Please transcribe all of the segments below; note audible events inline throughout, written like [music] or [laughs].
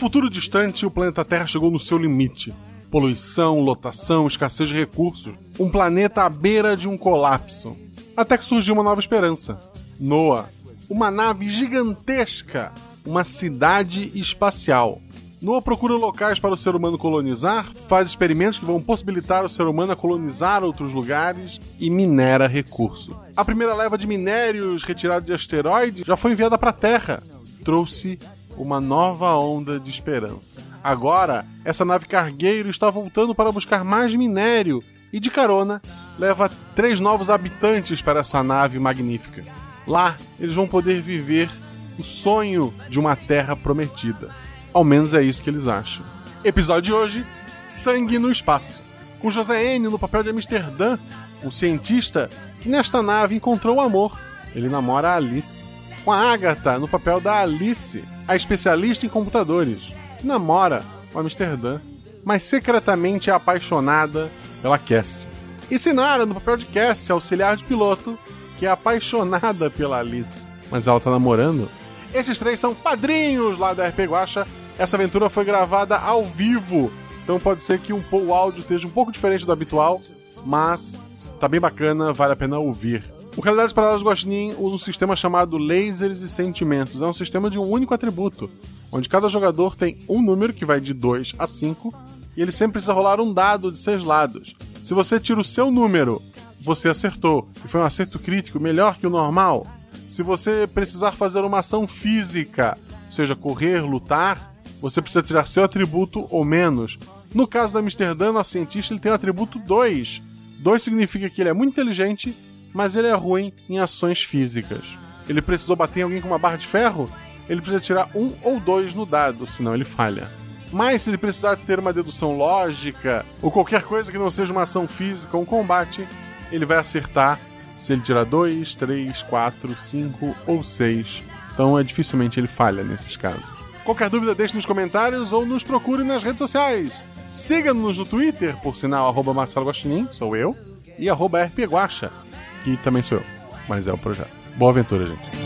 Futuro distante, o planeta Terra chegou no seu limite. Poluição, lotação, escassez de recursos. Um planeta à beira de um colapso. Até que surgiu uma nova esperança. Noah, uma nave gigantesca, uma cidade espacial. Noah procura locais para o ser humano colonizar, faz experimentos que vão possibilitar o ser humano a colonizar outros lugares e minera recursos. A primeira leva de minérios retirado de asteroides já foi enviada para a Terra. Trouxe uma nova onda de esperança. Agora, essa nave cargueiro está voltando para buscar mais minério e, de carona, leva três novos habitantes para essa nave magnífica. Lá, eles vão poder viver o sonho de uma terra prometida. Ao menos é isso que eles acham. Episódio de hoje: Sangue no Espaço. Com José N no papel de Amsterdã, um cientista que nesta nave encontrou o amor. Ele namora a Alice. Com a Agatha no papel da Alice, a especialista em computadores, que namora o Amsterdã, mas secretamente é apaixonada pela Cassie. E Sinara no papel de Cassie, auxiliar de piloto, que é apaixonada pela Alice, mas ela tá namorando. Esses três são padrinhos lá da RP Guacha essa aventura foi gravada ao vivo, então pode ser que um, o áudio esteja um pouco diferente do habitual, mas tá bem bacana, vale a pena ouvir. O Realidades Paralelas Guaxinim usa um sistema chamado Lasers e Sentimentos. É um sistema de um único atributo, onde cada jogador tem um número que vai de 2 a 5 e ele sempre precisa rolar um dado de 6 lados. Se você tira o seu número, você acertou e foi um acerto crítico melhor que o normal. Se você precisar fazer uma ação física, seja correr, lutar, você precisa tirar seu atributo ou menos. No caso da Amsterdã, nosso cientista ele tem o atributo 2. 2 significa que ele é muito inteligente, mas ele é ruim em ações físicas. Ele precisou bater em alguém com uma barra de ferro? Ele precisa tirar um ou dois no dado, senão ele falha. Mas se ele precisar ter uma dedução lógica, ou qualquer coisa que não seja uma ação física ou um combate, ele vai acertar se ele tirar 2, 3, 4, 5 ou 6. Então é dificilmente ele falha nesses casos. Qualquer dúvida, deixe nos comentários ou nos procure nas redes sociais. Siga-nos no Twitter, por sinal, arroba Marcelo Guaxinim, sou eu, e arroba RPGuacha, que também sou eu, mas é o projeto. Boa aventura, gente.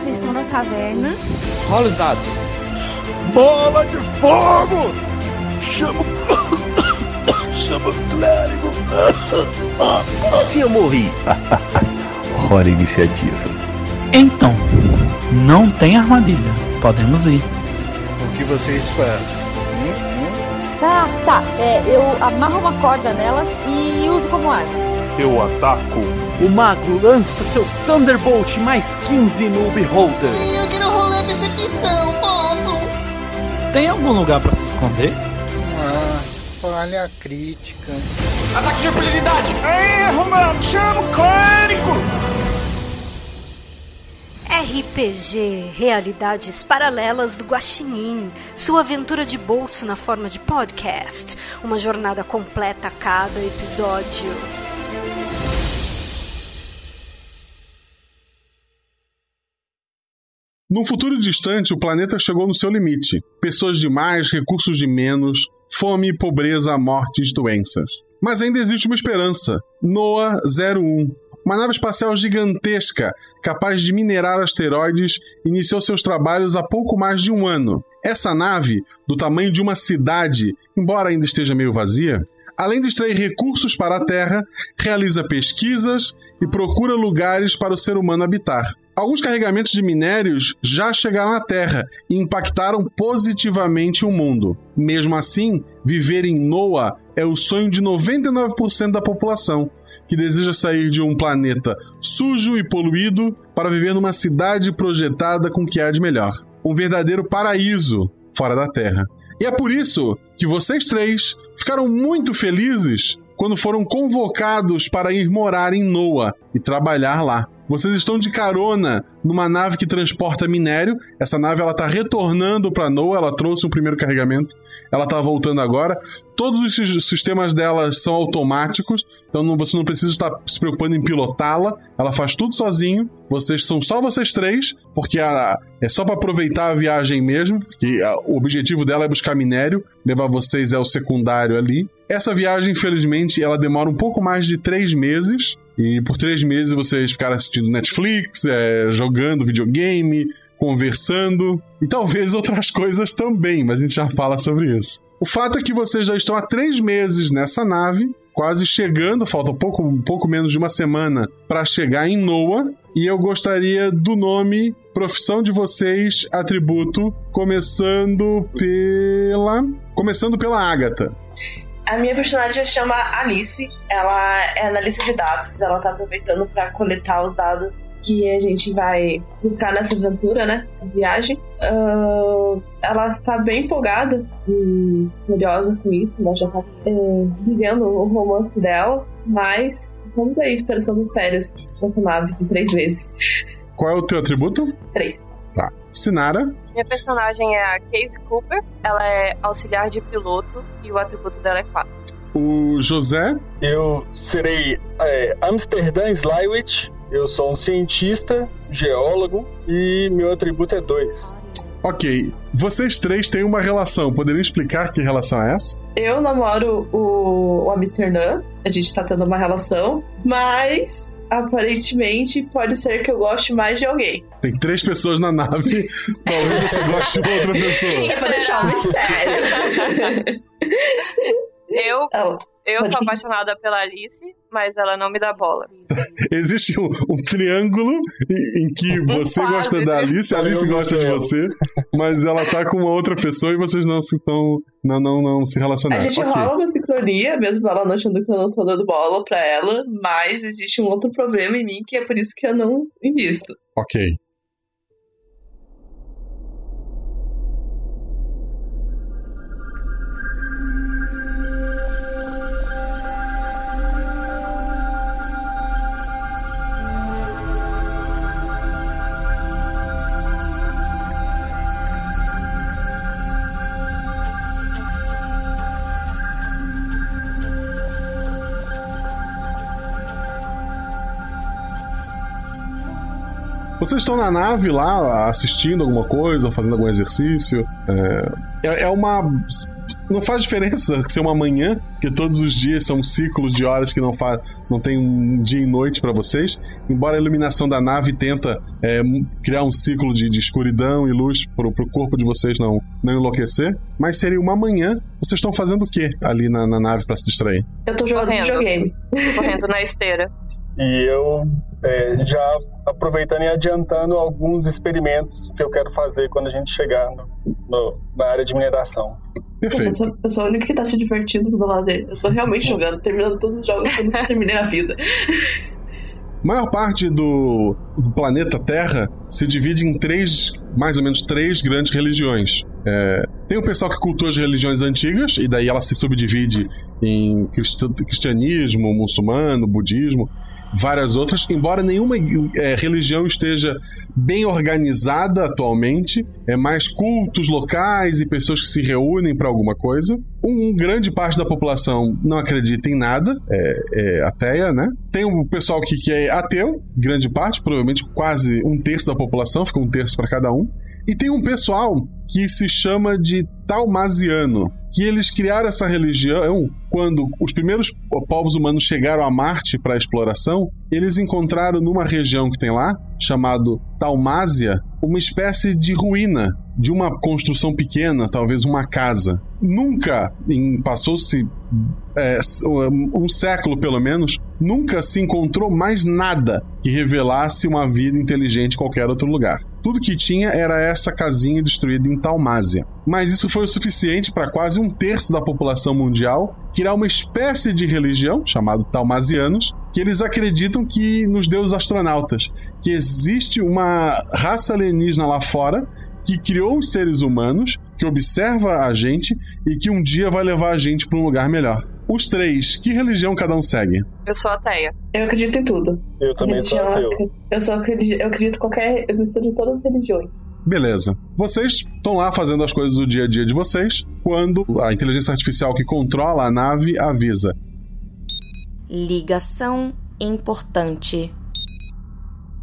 vocês estão na taverna. Rola os dados. Bola de fogo! Chama. Chama clérigo! [laughs] Como assim eu morri? [laughs] Hora iniciativa. Então, não tem armadilha. Podemos ir. O que vocês fazem? Hum, hum? Tá, tá. É, eu amarro uma corda nelas e uso como arma. Eu ataco. O mago lança seu Thunderbolt mais 15 no Beholder. Eu quero rolar percepção, posso? Tem algum lugar para se esconder? Ah, falha crítica. Ataque de oportunidade! Erro, mano! Chama o clérigo! RPG Realidades Paralelas do Guaxinim, sua aventura de bolso na forma de podcast, uma jornada completa a cada episódio. Num futuro distante, o planeta chegou no seu limite. Pessoas de mais, recursos de menos, fome, pobreza, mortes, doenças. Mas ainda existe uma esperança. Noah 01, uma nave espacial gigantesca, capaz de minerar asteroides, iniciou seus trabalhos há pouco mais de um ano. Essa nave, do tamanho de uma cidade, embora ainda esteja meio vazia, além de extrair recursos para a Terra, realiza pesquisas e procura lugares para o ser humano habitar. Alguns carregamentos de minérios já chegaram à Terra e impactaram positivamente o mundo. Mesmo assim, viver em Noah é o sonho de 99% da população, que deseja sair de um planeta sujo e poluído para viver numa cidade projetada com o que há de melhor. Um verdadeiro paraíso fora da Terra. E é por isso que vocês três ficaram muito felizes quando foram convocados para ir morar em Noah e trabalhar lá. Vocês estão de carona numa nave que transporta minério. Essa nave ela tá retornando para Noa, ela trouxe o primeiro carregamento, ela tá voltando agora. Todos os sistemas dela são automáticos, então não, você não precisa estar se preocupando em pilotá-la. Ela faz tudo sozinho. Vocês são só vocês três, porque a, é só para aproveitar a viagem mesmo, porque a, o objetivo dela é buscar minério, levar vocês é o secundário ali. Essa viagem, infelizmente, ela demora um pouco mais de três meses. E por três meses vocês ficaram assistindo Netflix, é, jogando videogame, conversando e talvez outras [laughs] coisas também, mas a gente já fala sobre isso. O fato é que vocês já estão há três meses nessa nave, quase chegando, falta pouco, um pouco menos de uma semana para chegar em Noah, e eu gostaria do nome, profissão de vocês, atributo, começando pela. Começando pela Agatha. A minha personagem se chama Alice. Ela é analista de dados. Ela tá aproveitando para coletar os dados que a gente vai buscar nessa aventura, né? Viagem. Uh, ela está bem empolgada e curiosa com isso. Ela já tá é, vivendo o romance dela. Mas vamos aí, esperando as férias nessa nave de três vezes. Qual é o teu atributo? Três. Tá. Sinara. Minha personagem é a Casey Cooper. Ela é auxiliar de piloto e o atributo dela é 4. O José. Eu serei é, Amsterdã Slywich. Eu sou um cientista, geólogo e meu atributo é 2. Ok. Vocês três têm uma relação. Poderiam explicar que relação é essa? Eu namoro o, o Amsterdã. A gente tá tendo uma relação. Mas, aparentemente, pode ser que eu goste mais de alguém. Tem três pessoas na nave. [laughs] Talvez você goste de outra pessoa. É pra deixar um mistério. Eu, eu sou [laughs] apaixonada pela Alice, mas ela não me dá bola. [laughs] Existe um, um triângulo em, em que você Quase. gosta da Alice, a Alice gosta de você, mas ela tá com uma outra pessoa e vocês não se estão. Não, não, não se A relacionaram. gente Ok. rola uma sincronia, mesmo ela não achando que eu não tô dando bola pra ela, mas existe um outro problema em mim que é por isso que eu não invisto. Ok. Vocês estão na nave lá, assistindo alguma coisa, fazendo algum exercício. É, é, é uma. Não faz diferença [laughs] ser uma manhã, porque todos os dias são ciclos de horas que não faz, não tem um dia e noite para vocês. Embora a iluminação da nave tenta é, criar um ciclo de, de escuridão e luz pro, pro corpo de vocês não, não enlouquecer. Mas seria uma manhã. Vocês estão fazendo o que ali na, na nave para se distrair? Eu tô jogando Correndo. videogame. Correndo na esteira. E eu é, já aproveitando e adiantando alguns experimentos que eu quero fazer quando a gente chegar no- no- na área de mineração. Eu sou, eu sou a única que tá se divertindo no meu lazer. Eu tô realmente jogando, terminando todos os jogos que eu nunca terminei na vida. A maior parte do, do planeta Terra se divide em três, mais ou menos três grandes religiões. É, tem o pessoal que cultua as religiões antigas, e daí ela se subdivide em cristi- cristianismo, muçulmano, budismo, várias outras, embora nenhuma é, religião esteja bem organizada atualmente, é mais cultos locais e pessoas que se reúnem para alguma coisa. Um, grande parte da população não acredita em nada, é, é ateia, né? Tem o pessoal que, que é ateu, grande parte, provavelmente quase um terço da população, fica um terço para cada um. E tem um pessoal que se chama de Talmasiano, que eles criaram essa religião quando os primeiros povos humanos chegaram a Marte para exploração, eles encontraram numa região que tem lá, chamado Talmásia, uma espécie de ruína de uma construção pequena, talvez uma casa. Nunca, passou-se é, um século pelo menos, nunca se encontrou mais nada que revelasse uma vida inteligente em qualquer outro lugar. Tudo que tinha era essa casinha destruída em Talmásia. Mas isso foi o suficiente para quase um terço da população mundial criar uma espécie de religião, chamado Talmasianos, que eles acreditam que nos deuses astronautas, que existe uma raça alienígena lá fora que criou os seres humanos, que observa a gente e que um dia vai levar a gente para um lugar melhor. Os três, que religião cada um segue? Eu sou ateia. Eu acredito em tudo. Eu também sou ateu. Eu, sou, eu acredito em qualquer. Eu estudo todas as religiões. Beleza. Vocês estão lá fazendo as coisas do dia a dia de vocês quando a inteligência artificial que controla a nave avisa. Ligação importante.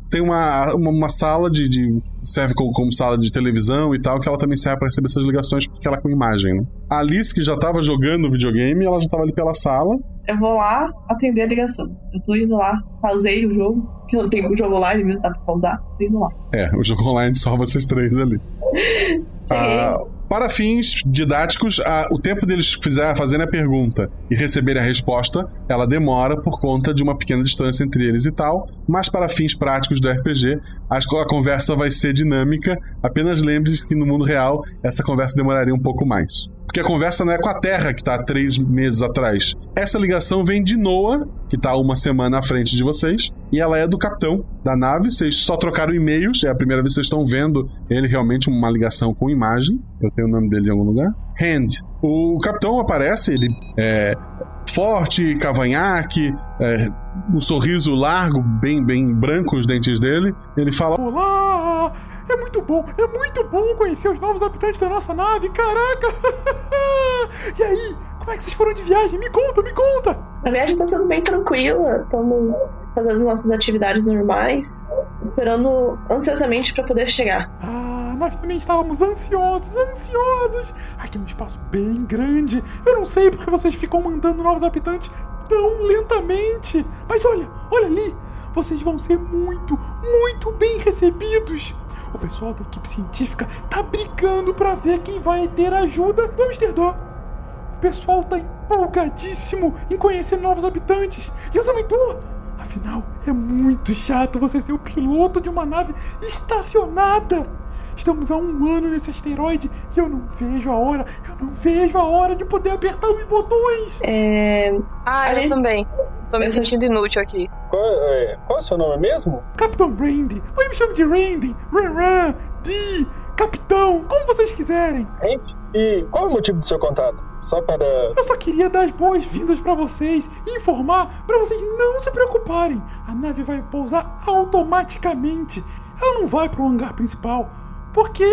Tem uma, uma, uma sala de, de serve como, como, sala de televisão e tal, que ela também serve para receber essas ligações porque ela é com imagem, né? A Alice, que já tava jogando videogame, ela já tava ali pela sala. Eu vou lá atender a ligação. Eu tô indo lá, pausei o jogo, que não tem o jogo online mesmo, dá pra pausar, tô indo lá. É, o jogo [laughs] online só vocês três ali. [laughs] ah, para fins didáticos, a, o tempo deles fizer, fazerem a pergunta e receberem a resposta, ela demora por conta de uma pequena distância entre eles e tal, mas para fins práticos do RPG, a, a conversa vai ser dinâmica. Apenas lembre-se que no mundo real essa conversa demoraria um pouco mais. Porque a conversa não é com a Terra que está há três meses atrás. Essa ligação vem de Noah, que está uma semana à frente de vocês, e ela é do capitão da nave. Vocês só trocaram e-mails, é a primeira vez que vocês estão vendo ele realmente uma ligação com imagem. Eu tenho o nome dele em algum lugar. Hand. O capitão aparece, ele é forte, cavanhaque, é, um sorriso largo, bem, bem branco os dentes dele. Ele fala: Olá! É muito bom, é muito bom conhecer os novos habitantes da nossa nave, caraca! [laughs] e aí, como é que vocês foram de viagem? Me conta, me conta! A viagem tá sendo bem tranquila, estamos fazendo nossas atividades normais, esperando ansiosamente para poder chegar. Ah, nós também estávamos ansiosos, ansiosos! Aqui é um espaço bem grande. Eu não sei porque vocês ficam mandando novos habitantes tão lentamente. Mas olha, olha ali! Vocês vão ser muito, muito bem recebidos. O pessoal da equipe científica tá brigando para ver quem vai ter ajuda do Amsterdã. O pessoal tá empolgadíssimo em conhecer novos habitantes. E eu também tô. Afinal, é muito chato você ser o piloto de uma nave estacionada. Estamos há um ano nesse asteroide e eu não vejo a hora, eu não vejo a hora de poder apertar os botões. É. Ah, eu gente... também. Tô me sentindo inútil aqui. Qual é, qual é o seu nome mesmo? Capitão Randy. Ou me chamo de Randy, Ran Dee, Capitão, como vocês quiserem. Gente, e qual é o motivo do seu contato? Só para. Eu só queria dar as boas-vindas para vocês e informar para vocês não se preocuparem. A nave vai pousar automaticamente. Ela não vai para o hangar principal, porque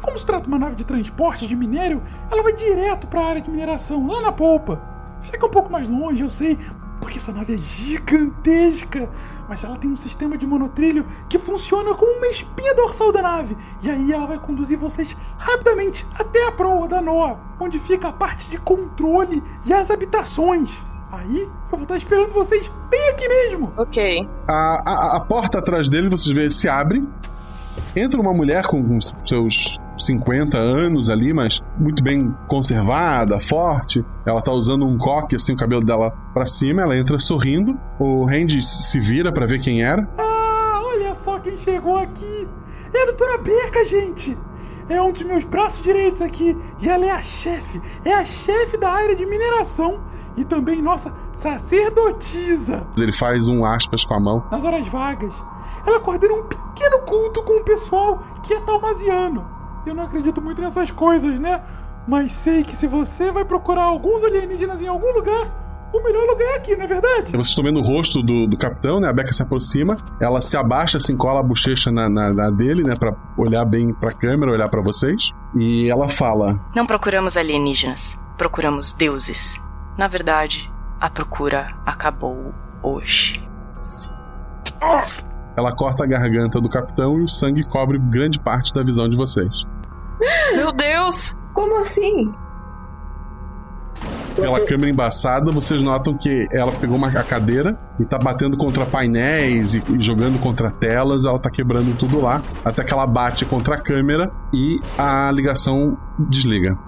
como se trata de uma nave de transporte de minério, ela vai direto para a área de mineração, lá na polpa. Fica um pouco mais longe, eu sei, porque essa nave é gigantesca, mas ela tem um sistema de monotrilho que funciona como uma espinha dorsal da nave. E aí ela vai conduzir vocês rapidamente até a proa da Noa, onde fica a parte de controle e as habitações. Aí eu vou estar esperando vocês bem aqui mesmo. Ok. A, a, a porta atrás dele, vocês veem, se abre. Entra uma mulher com seus 50 anos ali, mas muito bem conservada, forte. Ela tá usando um coque, assim, o cabelo dela pra cima. Ela entra sorrindo. O Randy se vira para ver quem era. Ah, olha só quem chegou aqui. É a doutora Beca, gente. É um dos meus braços direitos aqui. E ela é a chefe. É a chefe da área de mineração. E também nossa sacerdotisa. Ele faz um aspas com a mão. Nas horas vagas. Ela coordena um pequeno culto com o pessoal que é talmasiano. Eu não acredito muito nessas coisas, né? Mas sei que se você vai procurar alguns alienígenas em algum lugar, o melhor lugar é aqui, não é verdade? Vocês estão vendo o rosto do, do capitão, né? A Becca se aproxima, ela se abaixa, assim, cola a bochecha na, na, na dele, né? Pra olhar bem pra câmera, olhar para vocês. E ela fala: Não procuramos alienígenas, procuramos deuses. Na verdade, a procura acabou hoje. Ela corta a garganta do capitão e o sangue cobre grande parte da visão de vocês. Meu Deus! Como assim? Pela câmera embaçada, vocês notam que ela pegou uma cadeira e tá batendo contra painéis e, jogando contra telas, ela tá quebrando tudo lá, até que ela bate contra a câmera e a ligação desliga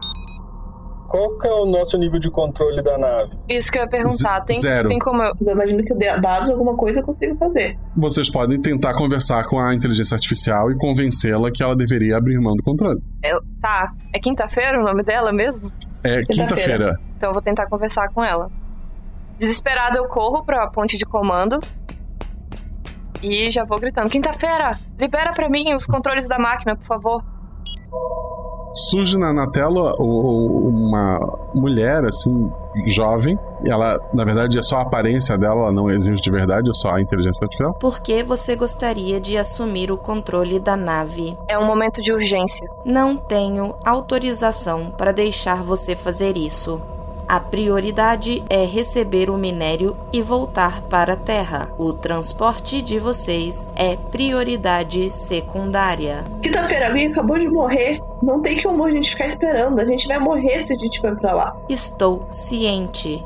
qual que é o nosso nível de controle da nave? Isso que eu ia perguntar. Tem, zero. tem como eu... eu imagino que dados alguma coisa eu consigo fazer. Vocês podem tentar conversar com a inteligência artificial e convencê-la que ela deveria abrir mão do controle. Eu, tá. É quinta-feira o nome dela mesmo? É quinta-feira. Quinta então eu vou tentar conversar com ela. Desesperada, eu corro pra ponte de comando. E já vou gritando: Quinta-feira, libera pra mim os controles da máquina, por favor. Surge na, na tela o- o- uma mulher, assim, jovem. E ela, na verdade, é só a aparência dela, ela não existe de verdade, é só a inteligência artificial. Por que você gostaria de assumir o controle da nave? É um momento de urgência. Não tenho autorização para deixar você fazer isso. A prioridade é receber o minério e voltar para a Terra. O transporte de vocês é prioridade secundária. Quinta-feira, alguém acabou de morrer. Não tem como a gente ficar esperando. A gente vai morrer se a gente for pra lá. Estou ciente,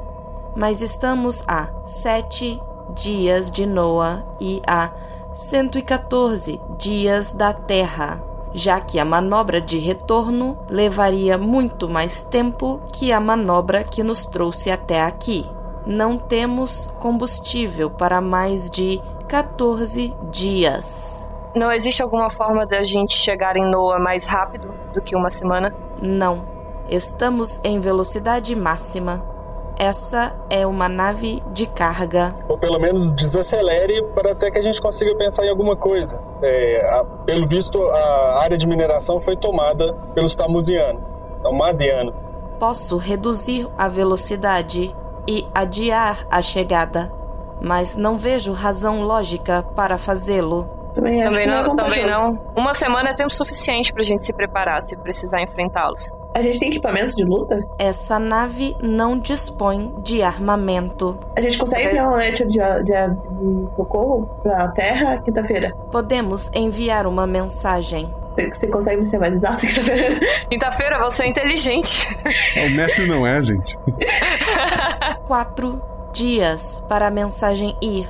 mas estamos a sete dias de Noa e a 114 dias da Terra, já que a manobra de retorno levaria muito mais tempo que a manobra que nos trouxe até aqui. Não temos combustível para mais de 14 dias. Não existe alguma forma da gente chegar em Noah mais rápido do que uma semana? Não. Estamos em velocidade máxima. Essa é uma nave de carga. Ou pelo menos desacelere para até que a gente consiga pensar em alguma coisa. É, a- pelo visto, a área de mineração foi tomada pelos tamusianos, tamasianos. Posso reduzir a velocidade e adiar a chegada, mas não vejo razão lógica para fazê-lo. Também, Também que é não, também não. Uma semana é tempo suficiente pra gente se preparar se precisar enfrentá-los. A gente tem equipamento de luta? Essa nave não dispõe de armamento. A gente consegue enviar uma net de, de, de socorro pra Terra quinta-feira? Podemos enviar uma mensagem. Você, você consegue ser mais exato quinta-feira? [laughs] Quinta-feira você é inteligente. O mestre não é, gente. Quatro dias para a mensagem ir.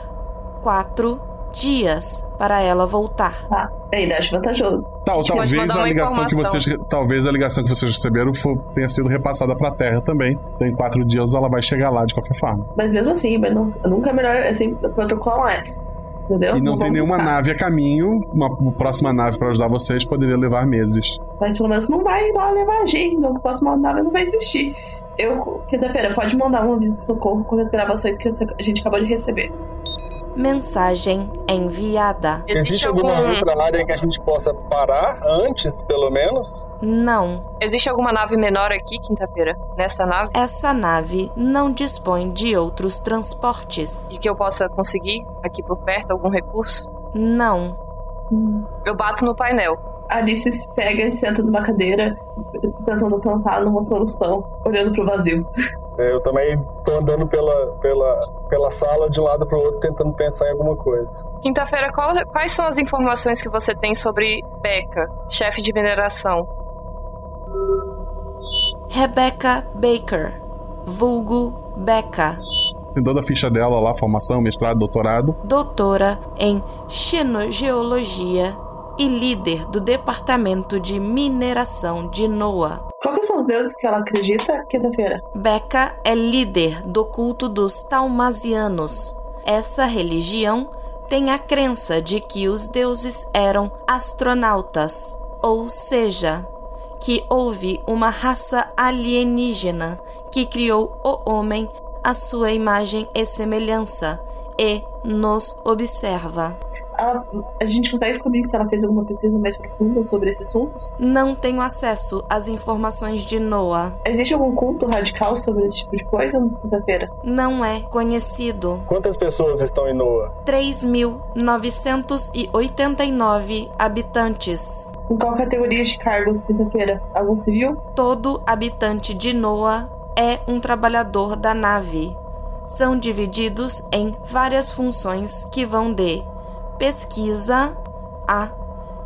Quatro dias para ela voltar. Tá, ainda acho vantajoso. Tal, talvez a ligação que vocês, talvez a ligação que vocês receberam for, tenha sido repassada pra Terra também. Então, em quatro dias ela vai chegar lá de qualquer forma. Mas mesmo assim, mas não, nunca é melhor, assim, é. Entendeu? E não, tem vamos nenhuma buscar. nave a caminho. Uma, uma próxima nave pra ajudar vocês poderia levar meses. Mas pelo menos não vai lá levar a gente, então a próxima nave não vai existir. Eu, quinta-feira, pode mandar um aviso de socorro com as gravações que a gente acabou de receber. Mensagem enviada. Existe alguma outra área que a gente possa parar antes, pelo menos? Não. Existe alguma nave menor aqui, quinta-feira? Nessa nave? Essa nave não dispõe de outros transportes. E que eu possa conseguir aqui por perto algum recurso? Não. Eu bato no painel. Alice se pega e senta numa cadeira, tentando pensar numa solução, olhando pro vazio. É, Eu também andando pela, pela, pela sala de um lado pro outro, tentando pensar em alguma coisa. Quinta-feira, quais são as informações que você tem sobre Becca, chefe de mineração? Rebecca Baker, vulgo Becca, Tem toda a ficha dela lá, formação, mestrado, doutorado. doutora em xenogeologia e líder do departamento de mineração de NOAA. Os deuses que ela acredita? Quinta-feira. Becca é líder do culto dos Talmasianos. Essa religião tem a crença de que os deuses eram astronautas, ou seja, que houve uma raça alienígena que criou o homem à sua imagem e semelhança e nos observa. Ela- a gente consegue descobrir se ela fez alguma pesquisa mais profunda sobre esses assuntos? Não tenho acesso às informações de Noah. Existe algum culto radical sobre esse tipo de coisa na quinta-feira? Não é conhecido. Quantas pessoas estão em Noah? 3.989 habitantes. Em qual categoria de cargos quinta-feira? Algum civil? Todo habitante de Noah é um trabalhador da nave. São divididos em várias funções que vão de pesquisa a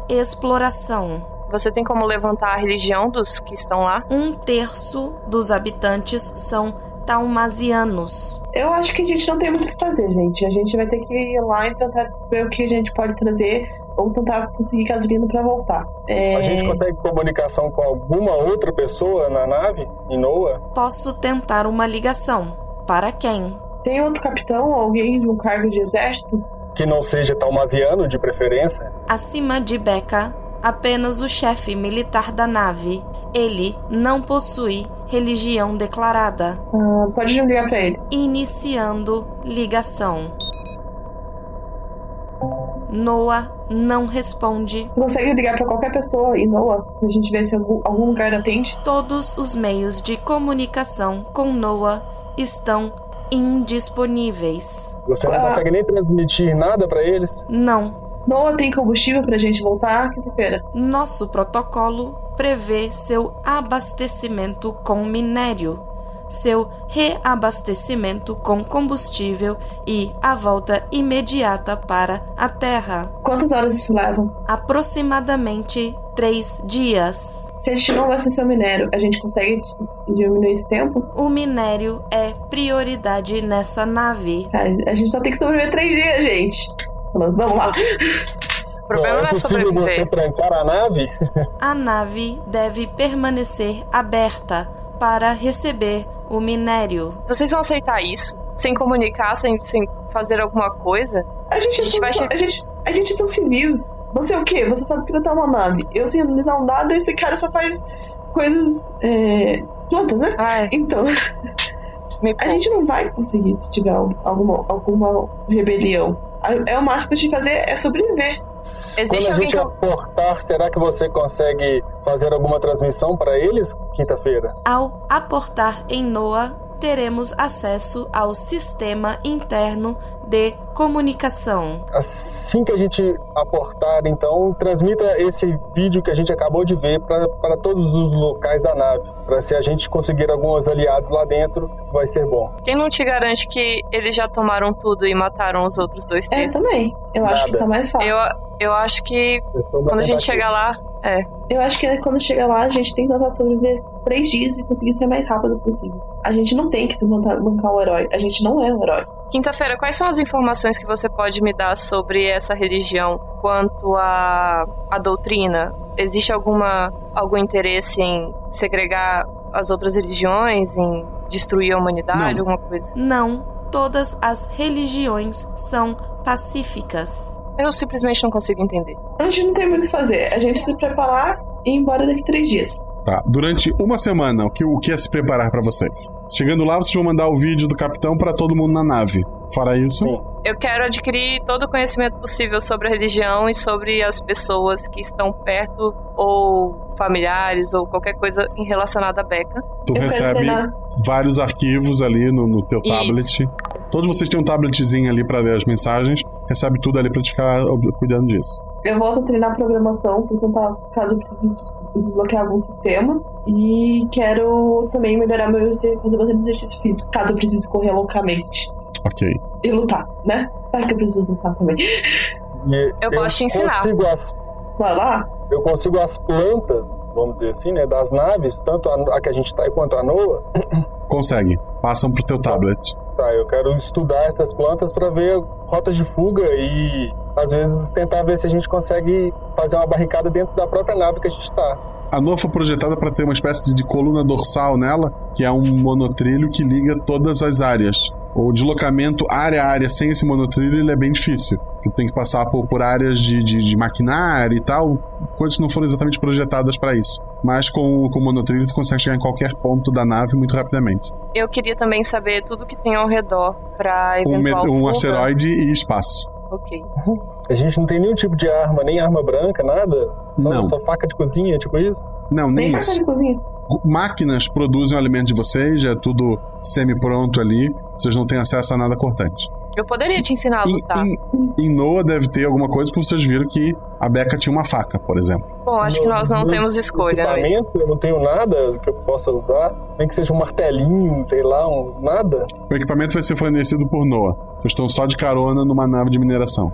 exploração. Você tem como levantar a religião dos que estão lá? Um terço dos habitantes são talmasianos. Eu acho que a gente não tem muito o que fazer, gente. A gente vai ter que ir lá e tentar ver o que a gente pode trazer ou tentar conseguir gasolina pra voltar. É... A gente consegue comunicação com alguma outra pessoa na nave, em Noah? Posso tentar uma ligação. Para quem? Tem outro capitão ou alguém de um cargo de exército? Que não seja talmasiano, de preferência? Acima de Becca, apenas o chefe militar da nave. Ele não possui religião declarada. Ah, pode ligar pra ele. Iniciando ligação. Noah não responde. Você consegue ligar para qualquer pessoa e Noah? A gente vê se algum, algum lugar atende? Todos os meios de comunicação com Noah estão indisponíveis. Você não consegue nem transmitir nada para eles? Não. Noah tem combustível pra gente voltar quinta-feira? Nosso protocolo prevê seu abastecimento com minério, seu reabastecimento com combustível e a volta imediata para a Terra. Quantas horas isso leva? Aproximadamente três dias. Se a gente não abastecer o minério, a gente consegue diminuir esse tempo? O minério é prioridade nessa nave. A gente só tem que sobreviver três dias, gente. Vamos lá. O problema não é, é possível sobreviver. você trancar a nave? A nave deve permanecer aberta para receber o minério. Vocês vão aceitar isso? Sem comunicar, sem, sem fazer alguma coisa? A gente, a gente, vai a gente, a gente são civis. Você é o quê? Você sabe pilotar uma nave. Eu sei analisar um dado e esse cara só faz coisas. É, plantas, né? Ai. Então. [laughs] a gente não vai conseguir se tiver alguma, alguma rebelião. É o máximo que a gente fazer é sobreviver. Existe Quando a gente que... aportar, será que você consegue fazer alguma transmissão para eles quinta-feira? Ao aportar em Noah, teremos acesso ao sistema interno de comunicação. Assim que a gente aportar, então, transmita esse vídeo que a gente acabou de ver para todos os locais da nave. Para se a gente conseguir alguns aliados lá dentro, vai ser bom. Quem não te garante que eles já tomaram tudo e mataram os outros dois terços? É, também. Eu Nada. acho que tá mais fácil. Eu, eu acho que quando a gente chegar lá, é. Eu acho que quando chega lá, a gente tem que tentar sobreviver três dias e conseguir ser mais rápido possível. A gente não tem que se bancar o herói. A gente não é o herói. Quinta-feira, quais são as informações que você pode me dar sobre essa religião quanto à, à doutrina? Existe alguma algum interesse em segregar as outras religiões, em destruir a humanidade, Não. alguma coisa? Não, todas as religiões são pacíficas. Eu simplesmente não consigo entender. A gente não tem muito o que fazer. A gente se preparar e ir embora daqui três dias. Tá. Durante uma semana, o que, o que é se preparar para vocês? Chegando lá, vocês vão mandar o vídeo do capitão para todo mundo na nave. Fora isso. Eu quero adquirir todo o conhecimento possível sobre a religião e sobre as pessoas que estão perto ou familiares ou qualquer coisa relacionada a Becca. Tu recebe vários arquivos ali no, no teu Isso. tablet. Todos vocês têm um tabletzinho ali para ver as mensagens. Recebe tudo ali pra te ficar cuidando disso. Eu volto a treinar programação por tentar, caso eu precise desbloquear algum sistema. E quero também melhorar meu exercício, fazer bastante exercício físico, caso eu precise correr loucamente. Ok. E lutar, né? Vai que eu preciso lutar também. E Eu posso te ensinar. Consigo as, Vai lá. Eu consigo as plantas, vamos dizer assim, né? Das naves, tanto a, a que a gente tá quanto a Noa. [coughs] Consegue. Passam pro teu tablet. Tá, eu quero estudar essas plantas para ver rotas de fuga e às vezes tentar ver se a gente consegue fazer uma barricada dentro da própria nave que a gente tá. A Noa foi projetada para ter uma espécie de coluna dorsal nela, que é um monotrilho que liga todas as áreas. O deslocamento área a área sem esse monotrilho ele é bem difícil. Tu tem que passar por, por áreas de, de, de maquinário e tal, coisas que não foram exatamente projetadas para isso. Mas com, com o monotrilho tu consegue chegar em qualquer ponto da nave muito rapidamente. Eu queria também saber tudo que tem ao redor pra Um, eventual um fuga. asteroide e espaço. Ok. A gente não tem nenhum tipo de arma, nem arma branca, nada. Só, Não. só faca de cozinha, tipo isso. Não, nem Nem isso. faca de cozinha. Máquinas produzem o alimento de vocês, já é tudo semi-pronto ali. Vocês não têm acesso a nada cortante. Eu poderia te ensinar a Em, lutar. em, em Noah deve ter alguma coisa porque vocês viram que a Becca tinha uma faca, por exemplo. Bom, acho que nós não Meus temos escolha, não é? Equipamentos, eu não tenho nada que eu possa usar. Nem que seja um martelinho, sei lá, um, nada. O equipamento vai ser fornecido por Noah. Vocês estão só de carona numa nave de mineração.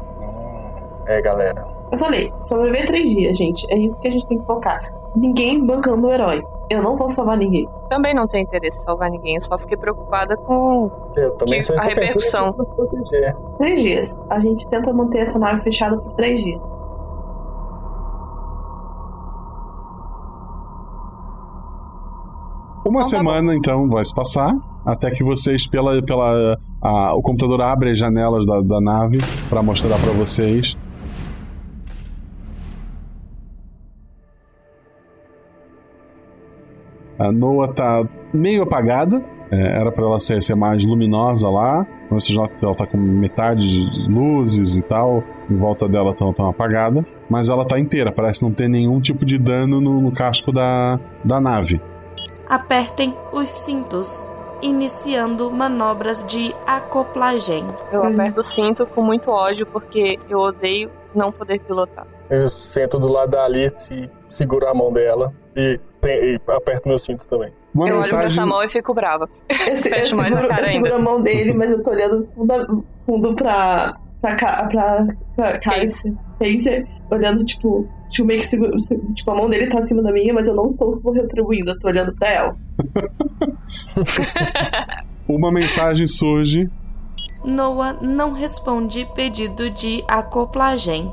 É, galera. Eu falei, sobreviver três dias, gente. É isso que a gente tem que focar. Ninguém bancando o herói. Eu não vou salvar ninguém. Também não tenho interesse em salvar ninguém, eu só fiquei preocupada com Eu também que- só a repercussão. Três dias. A gente tenta manter essa nave fechada por três dias. Uma semana, então, vai se passar. Até que vocês, pela. pela a- o computador abre as janelas da, da nave para mostrar para vocês. A Noah tá meio apagada. É, era para ela ser, ser, mais luminosa lá. Vocês notam que ela tá com metade de luzes e tal. Em volta dela tão, tão apagada. Mas ela tá inteira, parece não ter nenhum tipo de dano no, no casco da, da nave. Apertem os cintos iniciando manobras de acoplagem. Eu aperto o cinto com muito ódio porque eu odeio não poder pilotar. Eu sento do lado da Alice e seguro a mão dela e aperto meus cintos também. Uma eu mensagem... olho pra mão e fico brava. [laughs] Eu, Fecho mais seguro, a cara eu seguro a mão dele, mas eu tô olhando fundo, fundo pra, pra, pra, pra Casey, olhando, tipo, tipo, meio que seguro, tipo, a mão dele tá acima da minha, mas eu não estou retribuindo, eu tô olhando pra ela. [laughs] Uma mensagem surge. Noah não responde pedido de acoplagem,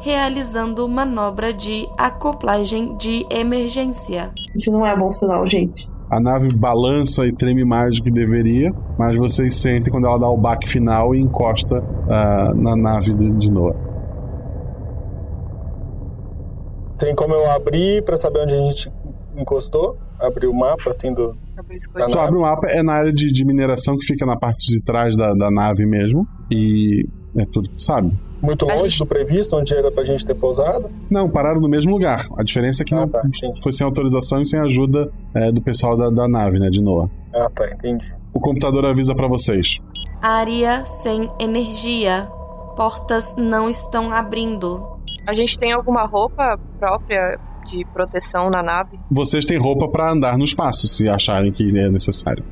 realizando manobra de acoplagem de emergência. Isso não é bom sinal, gente. A nave balança e treme mais do que deveria, mas vocês sentem quando ela dá o baque final e encosta uh, na nave de, de Noah. Tem como eu abrir para saber onde a gente encostou? Abrir o mapa assim do. Tu abre o mapa, é na área de, de mineração que fica na parte de trás da, da nave mesmo. E é tudo, sabe? Muito longe gente... do previsto, onde era pra gente ter pousado? Não, pararam no mesmo lugar. A diferença é que ah, não tá, foi sem autorização e sem ajuda é, do pessoal da, da nave, né, de Noah. Ah, tá, entendi. O computador avisa para vocês. Área sem energia. Portas não estão abrindo. A gente tem alguma roupa própria de proteção na nave? Vocês têm roupa para andar no espaço, se acharem que é necessário.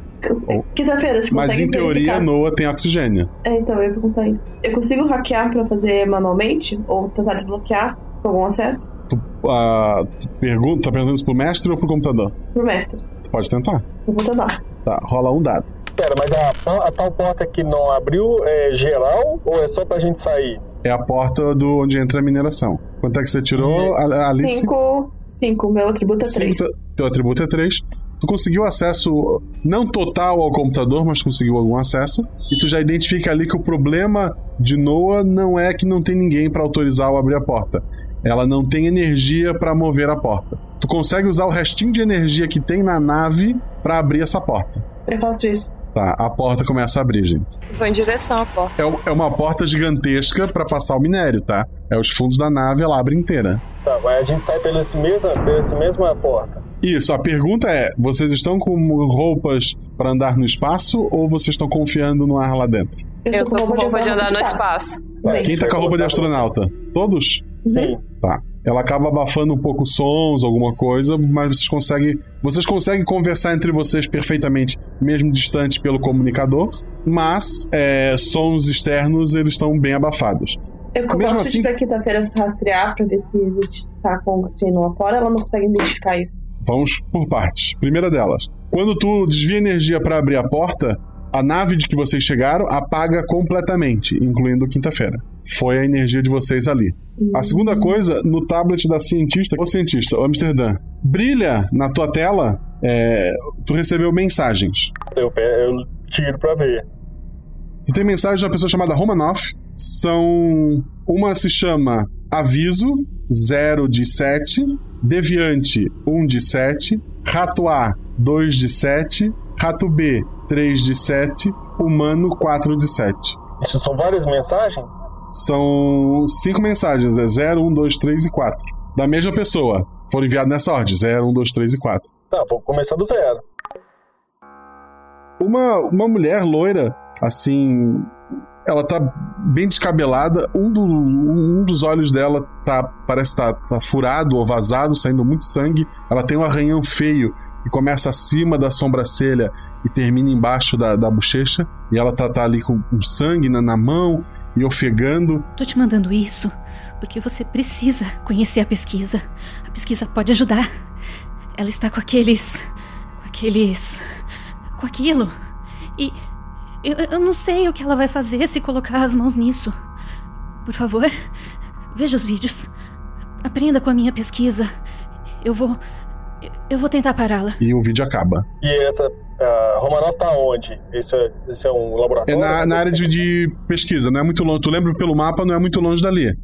Quinta-feira, você Mas em teoria, Noah tem oxigênio. É, então, eu ia perguntar isso. Eu consigo hackear pra fazer manualmente? Ou tentar desbloquear com algum acesso? Tu, uh, pergunta, tá perguntando isso pro mestre ou pro computador? Pro mestre. Tu pode tentar. Eu vou tentar. Tá, rola um dado. Espera, mas a, a tal porta que não abriu é geral ou é só pra gente sair? É a porta do onde entra a mineração. Quanto é que você tirou, Alice? Cinco. Cinco. Meu atributo é três. Teu atributo é três tu conseguiu acesso não total ao computador, mas conseguiu algum acesso, e tu já identifica ali que o problema de Noah não é que não tem ninguém para autorizar ou abrir a porta. Ela não tem energia para mover a porta. Tu consegue usar o restinho de energia que tem na nave para abrir essa porta. Eu faço isso. Tá, a porta começa a abrir, gente. Vou em direção à porta. É, é uma porta gigantesca para passar o minério, tá? É os fundos da nave, ela abre inteira. Tá, mas a gente sai pela mesma, pela mesma porta. Isso, a pergunta é: vocês estão com roupas para andar no espaço ou vocês estão confiando no ar lá dentro? Eu tô com roupa de andar no espaço. Tá, quem tá com a roupa de astronauta? Todos? Sim. Tá. Ela acaba abafando um pouco sons, alguma coisa, mas vocês conseguem, vocês conseguem conversar entre vocês perfeitamente, mesmo distante pelo comunicador, mas é, sons externos eles estão bem abafados. Eu mesmo assim, pra quinta-feira rastrear pra ver se a gente tá com o lá fora, ela não consegue identificar isso. Vamos por partes. Primeira delas, quando tu desvia energia para abrir a porta, a nave de que vocês chegaram apaga completamente, incluindo quinta-feira. Foi a energia de vocês ali. A segunda coisa, no tablet da cientista, o cientista, o Amsterdã, brilha na tua tela, é, tu recebeu mensagens. Eu, eu tiro pra ver. Tu tem mensagem de uma pessoa chamada Romanoff. São. Uma se chama Aviso, 0 de 7. Deviante, 1 de 7. Rato A, 2 de 7. Rato B, 3 de 7. Humano, 4 de 7. Isso são várias mensagens? São cinco mensagens, é 0, 1, 2, 3 e 4. Da mesma pessoa. Foram enviadas nessa ordem, 0, 1, 2, 3 e 4. Tá, vou começar do zero. Uma, uma mulher loira, assim, ela tá bem descabelada. Um, do, um dos olhos dela tá parece estar tá, tá furado ou vazado, saindo muito sangue. Ela tem um arranhão feio que começa acima da sobrancelha e termina embaixo da, da bochecha. E ela tá, tá ali com, sangue na, na mão e ofegando. Tô te mandando isso porque você precisa conhecer a pesquisa. A pesquisa pode ajudar. Ela está com aqueles. com aqueles. com aquilo. E eu, eu não sei o que ela vai fazer se colocar as mãos nisso. Por favor, veja os vídeos. Aprenda com a minha pesquisa. Eu vou. Eu vou tentar pará-la. E o vídeo acaba. E essa. Uh, Romanov tá onde? Esse é, esse é um laboratório? É na, na área de, de, pesquisa, não é muito longe. Tu lembra pelo mapa, não é muito longe dali.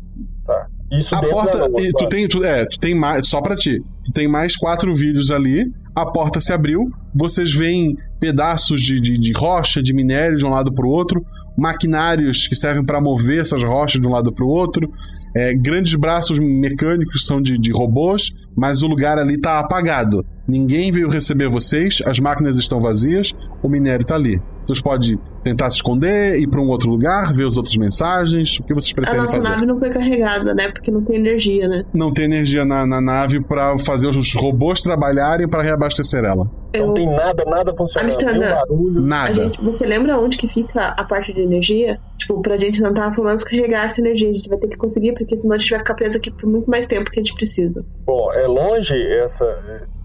Tá. Isso a porta. Da tu tem, tu, é, tu tem mais. Só pra ti. Tu tem mais quatro vídeos ali. a porta se abriu, vocês veem pedaços de, de, de rocha, de minério de um lado para o outro, maquinários que servem para mover essas rochas de um lado para o outro, é, grandes braços mecânicos são de, de robôs, mas o lugar ali está apagado. Ninguém veio receber vocês, as máquinas estão vazias, o minério está ali. Vocês podem tentar se esconder, ir para um outro lugar, ver as outras mensagens. O que vocês A pretendem nossa fazer? nave não foi carregada, né? Porque não tem energia, né? Não tem energia na, na nave para fazer os robôs trabalharem para reabastecer ela. Eu... Não tem nada, nada funcionando. Amsterdã, barulho. Nada. A gente, você lembra onde que fica a parte de energia? Tipo, pra gente tentar pelo menos carregar essa energia. A gente vai ter que conseguir, porque senão a gente vai ficar preso aqui por muito mais tempo que a gente precisa. Bom, é longe essa.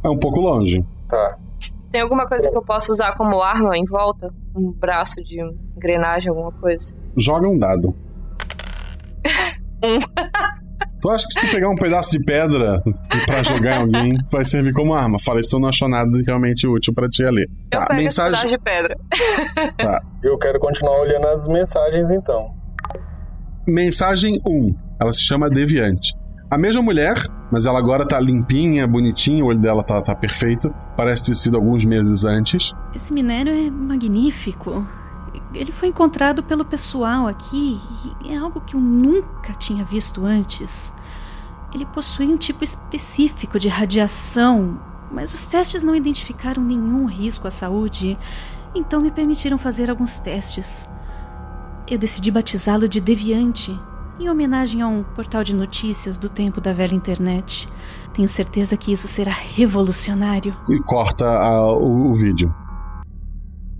É um pouco longe. Tá. Tem alguma coisa que eu possa usar como arma em volta? Um braço de engrenagem, alguma coisa? Joga um dado. [laughs] Um. [laughs] Tu acha que se tu pegar um pedaço de pedra pra jogar em alguém, vai servir como arma? Fala isso, tu não achou nada realmente útil pra ti ali. Eu Tá, mensagem. pedaço de pedra. Tá. [laughs] Eu quero continuar olhando as mensagens então. Mensagem 1. Ela se chama Deviante. A mesma mulher, mas ela agora tá limpinha, bonitinha, o olho dela tá, tá perfeito. Parece ter sido alguns meses antes. Esse minério é magnífico. Ele foi encontrado pelo pessoal aqui e é algo que eu nunca tinha visto antes. Ele possui um tipo específico de radiação, mas os testes não identificaram nenhum risco à saúde, então me permitiram fazer alguns testes. Eu decidi batizá-lo de Deviante, em homenagem a um portal de notícias do tempo da velha internet. Tenho certeza que isso será revolucionário. E corta a- o, o vídeo.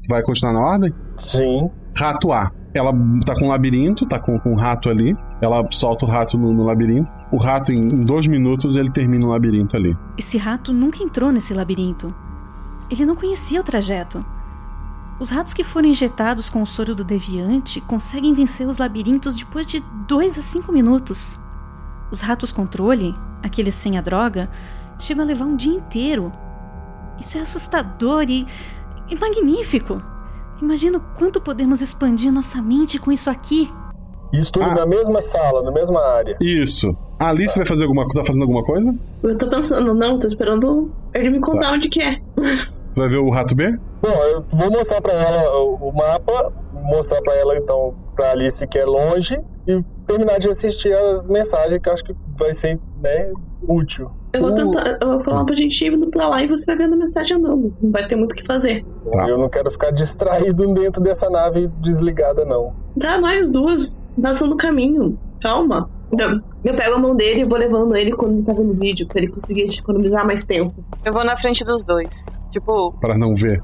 Vai continuar na ordem? Sim. Rato A. Ela tá com um labirinto, tá com, com um rato ali. Ela solta o rato no, no labirinto. O rato, em, em dois minutos, ele termina o labirinto ali. Esse rato nunca entrou nesse labirinto. Ele não conhecia o trajeto. Os ratos que foram injetados com o soro do deviante conseguem vencer os labirintos depois de 2 a 5 minutos. Os ratos controle, aqueles sem a droga, chegam a levar um dia inteiro. Isso é assustador e, e magnífico. Imagino quanto podemos expandir nossa mente com isso aqui. Isso tudo Ah. na mesma sala, na mesma área. Isso. A Alice vai fazer alguma tá fazendo alguma coisa? Eu tô pensando, não, tô esperando ele me contar Tá. onde que é. [laughs] Vai ver o rato B? Bom, eu vou mostrar pra ela o, mapa, mostrar pra ela então, pra Alice que é longe e terminar de assistir as mensagens que eu acho que vai ser, né, útil. Eu vou tentar, eu vou falar pra gente ir indo pra lá e você vai vendo a mensagem andando. Não vai ter muito o que fazer. Tá. Eu não quero ficar distraído dentro dessa nave desligada, não. Tá, nós duas, passando o caminho. Calma. Eu, eu pego a mão dele e vou levando ele quando ele tá vendo o vídeo, pra ele conseguir economizar mais tempo. Eu vou na frente dos dois. Tipo, Pra não ver.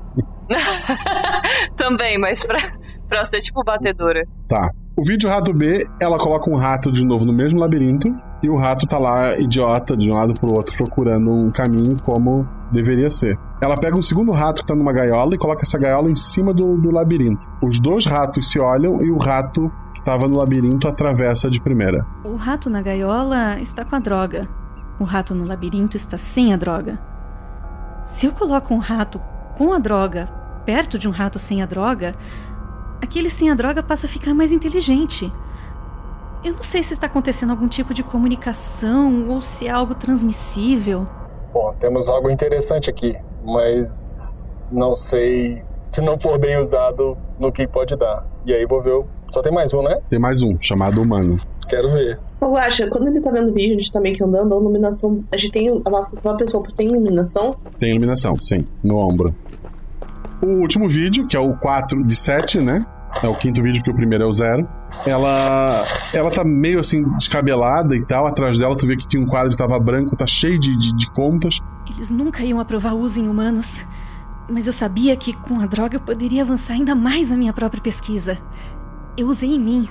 [laughs] também, mas pra, pra ser tipo batedora. Tá. O vídeo rato B, ela coloca um rato de novo no mesmo labirinto e o rato tá lá, idiota, de um lado pro outro, procurando um caminho como deveria ser. Ela pega um segundo rato que tá numa gaiola e coloca essa gaiola em cima do, do labirinto. Os dois ratos se olham e o rato que tava no labirinto atravessa de primeira. O rato na gaiola está com a droga. O rato no labirinto está sem a droga. Se eu coloco um rato com a droga perto de um rato sem a droga, aquele sem a droga passa a ficar mais inteligente. Eu não sei se está acontecendo algum tipo de comunicação ou se é algo transmissível. Bom, temos algo interessante aqui, mas não sei se não for bem usado no que pode dar. E aí vou ver. O- Só tem mais um, né? Tem mais um, chamado humano. Quero ver. Ô, Guaxa, quando ele tá vendo o vídeo, a gente tá meio que andando, a iluminação. A gente tem. A nossa própria roupas tem iluminação. Tem iluminação, sim, no ombro. O último vídeo, que é o 4 de 7, né? É o quinto vídeo, porque o primeiro é o zero. Ela. Ela tá meio assim, descabelada e tal. Atrás dela, tu vê que tinha um quadro que tava branco, tá cheio de, de, de contas. Eles nunca iam aprovar o uso em humanos. Mas eu sabia que com a droga eu poderia avançar ainda mais a minha própria pesquisa. Eu usei em mim.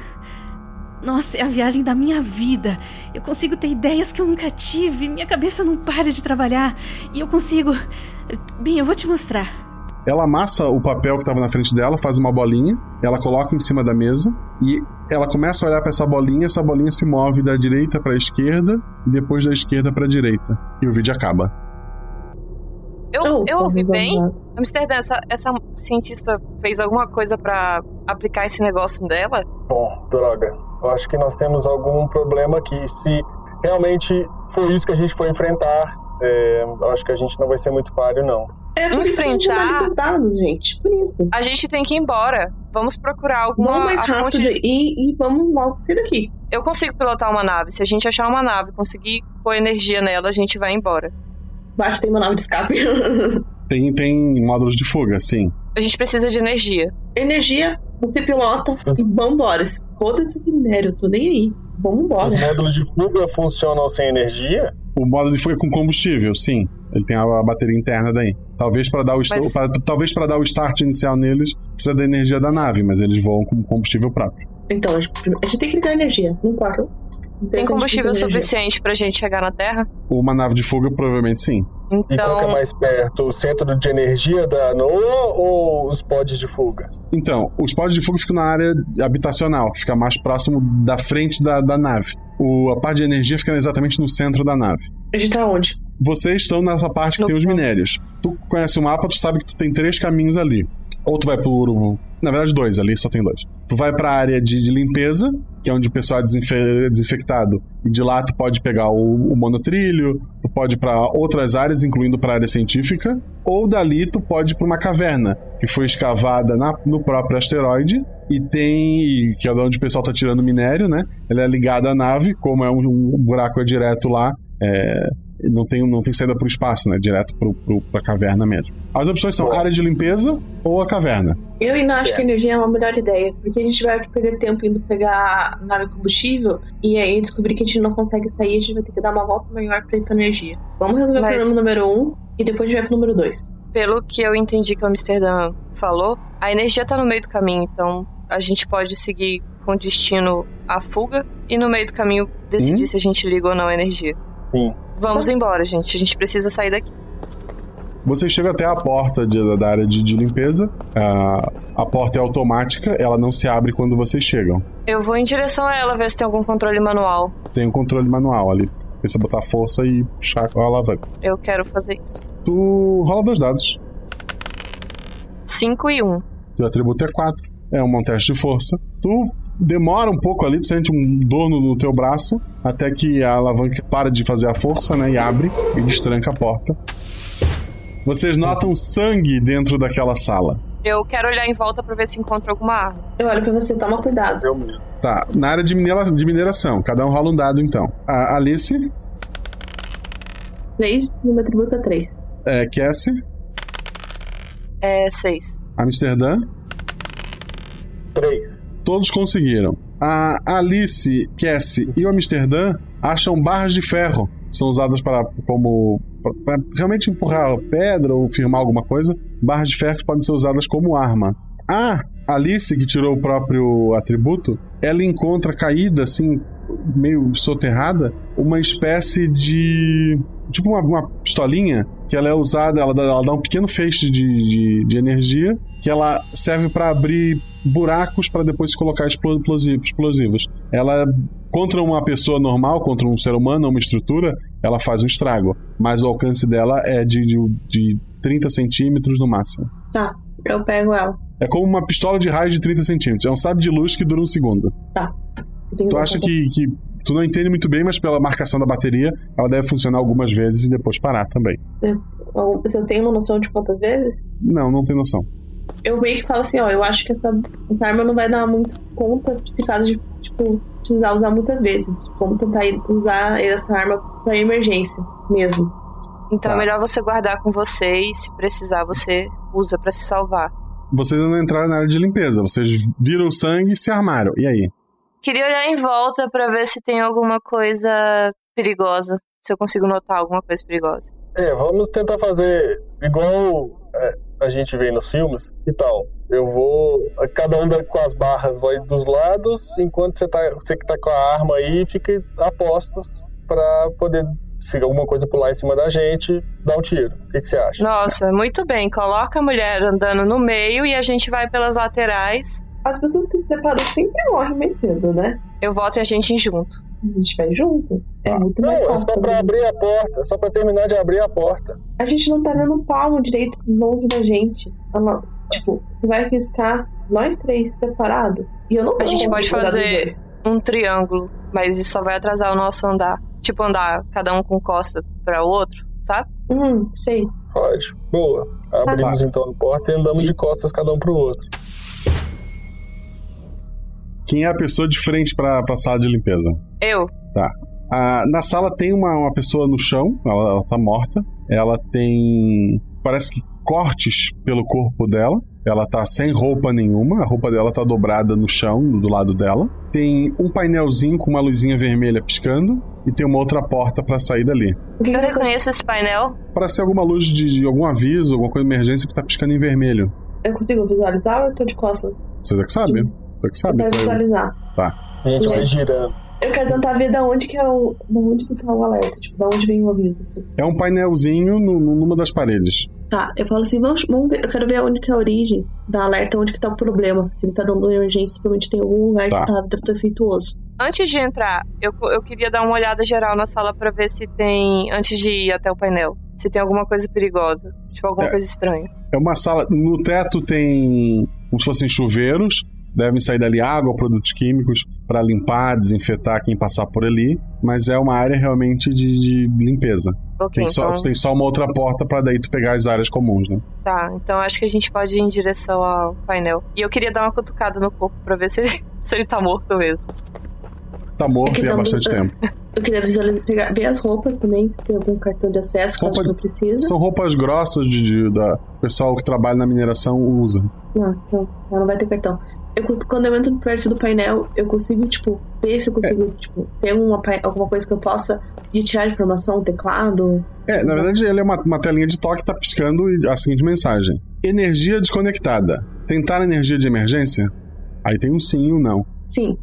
Nossa, é a viagem da minha vida. Eu consigo ter ideias que eu nunca tive. Minha cabeça não para de trabalhar. E eu consigo. Bem, eu vou te mostrar. Ela amassa o papel que tava na frente dela, faz uma bolinha, ela coloca em cima da mesa e ela começa a olhar pra essa bolinha, essa bolinha se move da direita pra esquerda e depois da esquerda pra direita. E o vídeo acaba. Eu, eu ouvi bem? Amsterdã, essa, essa cientista fez alguma coisa pra aplicar esse negócio dela? Bom, droga. Eu acho que nós temos algum problema aqui. Se realmente foi isso que a gente foi enfrentar, é, eu acho que a gente não vai ser muito páreo, não. É por Enfrentar- isso que a gente analisa os dados, gente. Por isso. A gente tem que ir embora. Vamos procurar alguma Vamos mais a ponte rápido e, e vamos logo sair daqui. Eu consigo pilotar uma nave. Se a gente achar uma nave, conseguir pôr energia nela, a gente vai embora. Baixo tem uma nave de escape. [laughs] Tem, tem módulos de fuga, sim. A gente precisa de energia. Energia, você pilota e vambora. Foda-se esse minério, tô nem aí. Vambora. Os módulos de fuga funcionam sem energia? O módulo de fuga é com combustível, sim. Ele tem a, bateria interna daí. Talvez para dar o Mas- pra- talvez para dar o start inicial neles, precisa da energia da nave, mas eles voam com combustível próprio. Então, a gente, tem que ligar a energia, não importa. Tem combustível suficiente pra gente chegar na Terra? Uma nave de fuga, provavelmente sim. E qual que é mais perto? O centro de energia da NOAA ou os pods de fuga? Então, os pods de fuga ficam na área habitacional, que fica mais próximo da frente da, da nave. O, a parte de energia fica exatamente no centro da nave. A gente tá onde? Vocês estão nessa parte que tem os minérios. Tu conhece o mapa, tu sabe que tu tem três caminhos ali. Ou tu vai pro. Na verdade, dois ali, só tem dois. Tu vai pra área de, de limpeza, que é onde o pessoal é desinfe- desinfectado. E de lá tu pode pegar o, o monotrilho, tu pode ir outras áreas, incluindo pra área científica. Ou dali tu pode ir pra uma caverna, que foi escavada na- no próprio asteroide. E tem. que é de onde o pessoal tá tirando minério, né? Ela é ligada à nave, como é um, um buraco é direto lá. É, não tem, não tem saída pro espaço, né? Direto pro, pro, pra caverna mesmo. As opções são área de limpeza ou a caverna. Eu ainda acho que a energia é uma melhor ideia, porque a gente vai perder tempo indo pegar nave combustível e aí descobrir que a gente não consegue sair, a gente vai ter que dar uma volta maior pra ir pra energia. Vamos resolver Mas- o problema número um e depois a gente vai pro número dois. Pelo que eu entendi que o Amsterdã falou, a energia tá no meio do caminho, então a gente pode seguir com destino à fuga e no meio do caminho decidir Hum? se a gente liga ou não a energia. Sim. Vamos embora, gente. A gente precisa sair daqui. Você chega até a porta de- da área de, de limpeza. A, a porta é automática, ela não se abre quando vocês chegam. Eu vou em direção a ela ver se tem algum controle manual. Tem um controle manual ali. Precisa botar força e puxar com a alavanca. Eu quero fazer isso. Tu rola dois dados. 5 e 1. Um. O atributo é 4. É um teste de força. Tu demora um pouco ali, tu sente um dor no, teu braço, até que a alavanca para de fazer a força, né? E abre e destranca a porta. Vocês notam sangue dentro daquela sala. Eu quero olhar em volta pra ver se encontro alguma arma. Eu olho pra você, toma cuidado. Tá, na área de, minera- de mineração. Cada um rola um dado, então. A Alice, Três, no meu atributo é três. é, Cassie, É 6. Amsterdã. Três. Todos conseguiram. A Alice, Cassie e o Amsterdã acham barras de ferro. São usadas para como para realmente empurrar pedra ou firmar alguma coisa. Barras de ferro podem ser usadas como arma. A Alice, que tirou o próprio atributo, ela encontra caída, assim, meio soterrada, uma espécie de. Tipo uma, uma pistolinha que ela é usada, ela dá, ela dá um pequeno feixe de, de, de energia que ela serve para abrir buracos para depois se colocar explo- explosi- explosivos. Ela contra uma pessoa normal, contra um ser humano, uma estrutura, ela faz um estrago, mas o alcance dela é de, de, de 30 centímetros no máximo. Tá, eu pego ela. É como uma pistola de raio de 30 centímetros. É um sabre de luz que dura um segundo. Tá. Tu acha que, que tu não entende muito bem, mas pela marcação da bateria, ela deve funcionar algumas vezes e depois parar também. Você tem uma noção de quantas vezes? Não, não tem noção. Eu meio que falo assim, ó, eu acho que essa, essa arma não vai dar muito conta se caso de, tipo, precisar usar muitas vezes. Vamos tentar usar essa arma pra emergência mesmo. Então Tá. é melhor você guardar com você e se precisar você usa pra se salvar. Vocês ainda não entraram na área de limpeza. Vocês viram o sangue e se armaram. E aí? Queria olhar em volta pra ver se tem alguma coisa perigosa. Se eu consigo notar alguma coisa perigosa. É, vamos tentar fazer igual é, a gente vê nos filmes e tal. Eu vou. Cada um com as barras vai dos lados, enquanto você, tá, você que tá com a arma aí fica a postos pra poder, se alguma coisa pular em cima da gente, dar um tiro. O que, que você acha? Nossa, muito bem. Coloca a mulher andando no meio e a gente vai pelas laterais. As pessoas que se separam sempre morrem mais cedo, né? Eu volto e a gente ir junto. A gente vai junto. É muito mais Não, é fácil. só pra abrir a porta, só pra terminar de abrir a porta. A gente não tá vendo o palmo direito longe da gente. Ah, não. Tipo, você vai arriscar nós três separados? E eu não A gente pode fazer um triângulo, mas isso só vai atrasar o nosso andar. Tipo, andar cada um com costa pra o outro, sabe? Hum, sei. Pode. Boa. Abrimos Tá. então a porta e andamos de costas cada um pro outro. Quem é a pessoa de frente pra, pra sala de limpeza? Eu. Tá. Ah, na sala tem uma, uma pessoa no chão, ela, ela tá morta. Ela tem. Parece que cortes pelo corpo dela. Ela tá sem roupa nenhuma, a roupa dela tá dobrada no chão, do lado dela. Tem um painelzinho com uma luzinha vermelha piscando e tem uma outra porta pra sair dali. Eu reconheço esse painel. Parece ser alguma luz de, de algum aviso, alguma coisa de emergência que tá piscando em vermelho. Eu consigo visualizar ou eu tô de costas? Você é que sabe? É que sabe. Eu quero Então, visualizar. Tá. A gente vai girando. Eu quero tentar ver da onde que é o. Da onde que tá o alerta, tipo, da onde vem o aviso. assim. É um painelzinho no- no- numa das paredes. Tá, eu falo assim, vamos, vamos ver, eu quero ver onde que é a origem da alerta, onde que tá o problema. Se ele tá dando emergência, provavelmente tem algum lugar Tá. que tá defeituoso. Antes de entrar, eu, eu queria dar uma olhada geral na sala pra ver se tem. Antes de ir até o painel. Se tem alguma coisa perigosa. Tipo, alguma É. coisa estranha. É uma sala. No teto tem como se fossem chuveiros. Devem sair dali água, produtos químicos para limpar, desinfetar quem passar por ali. Mas é uma área realmente de, de limpeza. Ok, tem, só, então- tem só uma outra porta para daí tu pegar as áreas comuns, né? Tá, então acho que a gente pode ir em direção ao painel. E eu queria dar uma cutucada no corpo pra ver se ele, [laughs] se ele tá morto mesmo. Tá morto que e há não- bastante tempo. Eu queria visualizar, pegar, ver as roupas também, se tem algum cartão de acesso, Roupa- eu precise. São roupas grossas de, de- da o pessoal que trabalha na mineração usa. Não, então, não vai ter cartão. Eu, quando eu entro perto do painel, eu consigo, tipo, ver se eu consigo, tipo, ter uma, alguma coisa que eu possa de tirar informação, um teclado. É, na verdade, ele é uma, uma telinha de toque que tá piscando a seguinte mensagem: Energia desconectada. Tentar energia de emergência? Aí tem um sim e um não. Sim.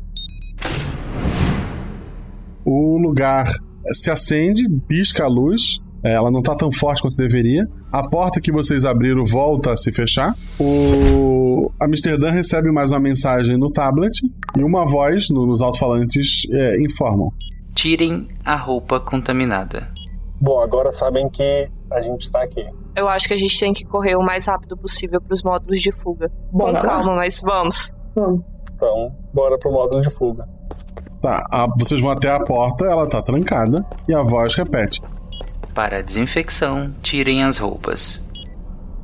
O lugar se acende, pisca a luz. É, Ela não tá tão forte quanto deveria. A porta que vocês abriram volta a se fechar. O Amsterdã recebe mais uma mensagem no tablet e uma voz no- nos alto-falantes é, informam. Tirem a roupa contaminada. Bom, agora sabem que a gente está aqui. Eu acho que a gente tem que correr o mais rápido possível pros módulos de fuga. Bora Com lá. calma, mas vamos. Vamos. Então, bora pro módulo de fuga. Tá, a- vocês vão até a porta, ela tá trancada e a voz repete. Para a desinfecção, tirem as roupas.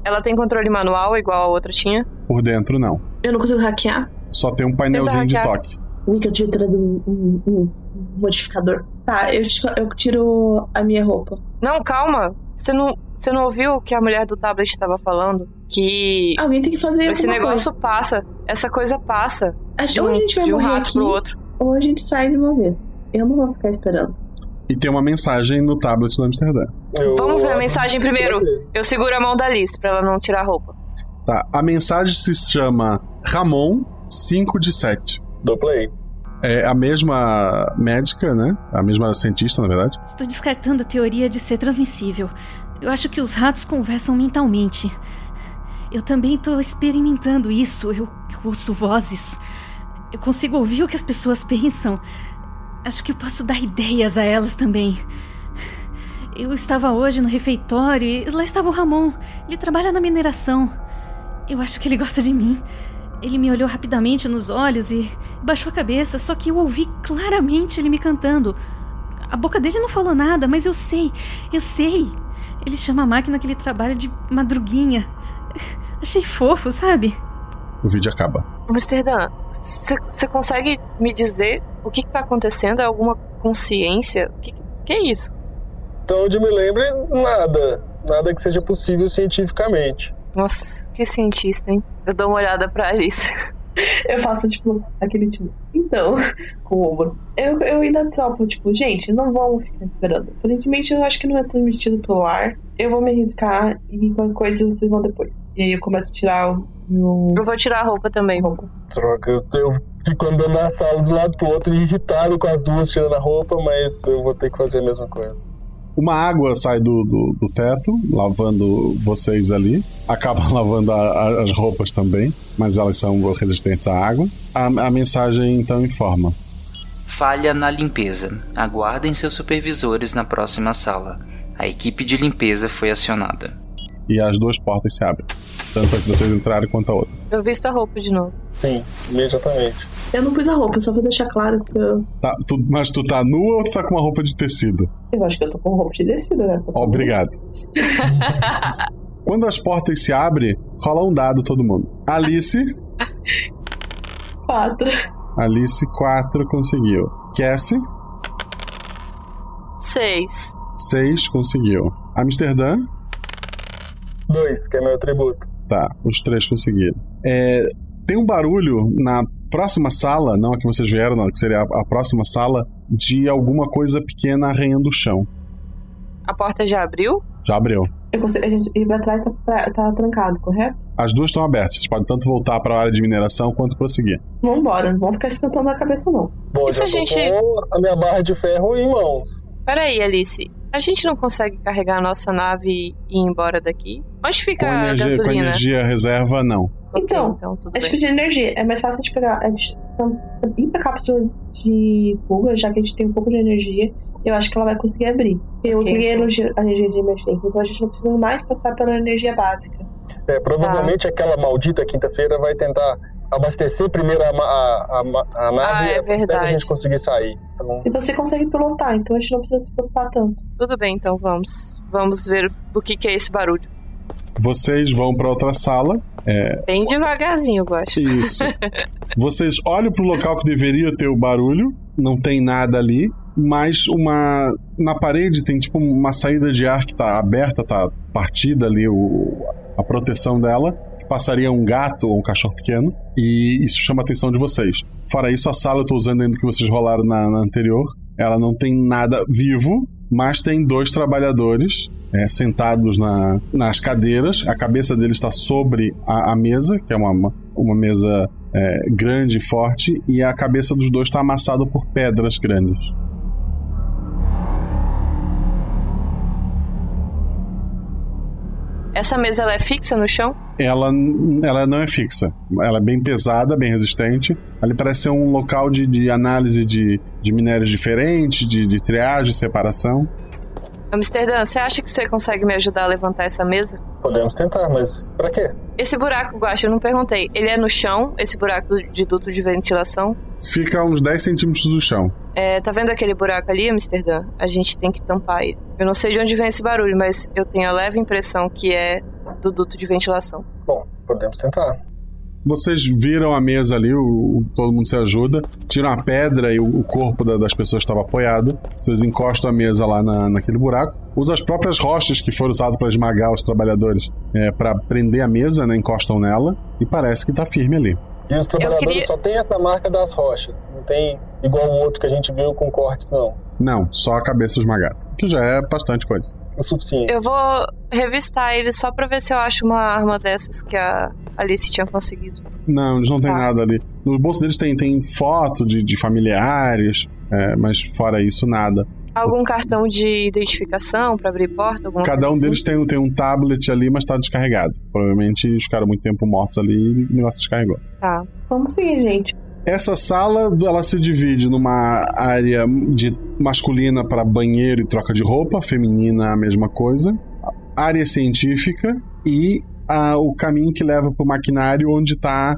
Ela tem controle manual, igual a outra tinha? Por dentro, não. Eu não consigo hackear. Só tem um painelzinho de toque. Que eu devia trazer um, um- um modificador. Tá, eu, eu tiro a minha roupa. Não, calma. Você não, você não ouviu o que a mulher do tablet estava falando? Que. Alguém tem que fazer Esse negócio coisa. passa. Essa coisa passa. Acho de que ou um, a gente vai de um morrer rato aqui, pro outro. ou a gente sai de uma vez. Eu não vou ficar esperando. E tem uma mensagem no tablet do Amsterdã. Vamos ver a mensagem primeiro. Eu seguro a mão da Alice pra ela não tirar a roupa. Tá, a mensagem se chama Ramon 5 de 7. Do play. É a mesma médica, né? A mesma cientista, na verdade. Estou descartando a teoria de ser transmissível. Eu acho que os ratos conversam mentalmente. Eu também estou experimentando isso. Eu, eu ouço vozes. Eu consigo ouvir o que as pessoas pensam. Acho que eu posso dar ideias a elas também. Eu estava hoje no refeitório e lá estava o Ramon. Ele trabalha na mineração. Eu acho que ele gosta de mim. Ele me olhou rapidamente nos olhos e baixou a cabeça, só que eu ouvi claramente ele me cantando. A boca dele não falou nada, mas eu sei, eu sei. Ele chama a máquina que ele trabalha de madruguinha. Achei fofo, sabe? O vídeo acaba. Amsterdã, você consegue me dizer o que, que tá acontecendo? É alguma consciência? O que, que é isso? Então, onde me lembre, nada. Nada que seja possível cientificamente. Nossa, que cientista, hein? Eu dou uma olhada pra Alice. Eu faço, tipo, aquele tipo. Então, [laughs] com o ombro. Eu, eu ainda topo, tipo, gente, não vamos ficar esperando. Aparentemente, eu acho que não é transmitido pelo ar. Eu vou me arriscar e qualquer coisa vocês vão depois. E aí eu começo a tirar o meu. Eu vou tirar a roupa também. Roupa. Troca, eu, eu fico andando na sala de um lado pro outro, irritado com as duas tirando a roupa, mas eu vou ter que fazer a mesma coisa. Uma água sai do, do, do teto, lavando vocês ali. Acaba [laughs] lavando a- a- as roupas também, mas elas são resistentes à água. A, a mensagem então informa. Falha na limpeza. Aguardem seus supervisores na próxima sala. A equipe de limpeza foi acionada. e as duas portas se abrem. Tanto a que vocês entrarem quanto a outra. Eu visto a roupa de novo. Sim, imediatamente. Eu não pus a roupa, só vou deixar claro que eu. Tá, tu- mas tu tá nua ou tu tá com uma roupa de tecido? Eu acho que eu tô com roupa de tecido, né? Obrigado. [laughs] Quando as portas se abrem, rola um dado todo mundo. Alice, Quatro. Alice 4 conseguiu. Cassie, Seis. 6 conseguiu. Amsterdã, Dois, que é meu atributo. Tá, os três conseguiram. É, tem um barulho na próxima sala, não a que vocês vieram, não, que seria a, a próxima sala, de alguma coisa pequena arranhando o chão. A porta já abriu? Já abriu. Consigo, a gente ir pra trás tá, tá, tá trancado, correto? As duas estão abertas. Vocês podem tanto voltar para a área de mineração quanto prosseguir. Vambora, não vamos ficar esquentando a cabeça, não. Bom, E se a tô gente- com a minha barra de ferro em mãos. Peraí, Alice. A gente não consegue carregar a nossa nave e ir embora daqui? Onde Com fica a energia, com gasolina? energia reserva, não. Então, então tudo é tipo de energia. É mais fácil de pegar. De, então, ir pra cápsula de fuga, já que a gente tem um pouco de energia. Eu acho que ela vai conseguir abrir. Eu Ok, peguei a então. energia, a energia de emergência, então a gente não precisa mais passar pela energia básica. É, provavelmente aquela maldita quinta-feira vai tentar abastecer primeiro a, a, a a nave Ah, é até a gente conseguir sair. Então, E você consegue pilotar, então a gente não precisa se preocupar tanto. Tudo bem, então vamos. Vamos ver o que, que é esse barulho. Vocês vão para outra sala. É, Bem devagarzinho, eu acho. Isso. [laughs] Vocês olham pro local que deveria ter o barulho, não tem nada ali, mas uma na parede tem tipo uma saída de ar que tá aberta, tá partida ali o, a proteção dela, que passaria um gato ou um cachorro pequeno, e isso chama a atenção de vocês. Fora isso, a sala eu tô usando ainda que vocês rolaram na, na anterior, ela não tem nada vivo, mas tem dois trabalhadores é, sentados na, nas cadeiras. A cabeça deles está sobre a, a mesa, que é uma, uma, uma mesa é, grande e forte, e a cabeça dos dois está amassada por pedras grandes. Essa mesa ela é fixa no chão? Ela, ela não é fixa. Ela é bem pesada, bem resistente. Ali parece ser um local de, de análise de, de minérios diferentes, de, de triagem, separação. Amsterdã, você acha que você consegue me ajudar a levantar essa mesa? podemos tentar, mas pra quê? Esse buraco, Guaxa, eu não perguntei. Ele é no chão, esse buraco de duto de ventilação? Fica a uns 10 centímetros do chão. É, tá vendo aquele buraco ali, Amsterdã? A gente tem que tampar ele. Eu não sei de onde vem esse barulho, mas eu tenho a leve impressão que é do duto de ventilação. Bom, podemos tentar. Vocês viram a mesa ali, o, o- todo mundo se ajuda, tiram a pedra e o, o corpo da- das pessoas estava apoiado. Vocês encostam a mesa lá na, naquele buraco. Usam as próprias rochas que foram usadas para esmagar os trabalhadores é, para prender a mesa, né? Encostam nela e parece que tá firme ali. E os trabalhadores queria- só tem essa marca das rochas. Não tem igual o outro que a gente viu com cortes, não. Não, só a cabeça esmagada. Que já é bastante coisa. O suficiente. Eu vou revistar ele só pra ver se eu acho uma arma dessas que a Alice tinha conseguido. Não, eles não têm Tá. nada ali. No bolso deles tem, tem foto de, de familiares, é, mas fora isso, nada. Algum cartão de identificação pra abrir porta? Alguma Cada um coisa deles tem, tem um tablet ali, mas tá descarregado. Provavelmente eles ficaram muito tempo mortos ali e o negócio descarregou. assim? Tá. Vamos seguir, gente. Essa sala, ela se divide numa área de masculina para banheiro e troca de roupa, feminina a mesma coisa, área científica e ah, o caminho que leva para o maquinário onde está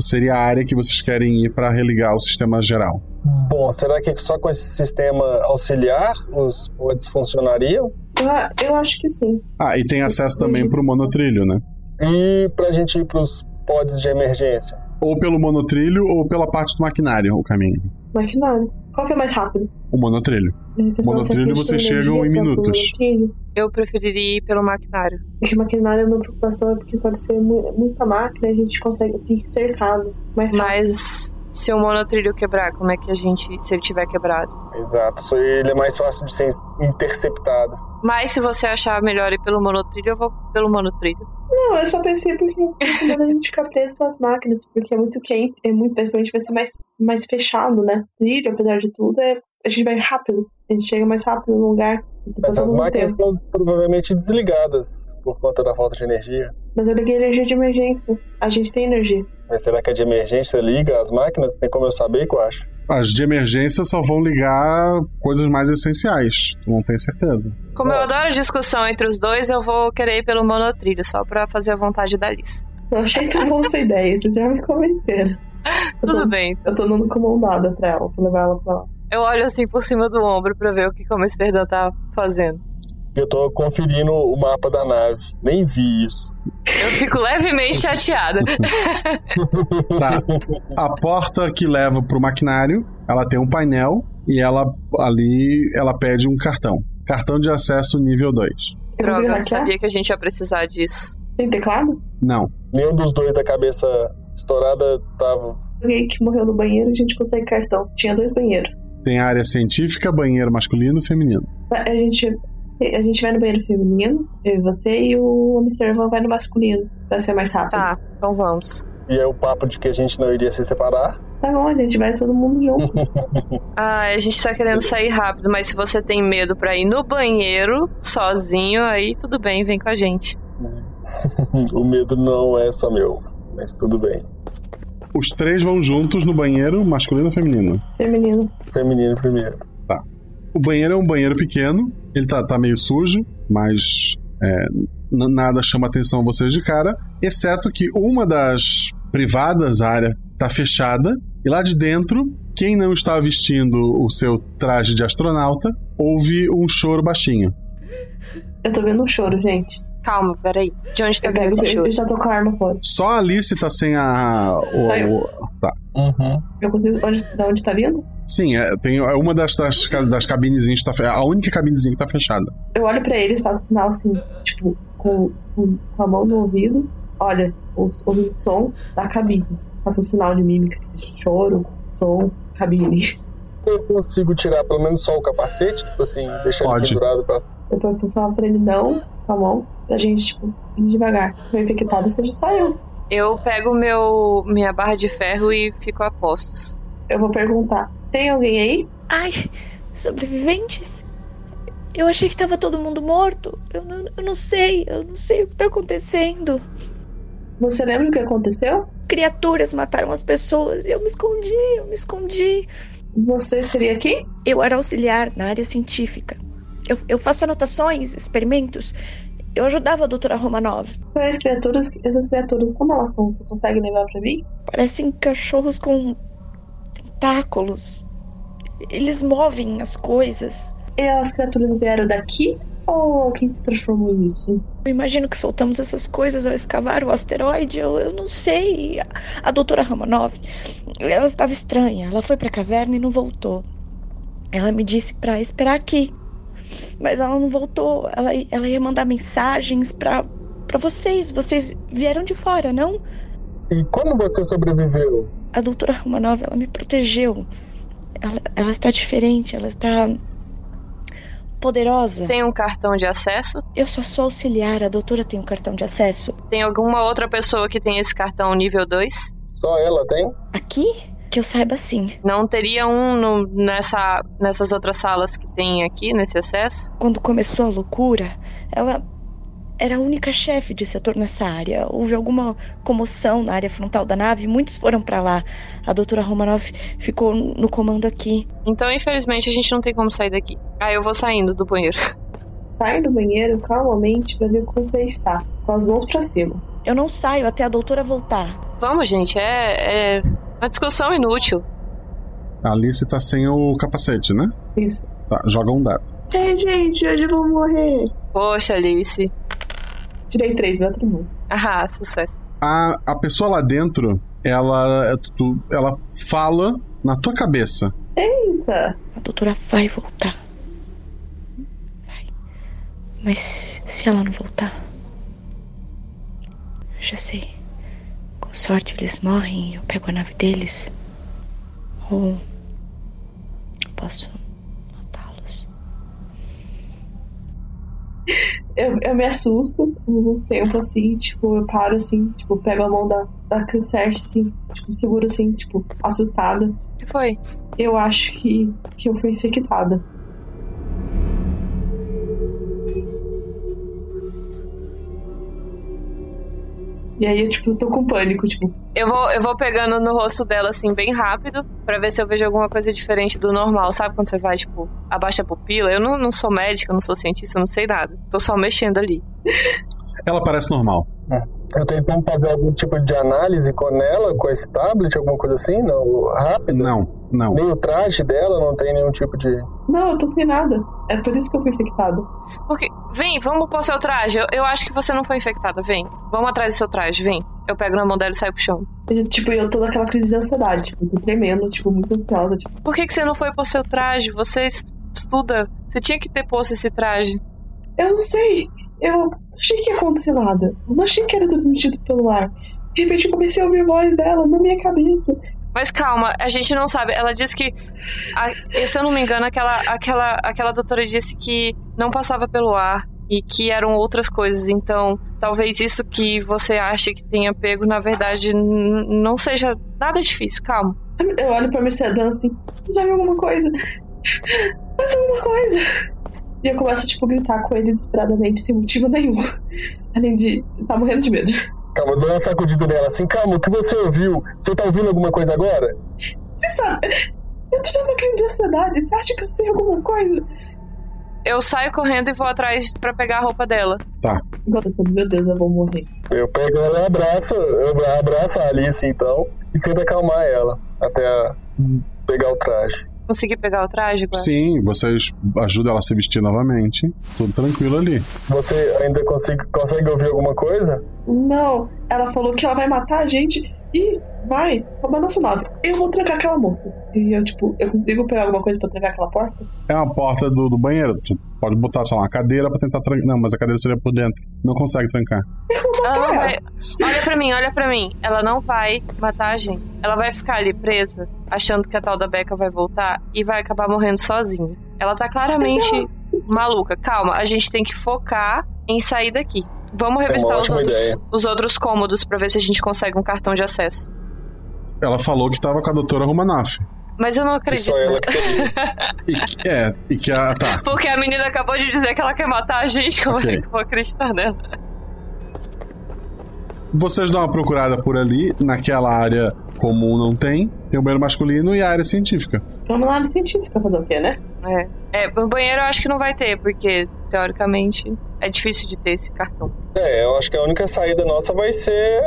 seria a área que vocês querem ir para religar o sistema geral. Bom, será que só com esse sistema auxiliar os pods funcionariam? Eu, a- eu acho que sim. Ah, e tem acesso também para o monotrilho, né? E pra gente ir pros pods de emergência? Ou pelo monotrilho ou pela parte do maquinário, o caminho. Maquinário. Qual que é mais rápido? O monotrilho. Porque senão Monotrilho você vocês chegam em minutos. Eu preferiria ir pelo maquinário. Porque maquinário, a minha preocupação é porque pode ser mu- muita máquina e a gente consegue ficar cercado. Mas, Mas se o monotrilho quebrar, como é que a gente. Se ele tiver quebrado? Exato, ele é mais fácil de ser interceptado. Mas se você achar melhor ir pelo monotrilho, eu vou pelo monotrilho. Não, eu só pensei porque a gente ficar preso nas máquinas, porque é muito quente, é muito, provavelmente vai ser mais, mais fechado, né? Trilho, apesar de tudo, é, a gente vai rápido. A gente chega mais rápido no lugar. Mas passando as muito máquinas tempo. estão provavelmente desligadas por conta da falta de energia. Mas eu liguei energia de emergência. A gente tem energia. Mas será que a de emergência liga as máquinas? Tem como eu saber, que eu acho? As de emergência só vão ligar coisas mais essenciais. Tu não tem certeza. Como eu adoro discussão entre os dois, eu vou querer ir pelo monotrilho, só pra fazer a vontade da Alice. Eu achei tão bom essa ideia, vocês já me convenceram. Eu Tudo tô- bem. Eu tô dando com mão dada pra ela, pra levar ela pra lá. Eu olho assim por cima do ombro pra ver o que que o Amsterdã tá fazendo. Eu tô conferindo o mapa da nave. Nem vi isso. Eu fico levemente chateada. Tá. A porta que leva pro maquinário, ela tem um painel e ela ali ela pede um cartão. Cartão de acesso nível 2. Droga, eu sabia que a gente ia precisar disso. Tem teclado? Não. Nenhum dos dois da cabeça estourada tava. Alguém que morreu no banheiro, a gente consegue cartão. Tinha dois banheiros. Tem área científica, banheiro masculino e feminino. A gente, a gente vai no banheiro feminino, eu e você, e o Amsterdã vai no masculino, pra ser mais rápido. Tá, então vamos. E é o papo de que a gente não iria se separar. Tá bom, a gente vai todo mundo junto. [laughs] Ah, a gente tá querendo sair rápido, mas se você tem medo pra ir no banheiro sozinho, aí tudo bem, vem com a gente. [laughs] o medo não é só meu, mas tudo bem. Os três vão juntos no banheiro, masculino ou feminino? Feminino. Feminino primeiro. O banheiro é um banheiro pequeno, ele tá, tá meio sujo, mas é, nada chama atenção a vocês de cara, exceto que uma das privadas, a área, tá fechada, e lá de dentro, quem não está vestindo o seu traje de astronauta, ouve um choro baixinho. Eu tô vendo um choro, gente. Calma, peraí. De onde tá Eu, vindo pego, esse eu, choro? eu já tô com a arma fora. Só a Alice tá sem a. o- o- tá. Uhum. Eu consigo. Onde, da onde tá vindo? Sim, é, tem é uma das, das, das cabinezinhas que tá A única cabinezinha que tá fechada. Eu olho pra eles, faço sinal assim, tipo, com, com, com a mão no ouvido. Olha, o, o som da cabine. Faço um sinal de mímica, de choro, som, cabine. Eu consigo tirar pelo menos só o capacete, tipo assim, deixar ele Pode. pendurado pra. Eu tô tô falando pra ele não, com a mão, pra gente, tipo, ir devagar. Foi infectada, seja só eu. Eu pego meu minha barra de ferro e fico a postos. Eu vou perguntar: tem alguém aí? Ai, sobreviventes? Eu achei que tava todo mundo morto. Eu não, eu não sei, eu não sei o que tá acontecendo. Você lembra o que aconteceu? Criaturas mataram as pessoas e eu me escondi, eu me escondi. Você seria aqui? Eu era auxiliar na área científica. Eu, eu faço anotações, experimentos. Eu ajudava a doutora Romanov. As criaturas, essas criaturas, como elas são? Você consegue levar pra mim? Parecem cachorros com tentáculos. Eles movem as coisas. E as criaturas vieram daqui? Ou alguém se transformou nisso? Eu imagino que soltamos essas coisas ao escavar o asteroide. Eu, eu não sei. A, a doutora Romanov, ela estava estranha. Ela foi pra caverna e não voltou. Ela me disse pra esperar aqui. Mas ela não voltou. Ela, ela ia mandar mensagens pra, pra vocês. Vocês vieram de fora, não? E como você sobreviveu? A doutora Romanov, ela me protegeu. Ela, ela está diferente, ela está poderosa. Tem um cartão de acesso? Eu só sou auxiliar, a doutora tem um cartão de acesso. Tem alguma outra pessoa que tem esse cartão nível 2? Só ela tem? Aqui? Que eu saiba sim. Não teria um no- nessa, nessas outras salas que tem aqui, nesse acesso? Quando começou a loucura, ela era a única chefe de setor nessa área. Houve alguma comoção na área frontal da nave, muitos foram pra lá. A doutora Romanov ficou no comando aqui. Então, infelizmente, a gente não tem como sair daqui. Ah, eu vou saindo do banheiro. [laughs] Sai do banheiro calmamente pra ver como você está, com as mãos pra cima. Eu não saio até a doutora voltar. Vamos, gente, é, é uma discussão inútil. A Alice tá sem o capacete, né? Isso. Tá, joga um dado. Ei, gente, hoje eu vou morrer. Poxa, Alice. Tirei três, meu atributo. Ah, sucesso. A, a pessoa lá dentro, ela, tu, ela fala na tua cabeça. Eita! A doutora vai voltar. Vai. Mas se ela não voltar. Eu já sei. Com sorte eles morrem e eu pego a nave deles. Ou. eu Posso matá-los. Eu, eu me assusto um tempo assim, tipo, eu paro assim, tipo, pego a mão da, da Cersei, assim, tipo, seguro assim, tipo, assustada. O que foi? Eu acho que, que eu fui infectada. E aí eu, tipo, tô com pânico, tipo. Eu vou, eu vou pegando no rosto dela, assim, bem rápido, pra ver se eu vejo alguma coisa diferente do normal. Sabe quando você vai, tipo, abaixa a pupila? Eu não, não sou médica, não sou cientista, não sei nada. Tô só mexendo ali. Ela parece normal. Eu tenho como fazer algum tipo de análise com ela, com esse tablet, alguma coisa assim? Não, rápido? Não, não. Nem o traje dela não tem nenhum tipo de. Não, eu tô sem nada. É por isso que eu fui infectada. Porque, vem, vamos pôr seu traje. Eu, eu acho que você não foi infectada, vem. Vamos atrás do seu traje, vem. Eu pego na mão dela e saio pro chão. Eu, tipo, eu tô naquela crise de ansiedade, tipo, tô tremendo, tipo, muito ansiosa, tipo. Por que, que você não foi pôr seu traje? Você estuda. Você tinha que ter posto esse traje. Eu não sei. Eu não achei que ia acontecer nada. Eu não achei que era transmitido pelo ar. De repente eu comecei a ouvir a voz dela na minha cabeça. Mas calma, a gente não sabe. Ela disse que. A, se eu não me engano, aquela, aquela, aquela doutora disse que não passava pelo ar e que eram outras coisas. Então, talvez isso que você acha que tenha pego, na verdade, não seja nada difícil. Calma. Eu olho pra Mercedes assim: Você sabe alguma coisa? Faz alguma coisa. E eu começo, tipo, a gritar com ele desesperadamente, sem motivo nenhum. Além de estar tá morrendo de medo. Calma, eu dou uma sacudida nela assim, calma, o que você ouviu? Você tá ouvindo alguma coisa agora? Você sabe, eu tô numa crise de ansiedade, você acha que eu sei alguma coisa? Eu saio correndo e vou atrás para pegar a roupa dela. Tá. Meu Deus, eu vou morrer. Eu pego ela e abraço, eu abraço a Alice então e tento acalmar ela até pegar o traje. Consegui pegar o traje, Guarda? Sim, vocês ajudam ela a se vestir novamente. Tudo tranquilo ali. Você ainda consegue, consegue ouvir alguma coisa? Não. Ela falou que ela vai matar a gente e vai roubar nossa nave. Eu vou trancar aquela moça. E eu, tipo, eu consigo pegar alguma coisa pra trancar aquela porta? É uma porta do, do banheiro. Tu pode botar, sei lá, uma cadeira pra tentar trancar. Não, mas a cadeira seria por dentro. Não consegue trancar. Ela não vai. Olha pra mim, olha pra mim. Ela não vai matar a gente. Ela vai ficar ali presa, achando que a tal da Becca vai voltar e vai acabar morrendo sozinha. Ela tá claramente maluca. Calma, a gente tem que focar em sair daqui. Vamos revistar os outros, os outros cômodos pra ver se a gente consegue um cartão de acesso. Ela falou que tava com a doutora Romanoff. Mas eu não acredito. Só ela [laughs] que e, é, e que a. Tá. Porque a menina acabou de dizer que ela quer matar a gente, como okay. é que eu vou acreditar nela? Vocês dão uma procurada por ali, naquela área comum não tem, tem o banheiro masculino e a área científica. Vamos lá na área científica fazer o quê, né? É. É, o banheiro eu acho que não vai ter, porque teoricamente é difícil de ter esse cartão. É, eu acho que a única saída nossa vai ser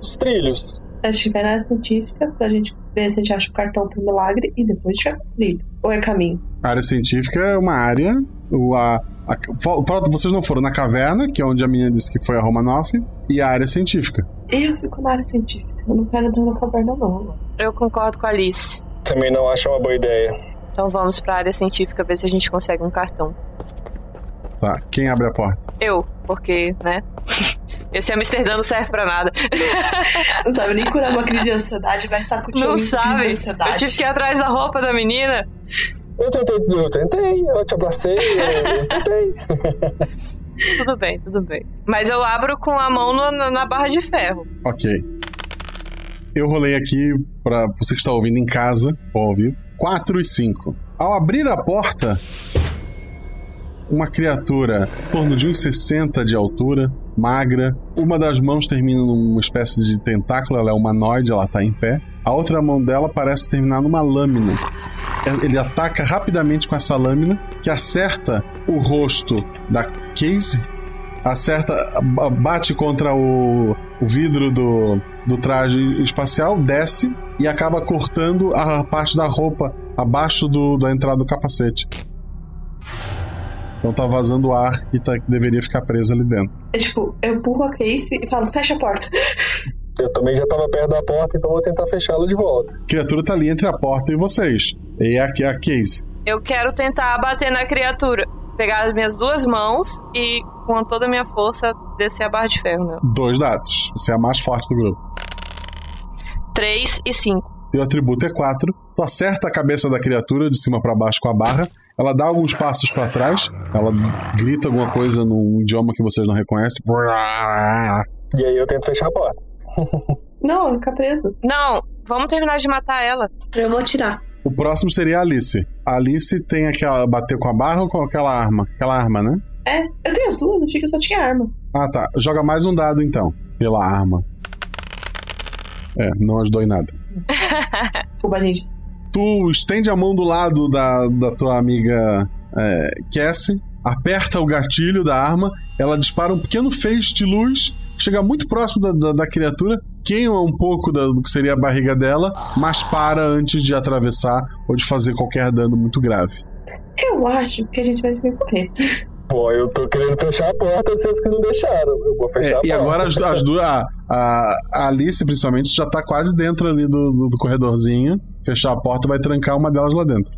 os trilhos. A gente vai na área científica pra gente ver se a gente acha o cartão pro milagre e depois a gente vai pro trilho. Ou é caminho? A área científica é uma área. O, a, a, vocês não foram na caverna, que é onde a menina disse que foi a Romanoff, e a área científica. Eu fico na área científica. Eu não quero entrar na caverna, não. Eu concordo com a Alice. Também não acho uma boa ideia. Então vamos pra área científica ver se a gente consegue um cartão. Tá, quem abre a porta? Eu, porque, né? [laughs] Esse Amsterdã não serve pra nada. Não sabe nem curar uma crise de ansiedade, vai sacudir Não sabe. Eu tive que ir atrás da roupa da menina. Eu tentei, eu tentei, eu te abracei, eu tentei. [laughs] tudo bem, tudo bem. Mas eu abro com a mão no, na barra de ferro. Ok. Eu rolei aqui para você que está ouvindo em casa, ouvir. 4 e 5. Ao abrir a porta, uma criatura em torno de 1,60 de altura, magra. Uma das mãos termina numa espécie de tentáculo, ela é humanoide, ela tá em pé. A outra mão dela parece terminar numa lâmina. Ele ataca rapidamente com essa lâmina, que acerta o rosto da Casey, acerta, bate contra o, o vidro do, do traje espacial, desce e acaba cortando a parte da roupa abaixo do, da entrada do capacete. Então tá vazando ar que, tá, que deveria ficar preso ali dentro. É tipo, eu empurro a Casey e falo, fecha a porta. [laughs] Eu também já tava perto da porta, então vou tentar fechá-la de volta. A criatura tá ali entre a porta e vocês. E a, a Casey. Eu quero tentar bater na criatura. Pegar as minhas duas mãos e, com toda a minha força, descer a barra de ferro, né? Dois dados. Você é a mais forte do grupo. Três e cinco. Teu atributo é quatro. Tu acerta a cabeça da criatura de cima para baixo com a barra ela dá alguns passos para trás, ela grita alguma coisa num idioma que vocês não reconhecem. E aí eu tento fechar a porta. [laughs] não, fica preso. Não, vamos terminar de matar ela. Eu vou atirar. O próximo seria a Alice. A Alice tem aquela. bater com a barra ou com aquela arma? Aquela arma, né? É, eu tenho as duas, achei que eu só tinha arma. Ah, tá. Joga mais um dado então. pela arma. É, não ajudou em nada. [laughs] Desculpa, gente. Tu estende a mão do lado da, da tua amiga é, Cassie, aperta o gatilho da arma, ela dispara um pequeno feixe de luz, chega muito próximo da, da, da criatura, queima um pouco da, do que seria a barriga dela, mas para antes de atravessar ou de fazer qualquer dano muito grave. Eu acho que a gente vai ter que correr. Pô, eu tô querendo fechar a porta, vocês que não deixaram. Eu vou fechar É, a porta. e agora as, as duas. A, [laughs] a, a Alice, principalmente, já tá quase dentro ali do, do, do corredorzinho. Fechar a porta vai trancar uma delas lá dentro.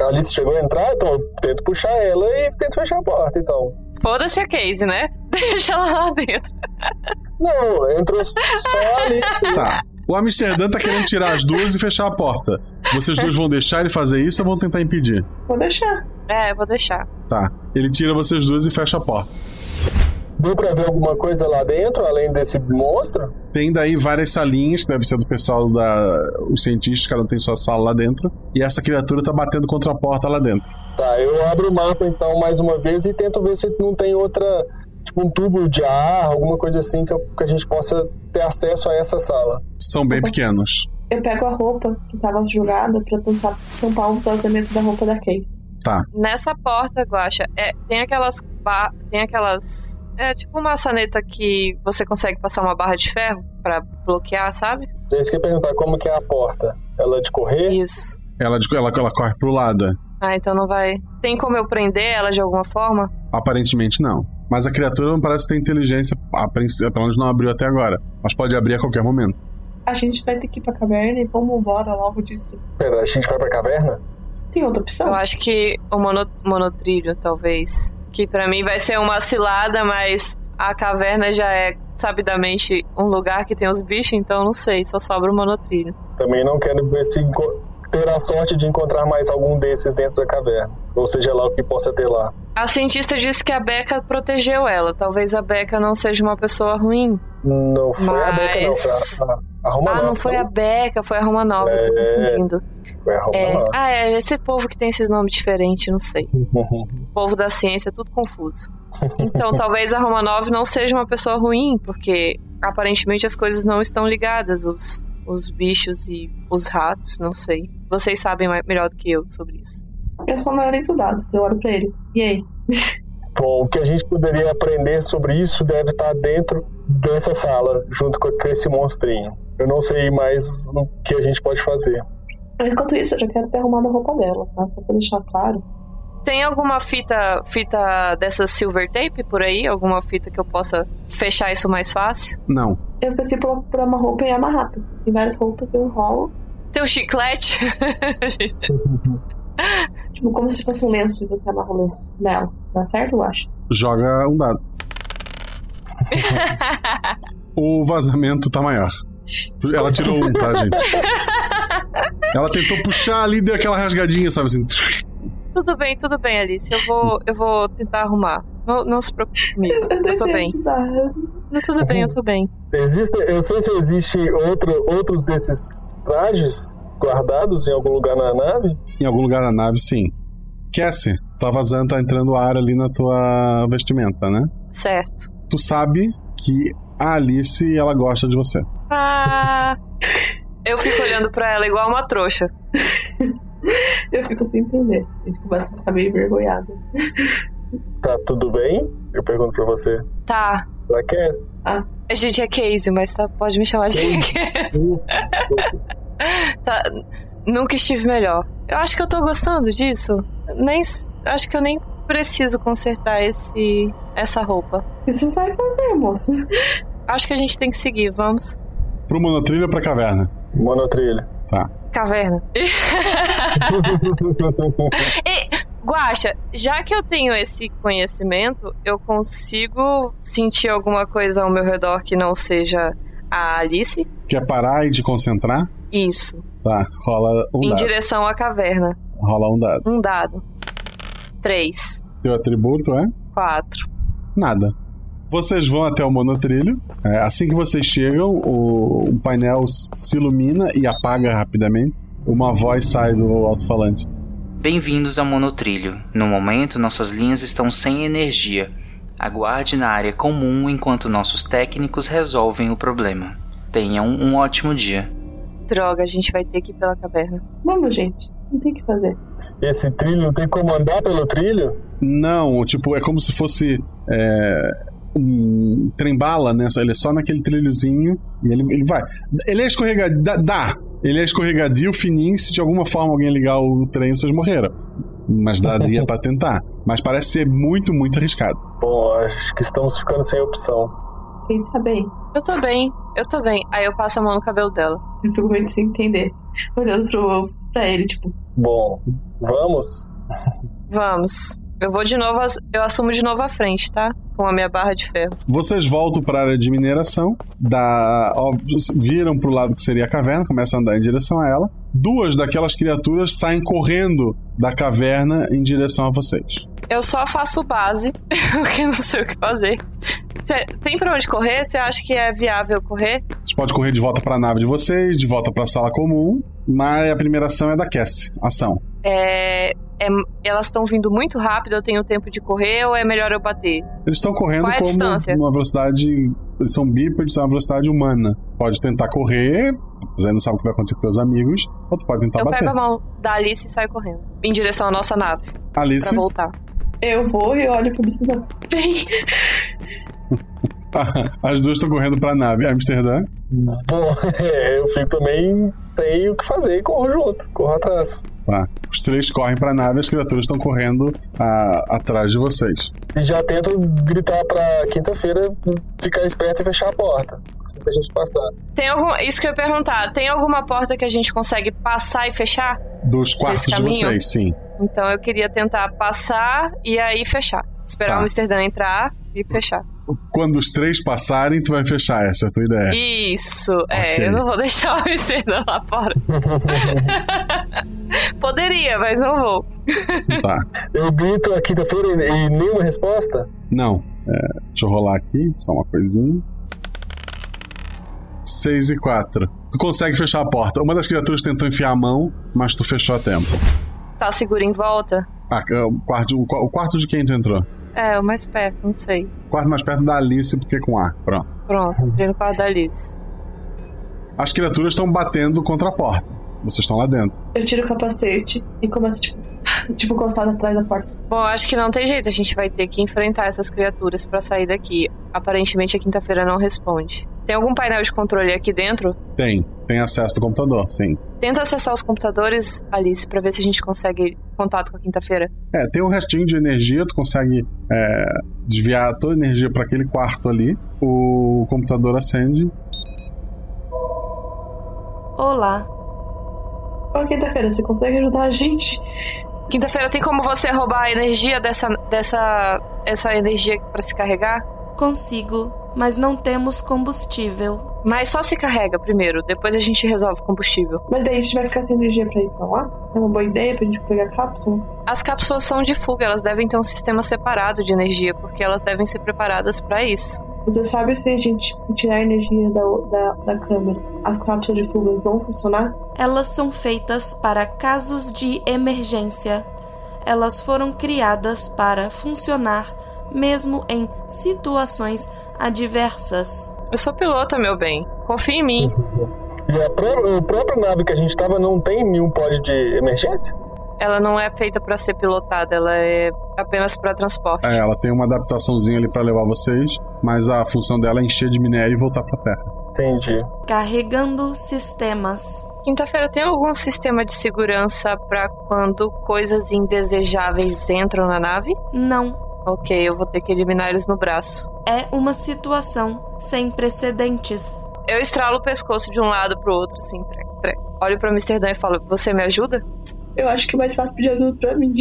A Alice chegou a entrar, então eu tento puxar ela e tento fechar a porta, então. Foda-se a Casey, né? [laughs] Deixa ela lá dentro. Não, entrou só a Alice. [laughs] Tá. O Amsterdã tá querendo tirar as duas e fechar a porta. Vocês dois vão deixar ele fazer isso ou vão tentar impedir? Vou deixar. É, vou deixar. Tá. Ele tira vocês duas e fecha a porta. Deu pra ver alguma coisa lá dentro, além desse monstro? Tem daí várias salinhas, que deve ser do pessoal da. Os cientistas, cada um tem sua sala lá dentro. E essa criatura tá batendo contra a porta lá dentro. Tá, eu abro o mapa então mais uma vez e tento ver se não tem outra. Tipo um tubo de ar, alguma coisa assim que, eu- que a gente possa ter acesso a essa sala. São bem pequenos. Eu pego a roupa que tava jogada pra tentar tampar o vazamento da roupa da Case. Tá. Nessa porta, Guaxa, é, tem aquelas. ba- Tem aquelas. É tipo uma maçaneta que você consegue passar uma barra de ferro pra bloquear, sabe? É eu ia perguntar, como que é a porta? Ela é de correr? Isso. Ela, ela, ela corre pro lado. é. Ah, então não vai. Tem como eu prender ela de alguma forma? Aparentemente não. Mas a criatura não parece ter inteligência. A princípio, pelo menos não abriu até agora. Mas pode abrir a qualquer momento. A gente vai ter que ir pra caverna e vamos embora logo disso. Pera, a gente vai pra caverna? Tem outra opção? Eu acho que o mono, monotrilho, talvez. Que pra mim vai ser uma cilada, mas a caverna já é sabidamente um lugar que tem os bichos, então não sei, só sobra o monotrilho. Também não quero ver se ter a sorte de encontrar mais algum desses dentro da caverna. Ou seja lá o que possa ter lá. A cientista disse que a Becca protegeu ela. Talvez a Becca não seja uma pessoa ruim. Não foi a Becca, não. Mas- Foi a, a, Roma ah, não Nova. foi a Becca, foi a Roma Nova, eu tô É. confundindo. Foi a Roma É, Nova. ah, é esse povo que tem esses nomes diferentes, não sei. [laughs] O povo da ciência é tudo confuso. Então, talvez a Romanov não seja uma pessoa ruim, porque aparentemente as coisas não estão ligadas, os, os bichos e os ratos, não sei. Vocês sabem mais- melhor do que eu sobre isso. Eu só analiso dados, eu olho pra ele. E aí? Bom, o que a gente poderia aprender sobre isso deve estar dentro dessa sala, junto com com esse monstrinho. Eu não sei mais o que a gente pode fazer. Enquanto isso, eu já quero ter arrumado a roupa dela, tá? Só pra deixar claro. Tem alguma fita fita dessa silver tape por aí? Alguma fita que eu possa fechar isso mais fácil? Não. Eu pensei por, por uma roupa e amarrar. Tem várias roupas, eu enrolo. Tem o chiclete? [laughs] [laughs] Tipo, como se fosse um lenço e você amarra o lenço nela. Dá certo, eu acho? Joga um dado. [laughs] o vazamento tá maior. Ela tirou um, tá, gente? Ela tentou puxar ali e deu aquela rasgadinha, sabe assim? Tudo bem, tudo bem, Alice. Eu vou, eu vou tentar arrumar. Não, não se preocupe comigo. [laughs] Eu tô bem. Não, tudo bem, eu tô bem. Existe, eu sei se existe outro, outros desses trajes guardados em algum lugar na nave. Em algum lugar da nave, sim. Cassie, tá vazando, tá entrando ar ali na tua vestimenta, né? Certo. Tu sabe que a Alice, ela gosta de você. Ah. Eu fico olhando pra ela igual uma trouxa. [laughs] Eu fico sem entender. A gente começa a ficar meio envergonhada. Tá tudo bem? Eu pergunto pra você. Tá. Pra quer? Ah. A gente é Casey, mas tá, pode me chamar de Casey. [laughs] tá, nunca estive melhor. Eu acho que eu tô gostando disso. Nem, acho que eu nem preciso consertar esse essa roupa. Isso vai fazer, moça. Acho que a gente tem que seguir, vamos. Pro monotrilho ou pra caverna? Monotrilho. Tá. Caverna. [laughs] e, Guaxa, já que eu tenho esse conhecimento, eu consigo sentir alguma coisa ao meu redor que não seja a Alice? Quer parar e te concentrar? Isso. Tá, rola um em dado. direção à caverna. Rola um dado. Um dado. Três. Teu atributo é? Quatro. Nada. Vocês vão até o monotrilho. É, assim que vocês chegam, o, o painel se ilumina e apaga rapidamente. Uma voz sai do alto-falante. Bem-vindos ao monotrilho. No momento, nossas linhas estão sem energia. Aguarde na área comum enquanto nossos técnicos resolvem o problema. Tenham um ótimo dia. Droga, a gente vai ter que ir pela caverna. Vamos, gente. Não tem o que fazer. Esse trilho não tem como andar pelo trilho? Não, tipo, é como se fosse é, um trem-bala, né? Ele é só naquele trilhozinho e ele, ele vai. Ele é escorregadio. Dá, dá. Ele é escorregadio, fininho. Se de alguma forma alguém ligar o trem, vocês morreram. Mas daria pra tentar. Mas parece ser muito, muito arriscado. Bom, acho que estamos ficando sem opção. Quem sabe bem? Eu tô bem, eu tô bem. Aí eu passo a mão no cabelo dela. Eu fico meio sem entender. Olhando pro, pra ele, tipo. Bom, vamos? Vamos. Eu vou de novo, eu assumo de novo a frente, tá? Com a minha barra de ferro. Vocês voltam para a área de mineração, da, ó, viram pro lado que seria a caverna, começam a andar em direção a ela. Duas daquelas criaturas saem correndo da caverna em direção a vocês. Eu só faço base, [laughs] porque não sei o que fazer. Cê, tem pra onde correr? Você acha que é viável correr? Você pode correr de volta para a nave de vocês, de volta para a sala comum, mas a primeira ação é da Cassie. Ação. É, é, elas estão vindo muito rápido, eu tenho tempo de correr ou é melhor eu bater? Eles estão correndo Qual é a como distância? uma velocidade. Eles são bípedes, são uma velocidade humana. Pode tentar correr, mas aí não sabe o que vai acontecer com seus amigos, ou tu pode tentar eu bater. pego a mão da Alice e saio correndo. Em direção à nossa nave. Alice? Pra voltar. Eu vou e olho pro bicho Vem! As duas estão correndo pra nave. Amsterdã? Bom, é, [laughs] eu fico também. Tenho o que fazer e corro junto, corro atrás. Tá. Os três correm pra nave, as criaturas estão correndo a- atrás de vocês. E já tento gritar pra quinta-feira ficar esperto e fechar a porta. Assim que a gente passar. Tem algum. Isso que eu ia perguntar. Tem alguma porta que a gente consegue passar e fechar? Dos quartos de vocês, sim. Então eu queria tentar passar e aí fechar. Esperar Tá. o Amsterdã entrar e fechar. Quando os três passarem, tu vai fechar, essa é a tua ideia. Isso, é, Ok. eu não vou [laughs] deixar o Amsterdã lá fora. [laughs] Poderia, mas não vou. [laughs] Tá. Eu grito a quinta-feira e e nenhuma resposta? Não. É, deixa eu rolar aqui, só uma coisinha. 6 e 4. Tu consegue fechar a porta. Uma das criaturas tentou enfiar a mão, mas tu fechou a tempo. Tá seguro em volta? Ah, o, quarto, o qua- o quarto de quem tu entrou? É, o mais perto, não sei. O quarto mais perto da Alice, porque com A. Pronto. Pronto, entrei no quarto da Alice. As criaturas estão batendo contra a porta. Vocês estão lá dentro. Eu tiro o capacete e começo, tipo, [laughs] tipo, encostado atrás da porta. Bom, acho que não tem jeito, a gente vai ter que enfrentar essas criaturas pra sair daqui. Aparentemente a quinta-feira não responde. Tem algum painel de controle aqui dentro? Tem. Tem acesso do computador, sim. Tenta acessar os computadores, Alice, pra ver se a gente consegue contato com a quinta-feira. É, tem um restinho de energia, tu consegue é, desviar toda a energia para aquele quarto ali. O computador acende. Olá. Ô, quinta-feira, você consegue ajudar a gente? Quinta-feira tem como você roubar a energia dessa dessa essa energia pra se carregar? Consigo, mas não temos combustível. Mas só se carrega primeiro, depois a gente resolve o combustível. Mas daí a gente vai ficar sem energia pra ir pra lá? É uma boa ideia pra gente pegar a cápsula? As cápsulas são de fuga, elas devem ter um sistema separado de energia, porque elas devem ser preparadas pra isso. Você sabe se a gente tirar a energia da, da, da câmera, as cápsulas de fuga vão funcionar? Elas são feitas para casos de emergência. Elas foram criadas para funcionar mesmo em situações adversas. Eu sou pilota, meu bem. Confia em mim. E a, pró a própria nave que a gente tava não tem nenhum pod de emergência? Ela não é feita pra ser pilotada, ela é apenas pra transporte. É, ela tem uma adaptaçãozinha ali para levar vocês, mas a função dela é encher de minério e voltar pra terra. Entendi. Carregando sistemas. Quinta-feira tem algum sistema de segurança pra quando coisas indesejáveis entram na nave? Não. Ok, eu vou ter que eliminar eles no braço. É uma situação sem precedentes. Eu estralo o pescoço de um lado pro outro, assim, trec, trec. Olho pra Amsterdã e falo: Você me ajuda? Eu acho que é mais fácil pedir ajuda pra mim. [laughs]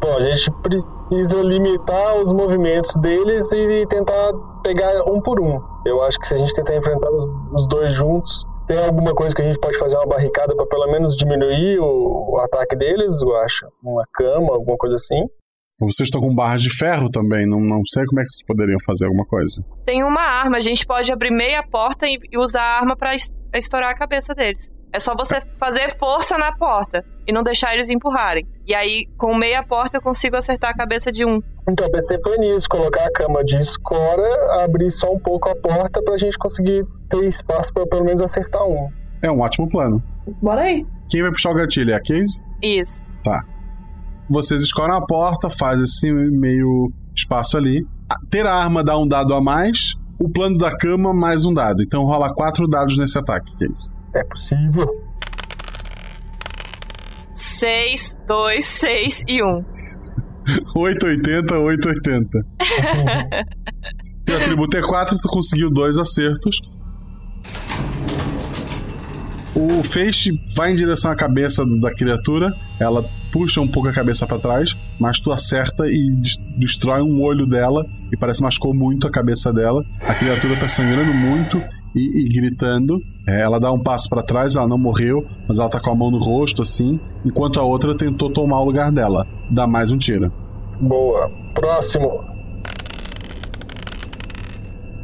Bom, a gente precisa limitar os movimentos deles e tentar pegar um por um. Eu acho que se a gente tentar enfrentar os dois juntos, tem alguma coisa que a gente pode fazer uma barricada para pelo menos diminuir o, o ataque deles, eu acho. Uma cama, alguma coisa assim. Vocês estão com barras de ferro também, não, não sei como é que vocês poderiam fazer alguma coisa. Tem uma arma, a gente pode abrir meia porta e, e usar a arma pra es- estourar a cabeça deles. É só você fazer força na porta e não deixar eles empurrarem. E aí, com meia porta, eu consigo acertar a cabeça de um. Então, pensei foi nisso, colocar a cama de escora, abrir só um pouco a porta pra gente conseguir ter espaço pra pelo menos acertar um. É um ótimo plano. Bora aí. Quem vai puxar o gatilho? É a Case? Isso. Tá. Vocês escoram a porta, faz esse meio espaço ali. Ter a arma dá um dado a mais, o plano da cama mais um dado. Então rola quatro dados nesse ataque, Case. É possível. 6, 2, 6 e 1. 880, 880. Teu atributo é 4, tu conseguiu dois acertos. O feixe vai em direção à cabeça da criatura, ela puxa um pouco a cabeça para trás, mas tu acerta e des- destrói um olho dela e parece que machucou muito a cabeça dela. A criatura tá sangrando muito e, e gritando. É, ela dá um passo para trás, ela não morreu, mas ela tá com a mão no rosto assim, enquanto a outra tentou tomar o lugar dela. Dá mais um tiro. Boa. Próximo.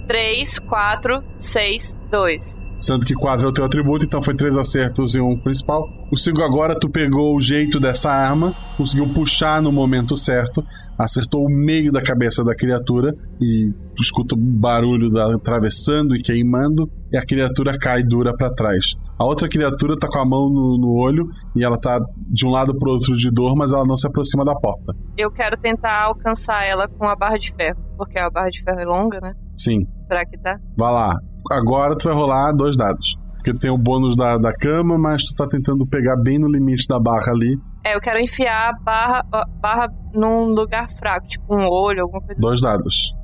3, 4, 6, 2. Sendo que 4 é o teu atributo, então foi três acertos e um principal. O 5 agora, tu pegou o jeito dessa arma, conseguiu puxar no momento certo, acertou o meio da cabeça da criatura e tu escuta o barulho da atravessando e queimando, e a criatura cai dura pra trás. A outra criatura tá com a mão no, no olho e ela tá de um lado pro outro de dor, mas ela não se aproxima da porta. Eu quero tentar alcançar ela com a barra de ferro, porque a barra de ferro é longa, né? Sim, Será que tá? vai lá. Agora tu vai rolar dois dados. Porque tem o bônus da, da cama, mas tu tá tentando pegar bem no limite da barra ali. É, eu quero enfiar a barra, a barra num lugar fraco, tipo um olho, alguma coisa Dois dados.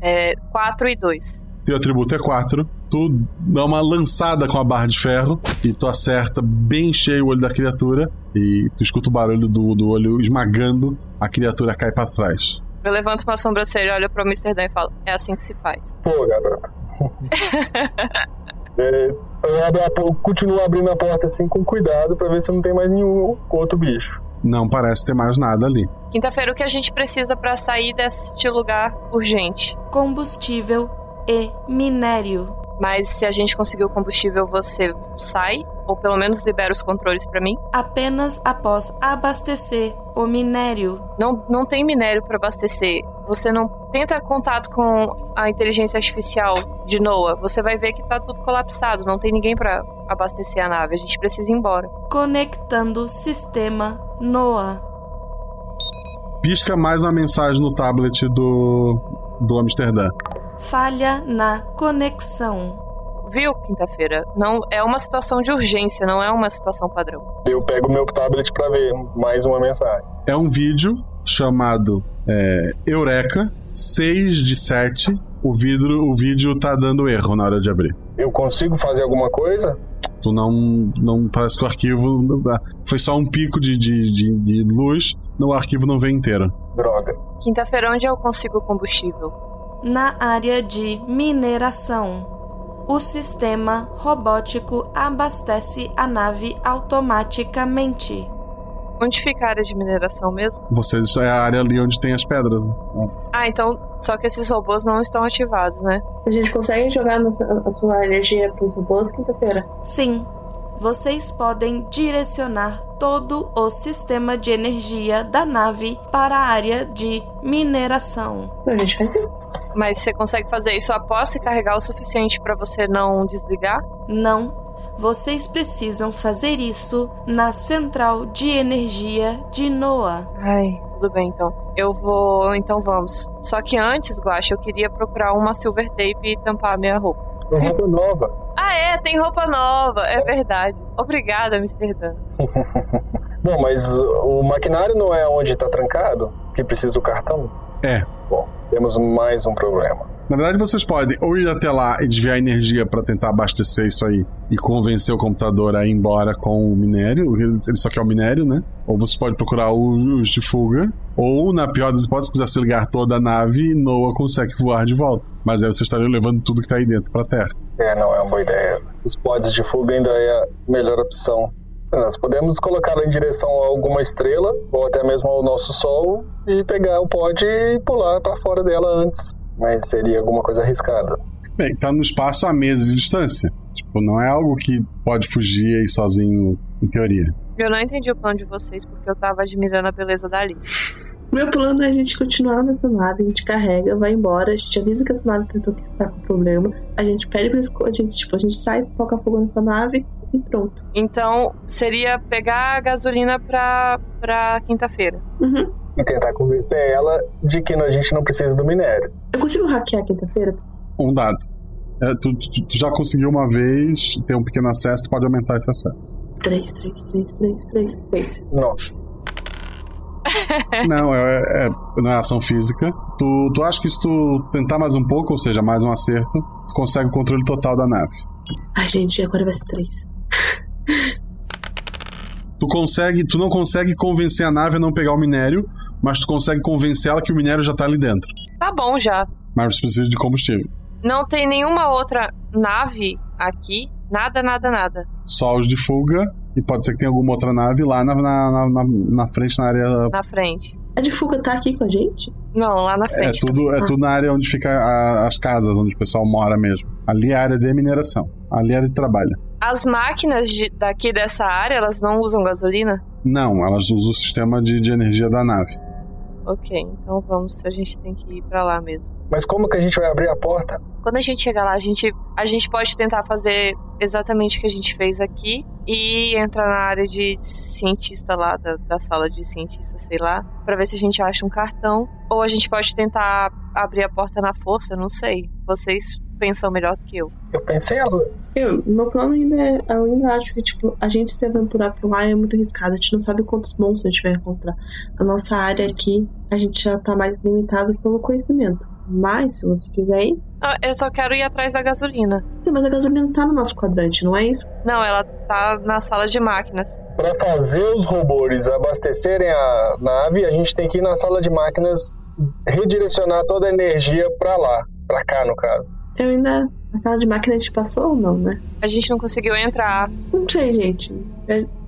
É, 4 e 2. Teu atributo é 4. Tu dá uma lançada com a barra de ferro e tu acerta bem cheio o olho da criatura. E tu escuta o barulho do, do olho esmagando, a criatura cai pra trás. Eu levanto uma sobrancelha, olho pro Mr. Dan e falo: É assim que se faz. Pô, garota. É, eu abro a continuo abrindo a porta assim com cuidado pra ver se não tem mais nenhum outro bicho. Não parece ter mais nada ali. Quinta-feira, o que a gente precisa pra sair deste lugar urgente? Combustível e minério. Mas se a gente conseguir o combustível, você sai? Ou pelo menos libera os controles pra mim? Apenas após abastecer o minério. Não, não tem minério pra abastecer. Você não tenta contato com a inteligência artificial de Noah. Você vai ver que tá tudo colapsado. Não tem ninguém pra abastecer a nave. A gente precisa ir embora. Conectando sistema NOAA. Pisca mais uma mensagem no tablet do, do Amsterdã. Falha na conexão. Viu, quinta-feira? Não é uma situação de urgência, não é uma situação padrão. Eu pego meu tablet pra ver mais uma mensagem. É um vídeo chamado é, Eureka 6 de 7. O, vidro, o vídeo tá dando erro na hora de abrir. Eu consigo fazer alguma coisa? Tu não. não parece que o arquivo. Foi só um pico de, de, de, de luz. O arquivo não vem inteiro. Droga. Quinta-feira, onde eu consigo combustível? Na área de mineração. O sistema robótico abastece a nave automaticamente. Onde fica a área de mineração mesmo? Vocês é a área ali onde tem as pedras. né? Ah, então. Só que esses robôs não estão ativados, né? A gente consegue jogar nossa, a sua energia pros robôs quinta-feira? Sim. Vocês podem direcionar todo o sistema de energia da nave para a área de mineração. Então a gente faz isso. Mas você consegue fazer isso após se carregar o suficiente para você não desligar? Não. Vocês precisam fazer isso na central de energia de Noah. Ai, tudo bem então. Eu vou, então vamos. Só que antes, Guacha, eu queria procurar uma silver tape e tampar a minha roupa. Roupa nova. [laughs] Ah, é, tem roupa nova, é verdade. Obrigada, Mr. Dan. [laughs] Bom, mas o maquinário não é onde tá trancado? Que precisa do cartão? É. Bom, temos mais um problema. Na verdade, vocês podem ou ir até lá e desviar energia para tentar abastecer isso aí e convencer o computador a ir embora com o minério. Ele só quer o minério, né? Ou você pode procurar os de fuga. Ou, na pior das hipóteses, se quiser se ligar toda a nave, Noah consegue voar de volta. Mas aí você estaria levando tudo que tá aí dentro pra terra. É, não é uma boa ideia. Os pods de fuga ainda é a melhor opção. Nós podemos colocá-la em direção a alguma estrela, ou até mesmo ao nosso Sol, e pegar o pod e pular para fora dela antes. Mas seria alguma coisa arriscada. Bem, tá no espaço a meses de distância. Tipo, Não é algo que pode fugir aí sozinho, em teoria. Eu não entendi o plano de vocês porque eu tava admirando a beleza da Alice. Meu plano é a gente continuar nessa nave, a gente carrega, vai embora, a gente avisa que essa nave tentou que tá com problema, a gente pede pra a gente, tipo, a gente sai, toca fogo nessa nave e pronto. Então, seria pegar a gasolina pra, pra quinta-feira. Uhum. E tentar convencer ela de que a gente não precisa do minério. Eu consigo hackear quinta-feira? Um dado. É, tu, tu- tu já conseguiu uma vez ter um pequeno acesso, tu pode aumentar esse acesso. 3, 3, 3, 3, 3, 6. Nossa. Não, é, é- não é ação física. Tu, tu acha que se tu tentar mais um pouco, ou seja, mais um acerto, tu consegue o controle total da nave. Ai, gente, agora vai ser 3. Tu consegue, tu não consegue convencer a nave a não pegar o minério, mas tu consegue convencê-la que o minério já tá ali dentro. Tá bom já. Mas você precisa de combustível. Não tem nenhuma outra nave aqui. Nada, nada, nada. Só os de fuga, e pode ser que tenha alguma outra nave lá na, na, na, na- na frente, na área. Na frente. A de fuga tá aqui com a gente? Não, lá na É frente. tudo, é tudo na área onde fica a- as casas, onde o pessoal mora mesmo. Ali é a área de mineração. Ali é a área de trabalho. As máquinas de- daqui dessa área, elas não usam gasolina? Não, elas usam o sistema de, de energia da nave. Ok, então vamos, a gente tem que ir pra lá mesmo. Mas como que a gente vai abrir a porta? Quando a gente chegar lá, a gente, a gente pode tentar fazer exatamente o que a gente fez aqui e entrar na área de cientista lá, da, da sala de cientista, sei lá, pra ver se a gente acha um cartão. Ou a gente pode tentar abrir a porta na força, não sei. Vocês pensam melhor do que eu. Eu pensei ela. Eu, meu plano ainda é. Eu ainda acho que, tipo, a gente se aventurar por lá é muito arriscado. A gente não sabe quantos monstros a gente vai encontrar. A nossa área aqui, a gente já tá mais limitado pelo conhecimento. Mas, se você quiser ir. Ah, eu só quero ir atrás da gasolina. Sim, mas a gasolina tá no nosso quadrante, não é isso? Não, ela tá na sala de máquinas. Para fazer os robôs abastecerem a nave, a gente tem que ir na sala de máquinas redirecionar toda a energia pra lá, pra cá no caso. Eu ainda. A sala de máquina a gente passou ou não, né? A gente não conseguiu entrar. Não sei, gente.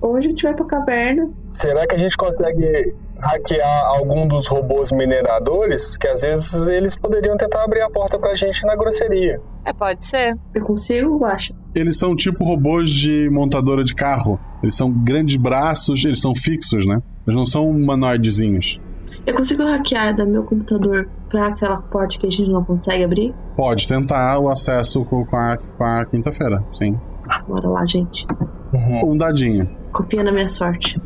Ou a gente vai pra caverna. Será que a gente consegue hackear algum dos robôs mineradores? Que às vezes eles poderiam tentar abrir a porta pra gente na grosseria. É, pode ser. Eu consigo, acho. Eles são tipo robôs de montadora de carro. Eles são grandes braços, eles são fixos, né? Eles não são humanoidezinhos. Eu consigo hackear do meu computador pra aquela porta que a gente não consegue abrir? Pode tentar o acesso com com a, com a quinta-feira, sim. Bora lá, gente. Um dadinho. Confia na minha sorte.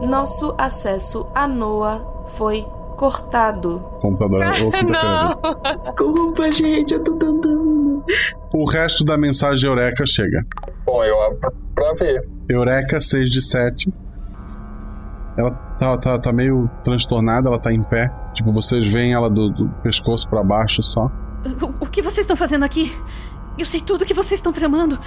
Nosso acesso a Noah foi cortado. Computador [laughs] ou quinta-feira. desse. Desculpa, gente, eu tô tentando. O resto da mensagem Eureka chega. Bom, eu abro pra ver. Eureka 6 de 7. Ela tá, tá, tá meio transtornada, ela tá em pé. Tipo, vocês veem ela do, do pescoço pra baixo só. O, o que vocês estão fazendo aqui? Eu sei tudo o que vocês estão tramando.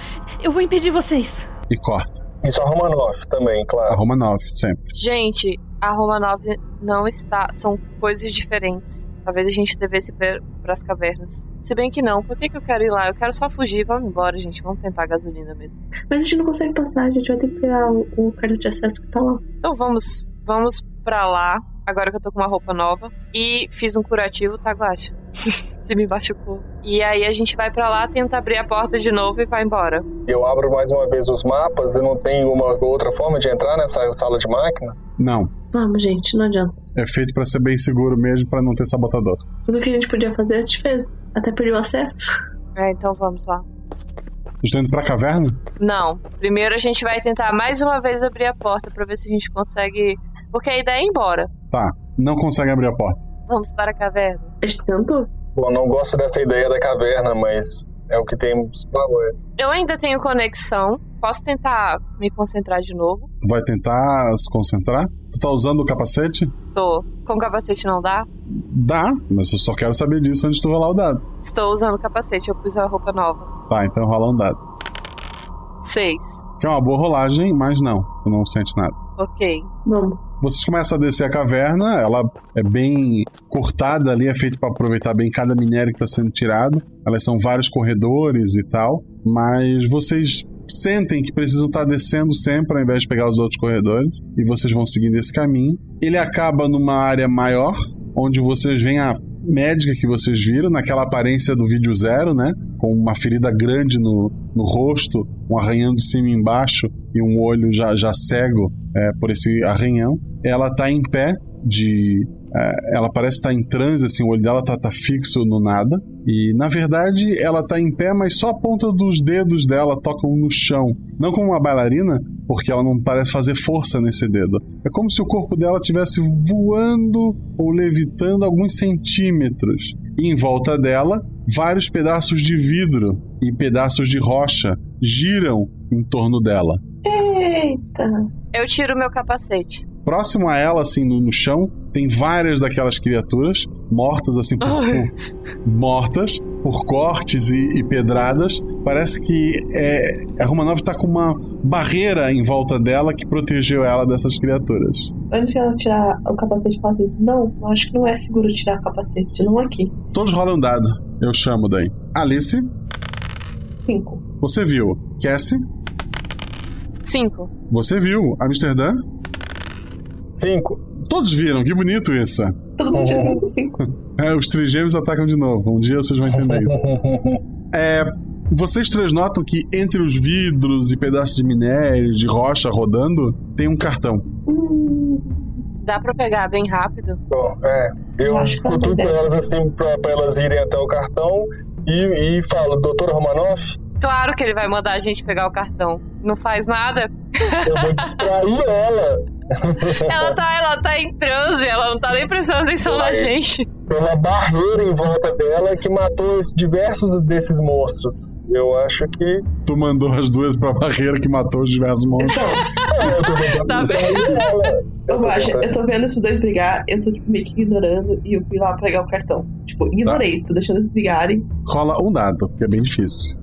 Eu vou impedir vocês. E corta. Isso a Romanov também, claro. A Roma 9, sempre. Gente, a Roma 9 não está. São coisas diferentes. Talvez a gente devesse ir para as cavernas. Se bem que não, por que, que eu quero ir lá? Eu quero só fugir. Vamos embora, gente. Vamos tentar a gasolina mesmo. Mas a gente não consegue passar, a gente vai ter que pegar o, o cartão de acesso que tá lá. Então vamos, vamos pra lá. Agora que eu tô com uma roupa nova. E fiz um curativo, tá, Guacha? [laughs] Se me machucou. E aí a gente vai pra lá, tenta abrir a porta de novo e vai embora. Eu abro mais uma vez os mapas e não tem uma outra forma de entrar nessa sala de máquinas? Não. Vamos, gente, não adianta. É feito pra ser bem seguro mesmo, pra não ter sabotador. Tudo que a gente podia fazer, a gente fez. Até perder o acesso. É, então vamos lá. Estão indo pra caverna? Não. Primeiro a gente vai tentar mais uma vez abrir a porta pra ver se a gente consegue. Porque a ideia é ir embora. Tá. Não consegue abrir a porta. Vamos para a caverna. A gente tentou? Bom, não gosto dessa ideia da caverna, mas é o que temos pra hoje. Eu ainda tenho conexão. Posso tentar me concentrar de novo? Tu vai tentar se concentrar? Tu tá usando o capacete? Tô. Com capacete não dá? Dá, mas eu só quero saber disso antes de tu rolar o dado. Estou usando o capacete, eu pus a roupa nova. Tá, então rola um dado. Seis. Que é uma boa rolagem, mas não. Tu não sente nada. Ok. Vamos. Vocês começam a descer a caverna, ela é bem cortada ali, é feito para aproveitar bem cada minério que está sendo tirado. Elas são vários corredores e tal, mas vocês sentem que precisam estar descendo sempre ao invés de pegar os outros corredores e vocês vão seguindo esse caminho. Ele acaba numa área maior, onde vocês veem a médica que vocês viram, naquela aparência do vídeo zero, né? Com uma ferida grande no, no rosto, um arranhão de cima e embaixo e um olho já, já cego é, por esse arranhão. Ela tá em pé de é, ela parece estar em transe, assim, o olho dela tá, tá, fixo no nada. E na verdade ela tá em pé, mas só a ponta dos dedos dela tocam no chão. Não como uma bailarina, porque ela não parece fazer força nesse dedo. É como se o corpo dela estivesse voando ou levitando alguns centímetros. E em volta dela, vários pedaços de vidro e pedaços de rocha giram em torno dela. Eita! Eu tiro meu capacete. Próximo a ela, assim, no, no chão, tem várias daquelas criaturas mortas, assim, por, por mortas, por cortes e, e, pedradas. Parece que é, a Romanov tá com uma barreira em volta dela que protegeu ela dessas criaturas. Antes de ela tirar o capacete, fala assim: Não, acho que não é seguro tirar o capacete, não aqui. Todos rolam dado, eu chamo daí. Alice. Cinco. Você viu. Cassie. Cinco. Você viu. Amsterdã. Cinco. Todos viram, que bonito isso. Todo mundo tirou cinco. [laughs] É, os trigêmeos atacam de novo. Um dia vocês vão entender isso. [laughs] É, vocês três notam que entre os vidros e pedaços de minério, de rocha rodando, tem um cartão. Dá pra pegar bem rápido? Bom, é. Eu cutuco elas assim pra, pra, elas irem até o cartão e, e falo, doutor Romanoff? Claro que ele vai mandar a gente pegar o cartão. Não faz nada. Eu vou distrair [laughs] ela. [laughs] ela tá, ela tá em transe, ela não tá nem prestando atenção na gente. Tem uma barreira em volta dela que matou diversos desses monstros. Eu acho que. Tu mandou as duas pra barreira que matou os diversos monstros. é, eu tô vendo tá? Eu, acho, eu tô vendo esses dois brigar, eu tô tipo, meio que ignorando e eu fui lá pegar o cartão. Tipo, ignorei, tá. tô deixando eles brigarem. Rola um dado, que é bem difícil.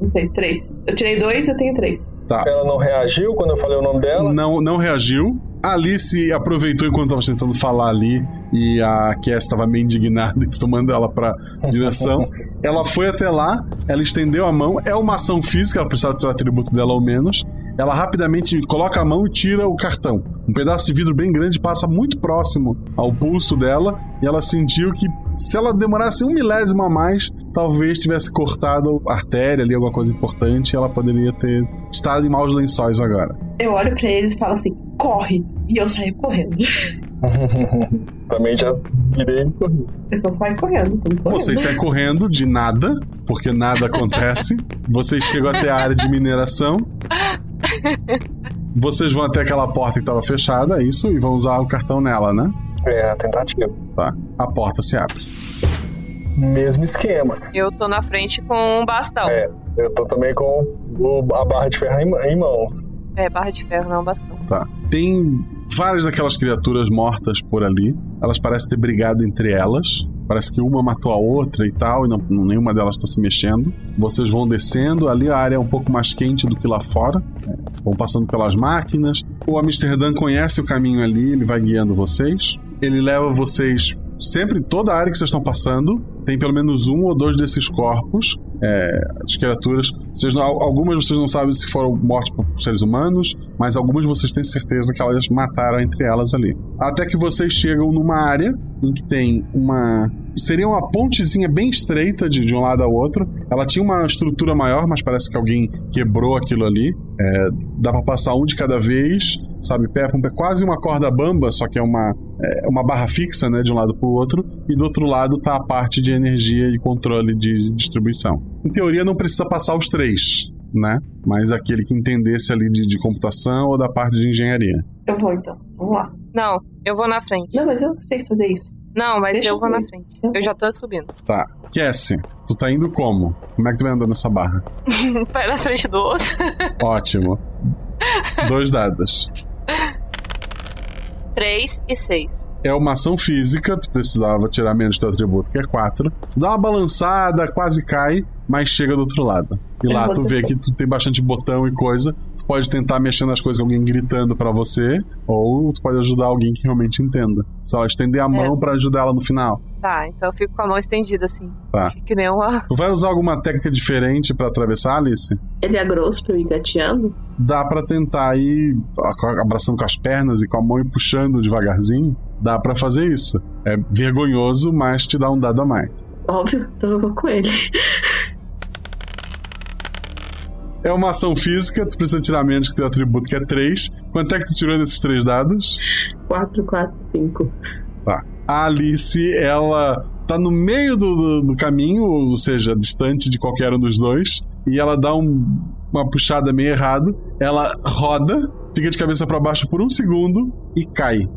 Não sei, três. Eu tirei dois, eu tenho três. Tá. Ela não reagiu quando eu falei o nome dela? Não, não reagiu. A Alice aproveitou enquanto estava tentando falar ali e a Cass estava meio indignada [laughs] e tomando ela para direção. [laughs] ela foi até lá, ela estendeu a mão. É uma ação física, ela precisava tirar o atributo dela ao menos. Ela rapidamente coloca a mão e tira o cartão. Um pedaço de vidro bem grande passa muito próximo ao pulso dela e ela sentiu que se ela demorasse um milésimo a mais, talvez tivesse cortado a artéria ali, alguma coisa importante, e ela poderia ter estado em maus lençóis agora. Eu olho para eles e falo assim: corre! E eu saio correndo. [laughs] Também já virei e corri. Eu só saio correndo, correndo. Vocês saem correndo de nada, porque nada acontece. Vocês chegam até a área de mineração. Vocês vão até aquela porta que estava fechada, é isso, e vão usar o cartão nela, né? É, a tentativa. Tá. A porta se abre. Mesmo esquema. Eu tô na frente com um bastão. É, eu tô também com o, a barra de ferro em, em mãos. É, barra de ferro, não bastão. Tá. Tem várias daquelas criaturas mortas por ali. Elas parecem ter brigado entre elas. Parece que uma matou a outra e tal, e não, nenhuma delas está se mexendo. Vocês vão descendo, ali a área é um pouco mais quente do que lá fora. É, vão passando pelas máquinas. O Amsterdã conhece o caminho ali, ele vai guiando vocês. Ele leva vocês sempre, toda a área que vocês estão passando, tem pelo menos um ou dois desses corpos, é, as criaturas. Vocês não, algumas vocês não sabem se foram mortas por seres humanos, mas algumas vocês têm certeza que elas mataram entre elas ali. Até que vocês chegam numa área em que tem uma. Seria uma pontezinha bem estreita de, de um lado ao outro. Ela tinha uma estrutura maior, mas parece que alguém quebrou aquilo ali. É, dá pra passar um de cada vez sabe? Pé é quase uma corda bamba, só que é uma, é uma barra fixa, né, de um lado para o outro, e do outro lado tá a parte de energia e controle de distribuição. Em teoria não precisa passar os três, né? Mas aquele que entendesse ali de, de computação ou da parte de engenharia. Eu vou então, vamos lá. Não, eu vou na frente. Não, mas eu não sei fazer isso. Não, mas Deixa eu vou na frente. Eu já tô subindo. Tá. Cassie, tu tá indo como? Como é que tu vai andando nessa barra? [laughs] Vai na frente do outro. Ótimo. [laughs] Dois dados. 3 e 6. É uma ação física, tu precisava tirar menos teu atributo, que é 4. Dá uma balançada, quase cai, mas chega do outro lado. E lá tu vê que tu tem bastante botão e coisa. Pode tentar mexer nas coisas com alguém gritando para você, ou tu pode ajudar alguém que realmente entenda. Só estender a mão é. para ajudar ela no final. Tá, então eu fico com a mão estendida assim. Tá. Que nem uma. Tu vai usar alguma técnica diferente para atravessar, Alice? Ele é grosso pra eu ir gateando? Dá para tentar ir abraçando com as pernas e com a mão e puxando devagarzinho. Dá pra fazer isso. É vergonhoso, mas te dá um dado a mais. Óbvio, então eu vou com ele. [laughs] É uma ação física, tu precisa tirar menos que teu atributo, que é 3. Quanto é que tu tirou nesses três dados? 4, 4, 5. Tá. A Alice, ela tá no meio do, do, do, caminho, ou seja, distante de qualquer um dos dois, e ela dá um, uma puxada meio errada. Ela roda, fica de cabeça para baixo por um segundo e cai.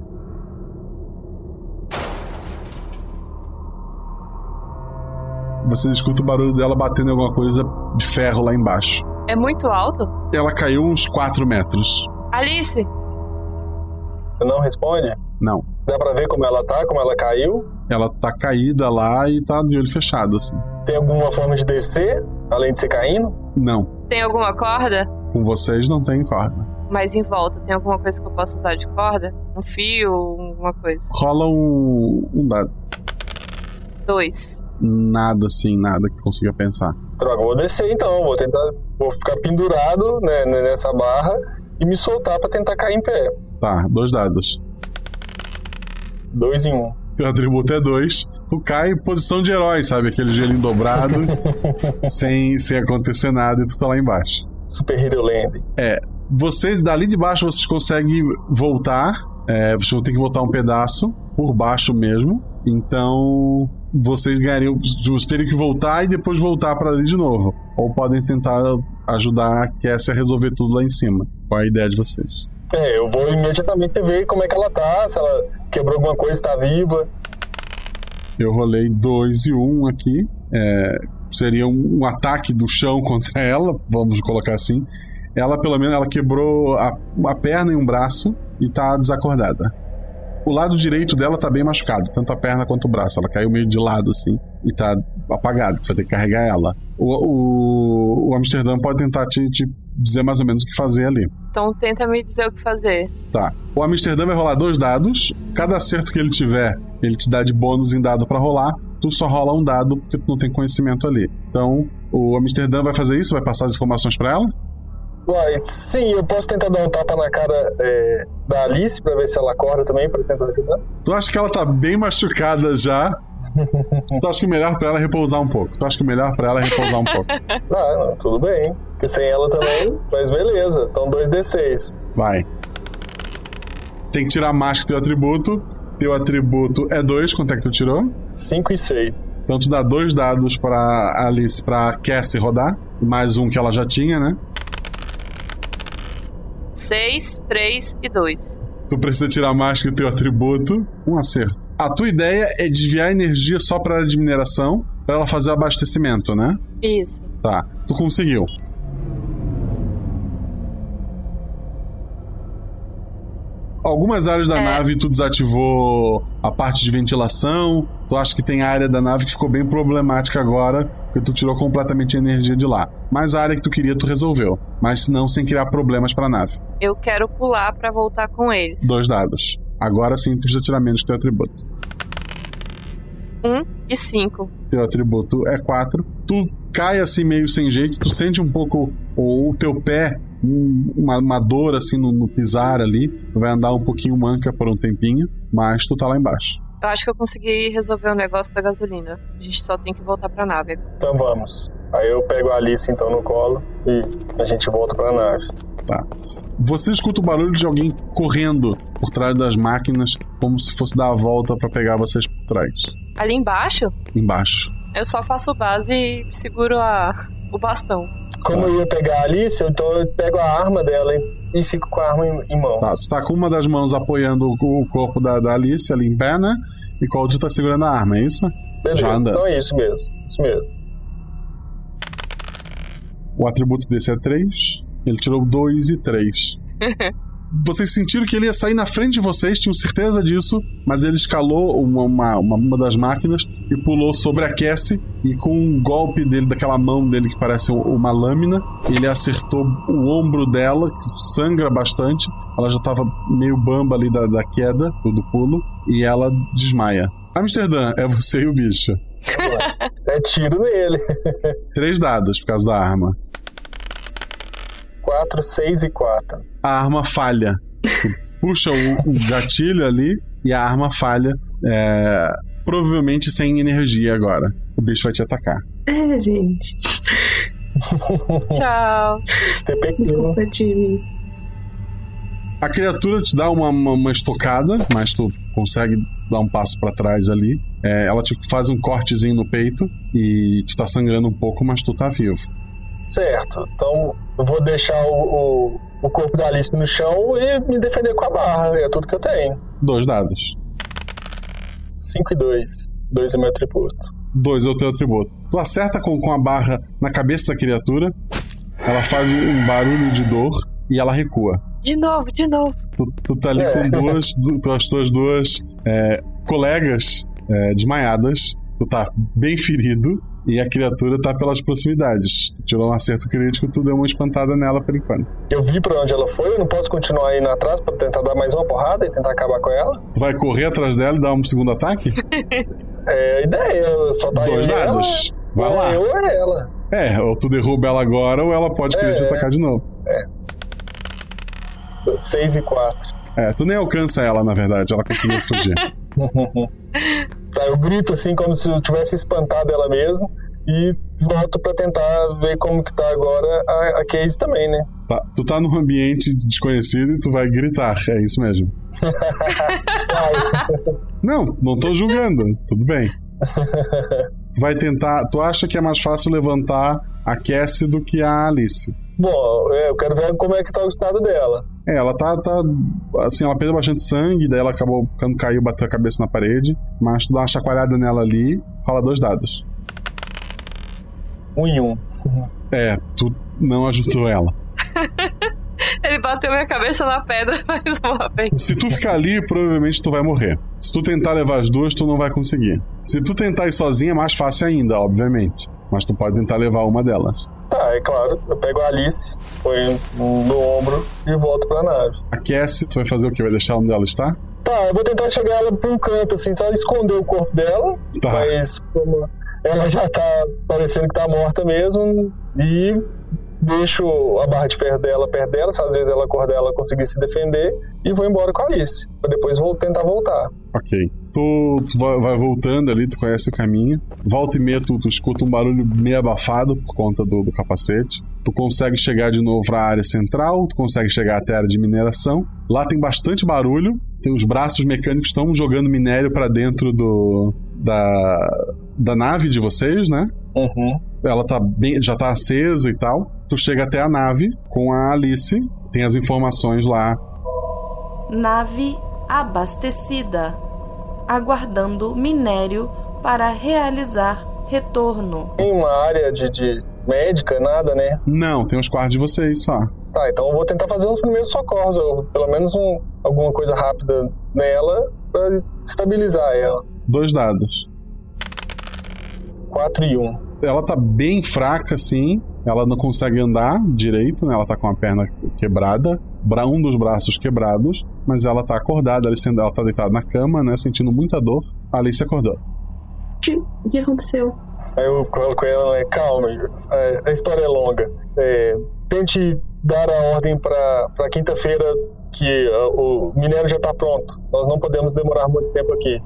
Você escuta o barulho dela batendo em alguma coisa de ferro lá embaixo. É muito alto? Ela caiu uns 4 metros. Alice! Não responde? Não. Dá pra ver como ela tá, como ela caiu? Ela tá caída lá e tá de olho fechado, assim. Tem alguma forma de descer, além de ser caindo? Não. Tem alguma corda? Com vocês não tem corda. Mas em volta, tem alguma coisa que eu possa usar de corda? Um fio, alguma coisa? Rola um, um dado. Dois. Nada assim, nada que consiga pensar. Droga, vou descer então, vou tentar. Vou ficar pendurado né, nessa barra e me soltar para tentar cair em pé. Tá, dois dados. Dois em um. Teu atributo é dois. Tu cai em posição de herói, sabe? Aquele gelinho dobrado, [laughs] sem, sem acontecer nada, e tu tá lá embaixo. Super Hero Land. É. Vocês, dali de baixo, vocês conseguem voltar. É, vocês vão ter que voltar um pedaço, por baixo mesmo. Então, vocês ganhariam. Vocês teriam que voltar e depois voltar para ali de novo. Ou podem tentar ajudar a Cassie a resolver tudo lá em cima. Qual é a ideia de vocês? É, eu vou imediatamente ver como é que ela tá, se ela quebrou alguma coisa, está viva. Eu rolei 2 e 1 um aqui. É, seria um, um, ataque do chão [laughs] contra ela, vamos colocar assim. Ela, pelo menos, ela quebrou a, a perna e um braço e tá desacordada o lado direito dela tá bem machucado, tanto a perna quanto o braço. Ela caiu meio de lado, assim, e tá apagada. Você vai ter que carregar ela. O, o, o Amsterdã pode tentar te, te dizer mais ou menos o que fazer ali. Então tenta me dizer o que fazer. Tá. O Amsterdã vai rolar dois dados. Cada acerto que ele tiver, ele te dá de bônus em dado para rolar. Tu só rola um dado porque tu não tem conhecimento ali. Então, o Amsterdã vai fazer isso, vai passar as informações para ela? Sim, eu posso tentar dar um tapa na cara é, da Alice pra ver se ela acorda também, pra tentar ajudar. Tu acha que ela tá bem machucada já? tu acha que é melhor pra ela repousar um pouco? Tu acha que é melhor pra ela repousar um pouco? [laughs] Ah, não, tudo bem. Porque sem ela também, mas beleza. Então 2d6. Vai. Tem que tirar mais que teu atributo. Teu atributo é 2, quanto é que tu tirou? 5 e 6. Então tu dá dois dados pra Alice, pra Cassie rodar. Mais um que ela já tinha, né? 6, 3 e 2. Tu precisa tirar mais que o teu atributo. Um acerto. A tua ideia é desviar energia só para área de mineração, para ela fazer o abastecimento, né? Isso. Tá. Tu conseguiu. Algumas áreas da é. nave tu desativou a parte de ventilação. Tu acha que tem área da nave que ficou bem problemática agora, porque tu tirou completamente a energia de lá. Mas a área que tu queria tu resolveu, mas não sem criar problemas para a nave. Eu quero pular para voltar com eles. Dois dados. Agora sim tu precisa tirar menos teu atributo. Um e cinco. Teu atributo é quatro. Tu cai assim meio sem jeito, tu sente um pouco o, o teu pé uma, uma dor assim no, no, pisar ali. Tu vai andar um pouquinho manca por um tempinho, mas tu tá lá embaixo. Eu acho que eu consegui resolver o negócio da gasolina. A gente só tem que voltar pra nave. Então vamos. Aí eu pego a Alice então no colo e a gente volta pra nave. Tá. Você escuta o barulho de alguém correndo por trás das máquinas, como se fosse dar a volta para pegar vocês por trás. Ali embaixo? Embaixo. Eu só faço base e seguro a, o bastão. Como eu ia pegar a Alice, então eu pego a arma dela e fico com a arma em, em mãos. Tá, tu tá com uma das mãos apoiando o, corpo da, da Alice ali em pé, né? E com a outra tá segurando a arma, é isso? Beleza, Já anda. então é isso mesmo. Isso mesmo. O atributo desse é 3. Ele tirou 2 e 3. [laughs] vocês sentiram que ele ia sair na frente de vocês, tinham certeza disso, mas ele escalou uma, uma, uma, das máquinas e pulou sobre a Cassie e com um golpe dele, daquela mão dele que parece uma lâmina, ele acertou o ombro dela, que sangra bastante. Ela já estava meio bamba ali da, da queda, do pulo, e ela desmaia. Amsterdã, é você e o bicho. É tiro nele. Três dados por causa da arma. 4, 6 e 4. A arma falha. Tu puxa o, o gatilho ali e a arma falha, é, provavelmente sem energia agora. O bicho vai te atacar. É, gente. [laughs] Tchau. Desculpa, time. A criatura te dá uma, uma, uma estocada, mas tu consegue dar um passo pra trás ali. É, ela te faz um cortezinho no peito e tu tá sangrando um pouco, mas tu tá vivo. Certo. Então eu vou deixar o, o, o corpo da Alice no chão e me defender com a barra. É tudo que eu tenho. Dois dados. 5 e 2. 2 é meu atributo. Dois é o teu atributo. Tu acerta com, com a barra na cabeça da criatura, ela faz um barulho de dor e ela recua. De novo, de novo. Tu, tu tá ali É. com duas, du- tuas tuas duas é, colegas é, desmaiadas. Tu tá bem ferido e a criatura tá pelas proximidades. Tu tirou um acerto crítico, tu deu uma espantada nela por enquanto. Eu vi pra onde ela foi, eu não posso continuar indo atrás pra tentar dar mais uma porrada e tentar acabar com ela? Tu vai correr atrás dela e dar um segundo ataque? [laughs] É a ideia, só tá Dois e ela. dados. Vai lá. Eu ou ela. É, ou tu derruba ela agora ou ela pode querer te É. atacar de novo. 6 e 4. É, tu nem alcança ela, na verdade, ela conseguiu fugir. [laughs] Eu grito assim como se eu tivesse espantado ela mesmo e volto pra tentar ver como que tá agora a, a Case também, né? Tá, tu tá num ambiente desconhecido e tu vai gritar, é isso mesmo. [laughs] Não, não tô julgando, tudo bem. Tu [laughs] vai tentar. Tu acha que é mais fácil levantar a Cassie do que a Alice? Bom, é, eu quero ver como é que tá o estado dela. É, ela tá, tá. Assim, ela perdeu bastante sangue, daí ela acabou, quando caiu, bateu a cabeça na parede. Mas tu dá uma chacoalhada nela ali, rola dois dados. Um em um. É, tu não ajudou ela. [laughs] Ele bateu minha cabeça na pedra [laughs] mais uma vez. Se tu ficar ali, provavelmente tu vai morrer. Se tu tentar levar as duas, tu não vai conseguir. Se tu tentar ir sozinha, é mais fácil ainda, obviamente. Mas tu pode tentar levar uma delas. Tá, é claro, eu pego a Alice, põe no ombro e volto pra nave. A Cassie, tu vai fazer o quê? Vai deixar onde ela está? Tá, eu vou tentar chegar ela pra um canto, assim, só esconder o corpo dela. Tá. Mas como ela já tá parecendo que tá morta mesmo, e deixo a barra de ferro dela perto dela, se às vezes ela acordar ela conseguir se defender, e vou embora com a Alice, pra depois vou tentar voltar. Ok. Tu, tu vai, vai voltando ali, tu conhece o caminho. Volta e meia, tu, tu escuta um barulho meio abafado por conta do, do capacete. Tu consegue chegar de novo pra área central, tu consegue chegar até a área de mineração. Lá tem bastante barulho. Tem os braços mecânicos estão jogando minério pra dentro do da, da nave de vocês, né? Uhum. Ela tá bem, já tá acesa e tal. Tu chega até a nave com a Alice, tem as informações lá. Nave abastecida, aguardando minério para realizar retorno. Tem uma área de, de médica, nada, né? Não, tem os quartos de vocês só. Tá, então eu vou tentar fazer uns primeiros socorros, ou pelo menos um, alguma coisa rápida nela pra estabilizar ela. Dois dados. 4 e 1. Ela tá bem fraca, assim. Ela não consegue andar direito, né? Ela tá com a perna quebrada, bra- um dos braços quebrados, mas ela tá acordada, ela, sendo- ela tá deitada na cama, né? Sentindo muita dor. A Alice acordou. O que aconteceu? Aí eu falo com ela, né, calma, é, a história é longa. É, tente dar a ordem pra, pra quinta-feira que o minério já tá pronto. Nós não podemos demorar muito tempo aqui.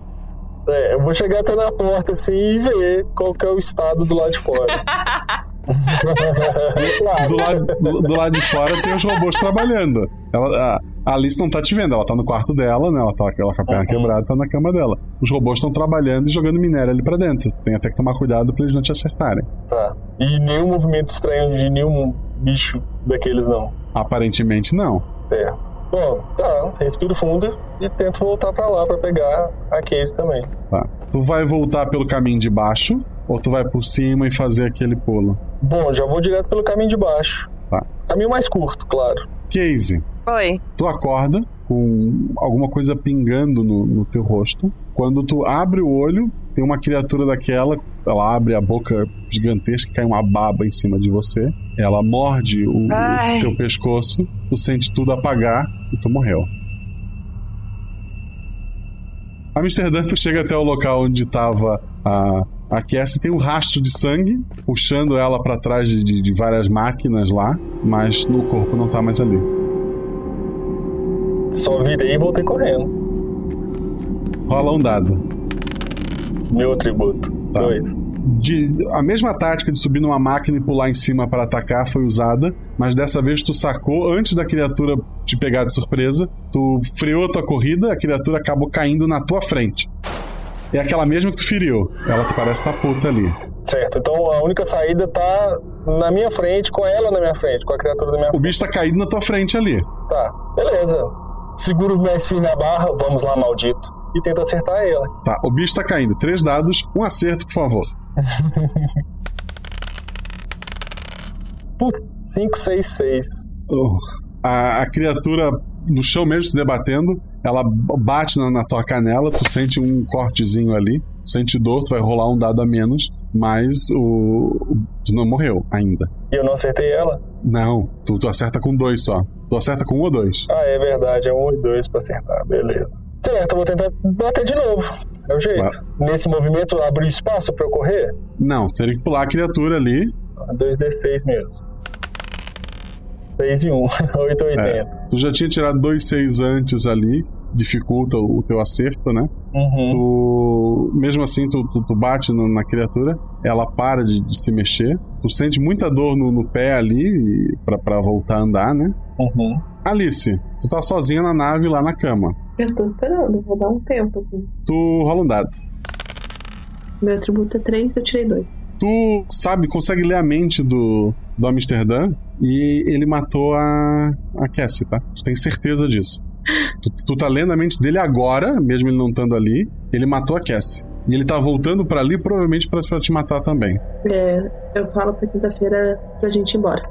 É, eu vou chegar até na porta assim e ver qual que é o estado do lado de fora. [laughs] [laughs] Do lado, do, do lado de fora tem os robôs trabalhando. Ela, a, Alice não tá te vendo, ela tá no quarto dela, né? Ela tá ela com a perna quebrada, tá na cama dela. Os robôs estão trabalhando e jogando minério ali pra dentro. Tem até que tomar cuidado pra eles não te acertarem. Tá. E nenhum movimento estranho de nenhum bicho daqueles, não. Aparentemente não. Certo. Bom, tá. Respiro fundo e tento voltar pra lá pra pegar a case também. Tá. Tu vai voltar pelo caminho de baixo ou tu vai por cima e fazer aquele pulo? Bom, já vou direto pelo caminho de baixo. Tá. Caminho mais curto, claro. Casey, Oi. tu acorda com alguma coisa pingando no, no teu rosto. Quando tu abre o olho, tem uma criatura daquela, ela abre a boca gigantesca e cai uma baba em cima de você. Ela morde o, o teu pescoço, tu sente tudo apagar e tu morreu. Amsterdã, tu chega até o local onde tava a, a Cassie, tem um rastro de sangue puxando ela pra trás de, de- de várias máquinas lá, mas no corpo não tá mais ali. Só virei e voltei correndo. Rola um dado. Meu atributo. Tá. Dois. De, a mesma tática de subir numa máquina e pular em cima para atacar foi usada, mas dessa vez tu sacou antes da criatura te pegar de surpresa. Tu freou a tua corrida, a criatura acabou caindo na tua frente. É aquela mesma que tu feriu. Ela parece estar puta ali. Certo, então a única saída tá na minha frente, com ela na minha frente, com a criatura da minha O frente. bicho tá caído na tua frente ali. Tá, beleza. Seguro mais firme na barra, vamos lá, maldito. E tenta acertar ela. Tá, o bicho tá caindo. Três dados, um acerto, por favor. 5, 6, 6. Oh. A, a criatura no chão mesmo se debatendo, ela bate na, na tua canela, tu sente um cortezinho ali, sente dor, tu vai rolar um dado a menos, mas o, tu não morreu ainda. E eu não acertei ela? Não, tu, tu acerta com dois só. Tu acerta com um ou dois. Ah, é verdade, é um e dois pra acertar, beleza. Certo, eu vou tentar bater de novo. É o jeito. Nesse movimento abriu espaço pra eu correr? Não, teria que pular a criatura ali. 2d6 mesmo. 6 e 1, 8 80. É, tu já tinha tirado dois seis antes ali, dificulta o teu acerto, né? Uhum. Tu, mesmo assim, tu, tu, tu bate no- na criatura, ela para de, de se mexer. Tu sente muita dor no, no pé ali pra, pra voltar a andar, né? Uhum. Alice, tu tá sozinha na nave lá na cama. Eu tô esperando, vou dar um tempo, assim. Tu rola um dado. Meu atributo é 3, eu tirei 2. Tu sabe, consegue ler a mente do, do Amsterdã e ele matou a, a Cassie, tá? Tu tem certeza disso. Tu, tu tá lendo a mente dele agora, mesmo ele não estando ali. Ele matou a Cassie. E ele tá voltando pra ali, provavelmente pra, pra te matar também. É, eu falo pra quinta-feira pra gente ir embora.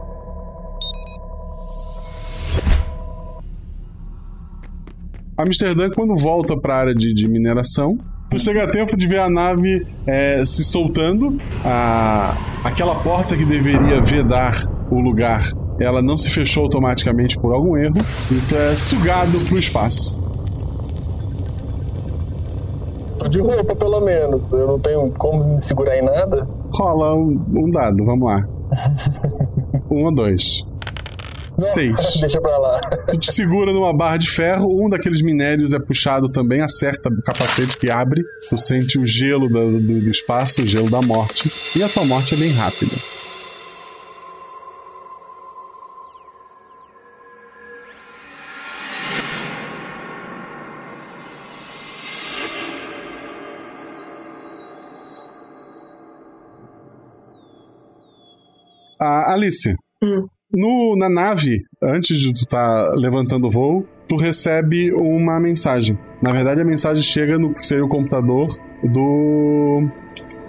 Amsterdã, quando volta pra área de, de mineração, tu chega a tempo de ver a nave é, se soltando. A, aquela porta que deveria vedar o lugar, ela não se fechou automaticamente por algum erro. E tu é sugado pro espaço. Tô de roupa, pelo menos. Eu não tenho como me segurar em nada. Rola um, um dado, vamos lá. [laughs] um ou dois. Seis. Deixa pra lá. Tu te segura numa barra de ferro, um daqueles minérios é puxado também, acerta o capacete que abre, tu sente o gelo do, do, do espaço, o gelo da morte, e a tua morte é bem rápida. A Alice, no, na nave, antes de tu estar levantando o voo, tu recebe uma mensagem. Na verdade, a mensagem chega no que seria o computador do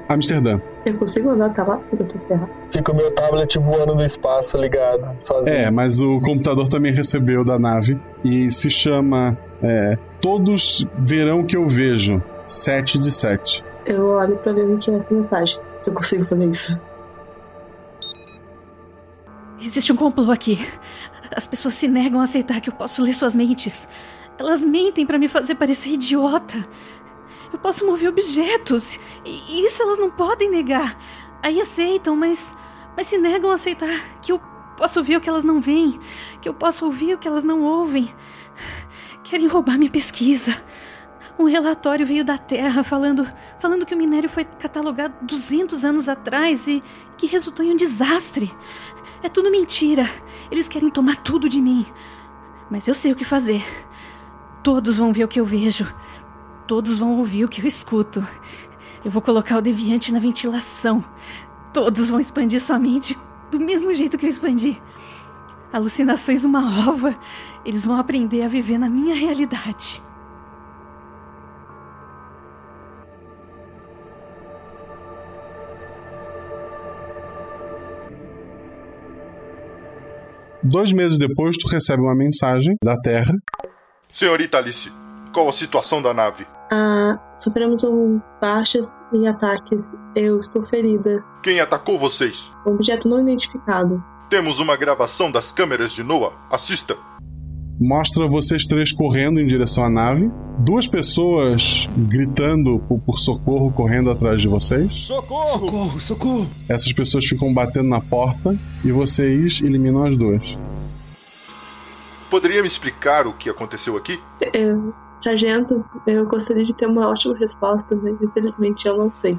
Amsterdã. Eu consigo andar até lá? Eu tô ferrado. Fica o meu tablet voando no espaço ligado, sozinho. É, mas o computador também recebeu da nave e se chama é, Todos Verão que eu vejo, 7 de 7. Eu olho pra ver o que é essa mensagem. Se eu consigo fazer isso. Existe um complô aqui. As pessoas se negam a aceitar que eu posso ler suas mentes. Elas mentem pra me fazer parecer idiota. Eu posso mover objetos. E isso elas não podem negar. Aí aceitam, mas. Mas se negam a aceitar que eu posso ouvir o que elas não veem. Que eu posso ouvir o que elas não ouvem. Querem roubar minha pesquisa. Um relatório veio da Terra falando, falando que o minério foi catalogado 200 anos atrás e que resultou em um desastre. É tudo mentira. Eles querem tomar tudo de mim. Mas eu sei o que fazer. Todos vão ver o que eu vejo. Todos vão ouvir o que eu escuto. Eu vou colocar o deviante na ventilação. Todos vão expandir sua mente do mesmo jeito que eu expandi. Alucinações uma ova. Eles vão aprender a viver na minha realidade. Dois meses depois, tu recebe uma mensagem da Terra. Senhorita Alice, qual a situação da nave? Ah, sofremos um baixas e ataques. Eu estou ferida. Quem atacou vocês? Objeto não identificado. Temos uma gravação das câmeras de Noah. Assista. Mostra vocês três correndo em direção à nave. Duas pessoas gritando por, por socorro, correndo atrás de vocês. Socorro! Socorro, socorro! Essas pessoas ficam batendo na porta e vocês eliminam as duas. Poderia me explicar o que aconteceu aqui? Eu Sargento, eu gostaria de ter uma ótima resposta, mas infelizmente eu não sei.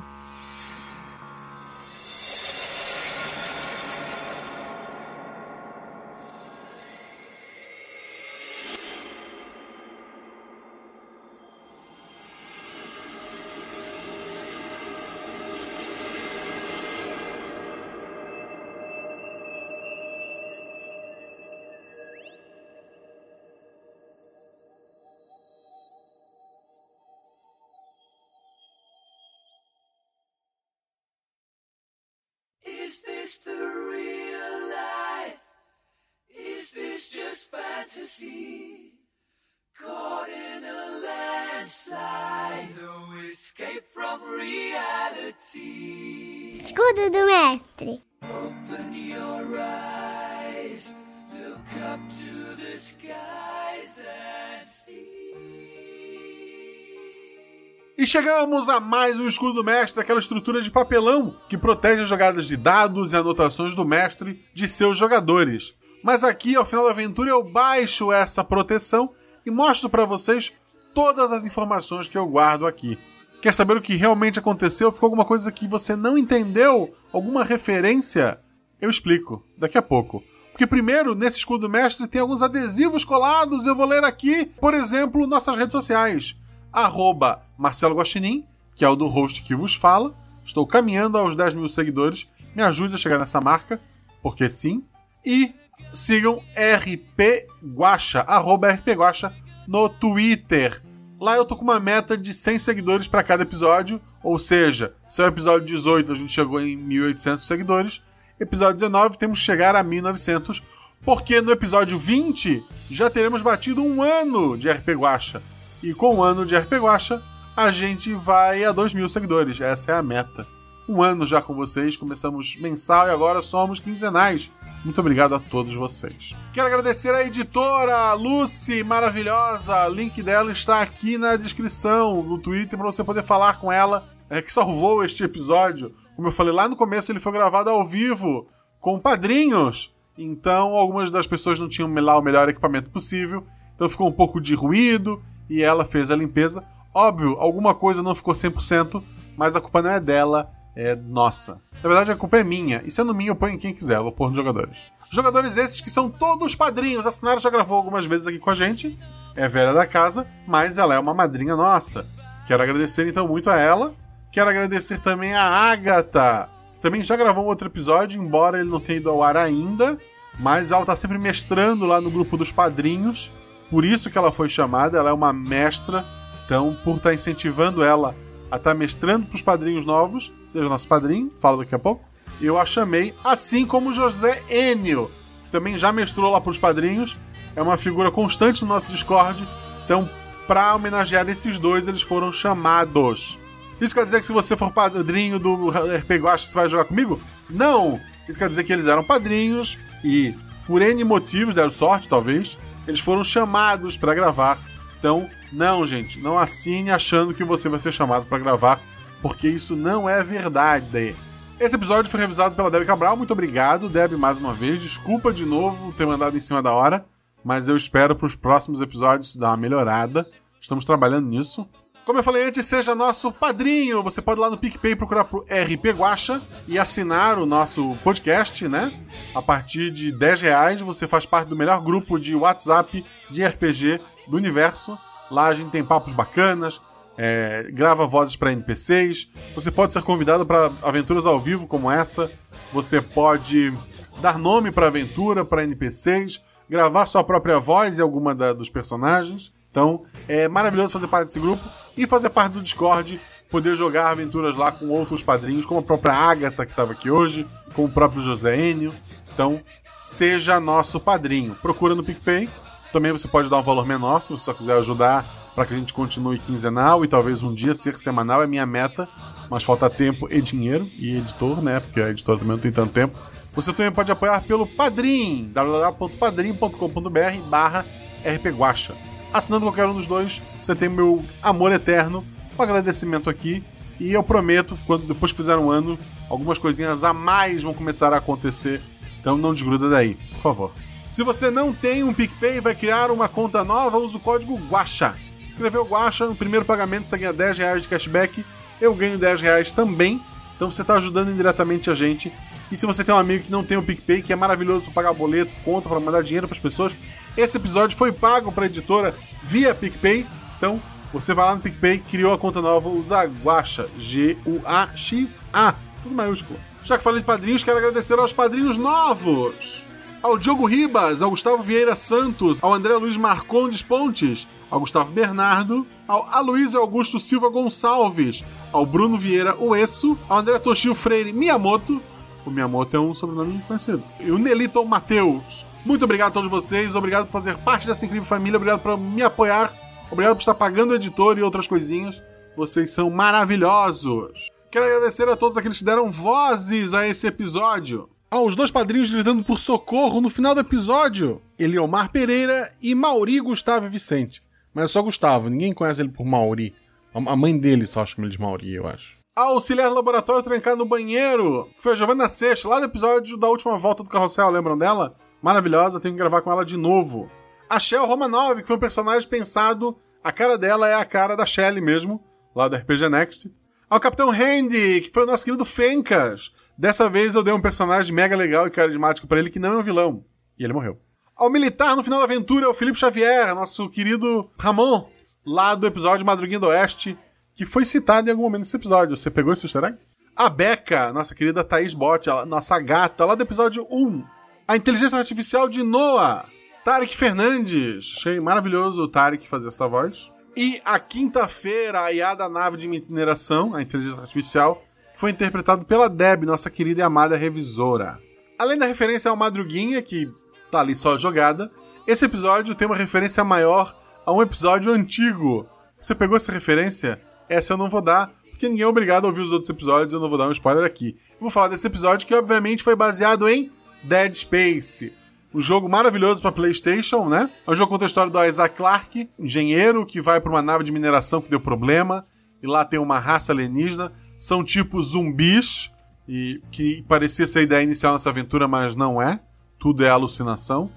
E chegamos a mais um escudo do mestre, aquela estrutura de papelão que protege as jogadas de dados e anotações do mestre de seus jogadores. Mas aqui, ao final da aventura, eu baixo essa proteção e mostro para vocês todas as informações que eu guardo aqui. Quer saber o que realmente aconteceu? Ficou alguma coisa que você não entendeu? Alguma referência? Eu explico daqui a pouco. Porque primeiro, nesse escudo do mestre, tem alguns adesivos colados, eu vou ler aqui, por exemplo, nossas redes sociais. Arroba Marcelo Guaxinim, que é o do host que vos fala. Estou caminhando aos 10 mil seguidores. Me ajude a chegar nessa marca, porque sim. E sigam RP Guacha, arroba RP Guacha no Twitter. Lá eu tô com uma meta de 100 seguidores para cada episódio, ou seja, se é o episódio 18 a gente chegou em 1800 seguidores, episódio 19 temos que chegar a 1900, porque no episódio 20 já teremos batido um ano de RP Guacha. E com um ano de RP Guacha, a gente vai a 2 mil seguidores. Essa é a meta. Um ano já com vocês, começamos mensal e agora somos quinzenais. Muito obrigado a todos vocês. Quero agradecer a editora Lucy, maravilhosa. O link dela está aqui na descrição no Twitter para você poder falar com ela, é, que salvou este episódio. Como eu falei lá no começo, ele foi gravado ao vivo com padrinhos. Então, algumas das pessoas não tinham lá o melhor equipamento possível. Então, ficou um pouco de ruído e ela fez a limpeza. Óbvio, alguma coisa não ficou 100%, mas a culpa não é dela, é nossa. Na verdade, a culpa é minha. E sendo minha, eu ponho em quem quiser, eu vou pôr nos jogadores. Jogadores esses que são todos padrinhos. A Sinara já gravou algumas vezes aqui com a gente. É velha da casa, mas ela é uma madrinha nossa. Quero agradecer então muito a ela. Quero agradecer também a Agatha, que também já gravou um outro episódio, embora ele não tenha ido ao ar ainda. Mas ela tá sempre mestrando lá no grupo dos padrinhos. Por isso que ela foi chamada, ela é uma mestra. Então, por estar incentivando ela a estar mestrando para os padrinhos novos, seja nosso padrinho, falo daqui a pouco, eu a chamei, assim como José Enio, que também já mestrou lá para os padrinhos, é uma figura constante no nosso Discord. Então, para homenagear esses dois, eles foram chamados. Isso quer dizer que se você for padrinho do RP Guacha, você vai jogar comigo? Não! Isso quer dizer que eles eram padrinhos e, por N motivos, deram sorte, talvez, eles foram chamados para gravar. Então, não, gente, não assine achando que você vai ser chamado para gravar, porque isso não é verdade. Esse episódio foi revisado pela Debbie Cabral, muito obrigado, Debbie, mais uma vez. Desculpa de novo ter mandado em cima da hora, mas eu espero para os próximos episódios dar uma melhorada. Estamos trabalhando nisso. Como eu falei antes, seja nosso padrinho. Você pode ir lá no PicPay procurar por RP Guacha e assinar o nosso podcast, né? A partir de 10 reais você faz parte do melhor grupo de WhatsApp de RPG do universo. Lá a gente tem papos bacanas, é, grava vozes para NPCs. Você pode ser convidado para aventuras ao vivo como essa. Você pode dar nome para aventura, para NPCs, gravar sua própria voz em alguma da, dos personagens. Então é maravilhoso fazer parte desse grupo e fazer parte do Discord, poder jogar aventuras lá com outros padrinhos, como a própria Agatha que estava aqui hoje, com o próprio José Enio. Então seja nosso padrinho. Procura no PicPay. Também você pode dar um valor menor se você só quiser ajudar para que a gente continue quinzenal e talvez um dia ser semanal é minha meta, mas falta tempo e dinheiro e editor, né? Porque a editora também não tem tanto tempo. Você também pode apoiar pelo Padrim, www.padrim.com.br barra rpguacha. Assinando qualquer um dos dois, você tem meu amor eterno, um agradecimento aqui, e eu prometo, quando depois que fizer um ano, algumas coisinhas a mais vão começar a acontecer, então não desgruda daí, por favor. Se você não tem um PicPay e vai criar uma conta nova, use o código GUACHA. Escreveu Guacha, no primeiro pagamento você ganha 10 reais de cashback. Eu ganho 10 reais também. Então você está ajudando indiretamente a gente. E se você tem um amigo que não tem o PicPay, que é maravilhoso para pagar boleto, conta, para mandar dinheiro para as pessoas, esse episódio foi pago para a editora via PicPay. Então você vai lá no PicPay, criou a conta nova, usa Guacha, G-U-A-X-A, tudo maiúsculo. Já que falei de padrinhos, quero agradecer aos padrinhos novos. Ao Diogo Ribas, ao Gustavo Vieira Santos, ao André Luiz Marcondes Pontes, ao Gustavo Bernardo, ao Aloysio Augusto Silva Gonçalves, ao Bruno Vieira Uesso, ao André Toshio Freire Miyamoto, o Miyamoto é um sobrenome conhecido, e o Nelito Matheus. Muito obrigado a todos vocês, obrigado por fazer parte dessa incrível família, obrigado por me apoiar, obrigado por estar pagando o editor e outras coisinhas. Vocês são maravilhosos. Quero agradecer a todos aqueles que deram vozes a esse episódio. Aos dois padrinhos gritando por socorro no final do episódio: Eliomar Pereira e Mauri Gustavo Vicente. Mas é só Gustavo, ninguém conhece ele por Mauri. A mãe dele só chama ele de Mauri, eu acho. Auxiliar laboratório trancado no banheiro. Foi a Giovanna Seixas, lá do episódio da última volta do carrossel, lembram dela? Maravilhosa, tenho que gravar com ela de novo. A Shell Romanov, que foi um personagem pensado, a cara dela é a cara da Shelly mesmo, lá do RPG Next. Ao Capitão Handy, que foi o nosso querido Fencas. Dessa vez eu dei um personagem mega legal e carismático para ele que não é um vilão. E ele morreu. Ao militar no final da aventura é o Felipe Xavier, nosso querido Ramon, lá do episódio Madruguinha do Oeste, que foi citado em algum momento nesse episódio. Você pegou esse easter egg? A Becca, nossa querida Thaís Bott, a nossa gata, lá do episódio 1. A inteligência artificial de Noah. Tarek Fernandes. Achei maravilhoso o Tarek fazer essa voz. E a quinta-feira, a IA da nave de mineração, a inteligência artificial, foi interpretado pela Deb, nossa querida e amada revisora. Além da referência ao Madruguinha, que tá ali só jogada, esse episódio tem uma referência maior a um episódio antigo. Você pegou essa referência? Essa eu não vou dar, porque ninguém é obrigado a ouvir os outros episódios, eu não vou dar um spoiler aqui. Vou falar desse episódio que, obviamente, foi baseado em Dead Space. Um jogo maravilhoso para PlayStation, né? É um jogo conta a história do Isaac Clarke, engenheiro que vai para uma nave de mineração que deu problema, e lá tem uma raça alienígena. São tipo zumbis, e que parecia ser a ideia inicial nessa aventura, mas não é. Tudo é alucinação.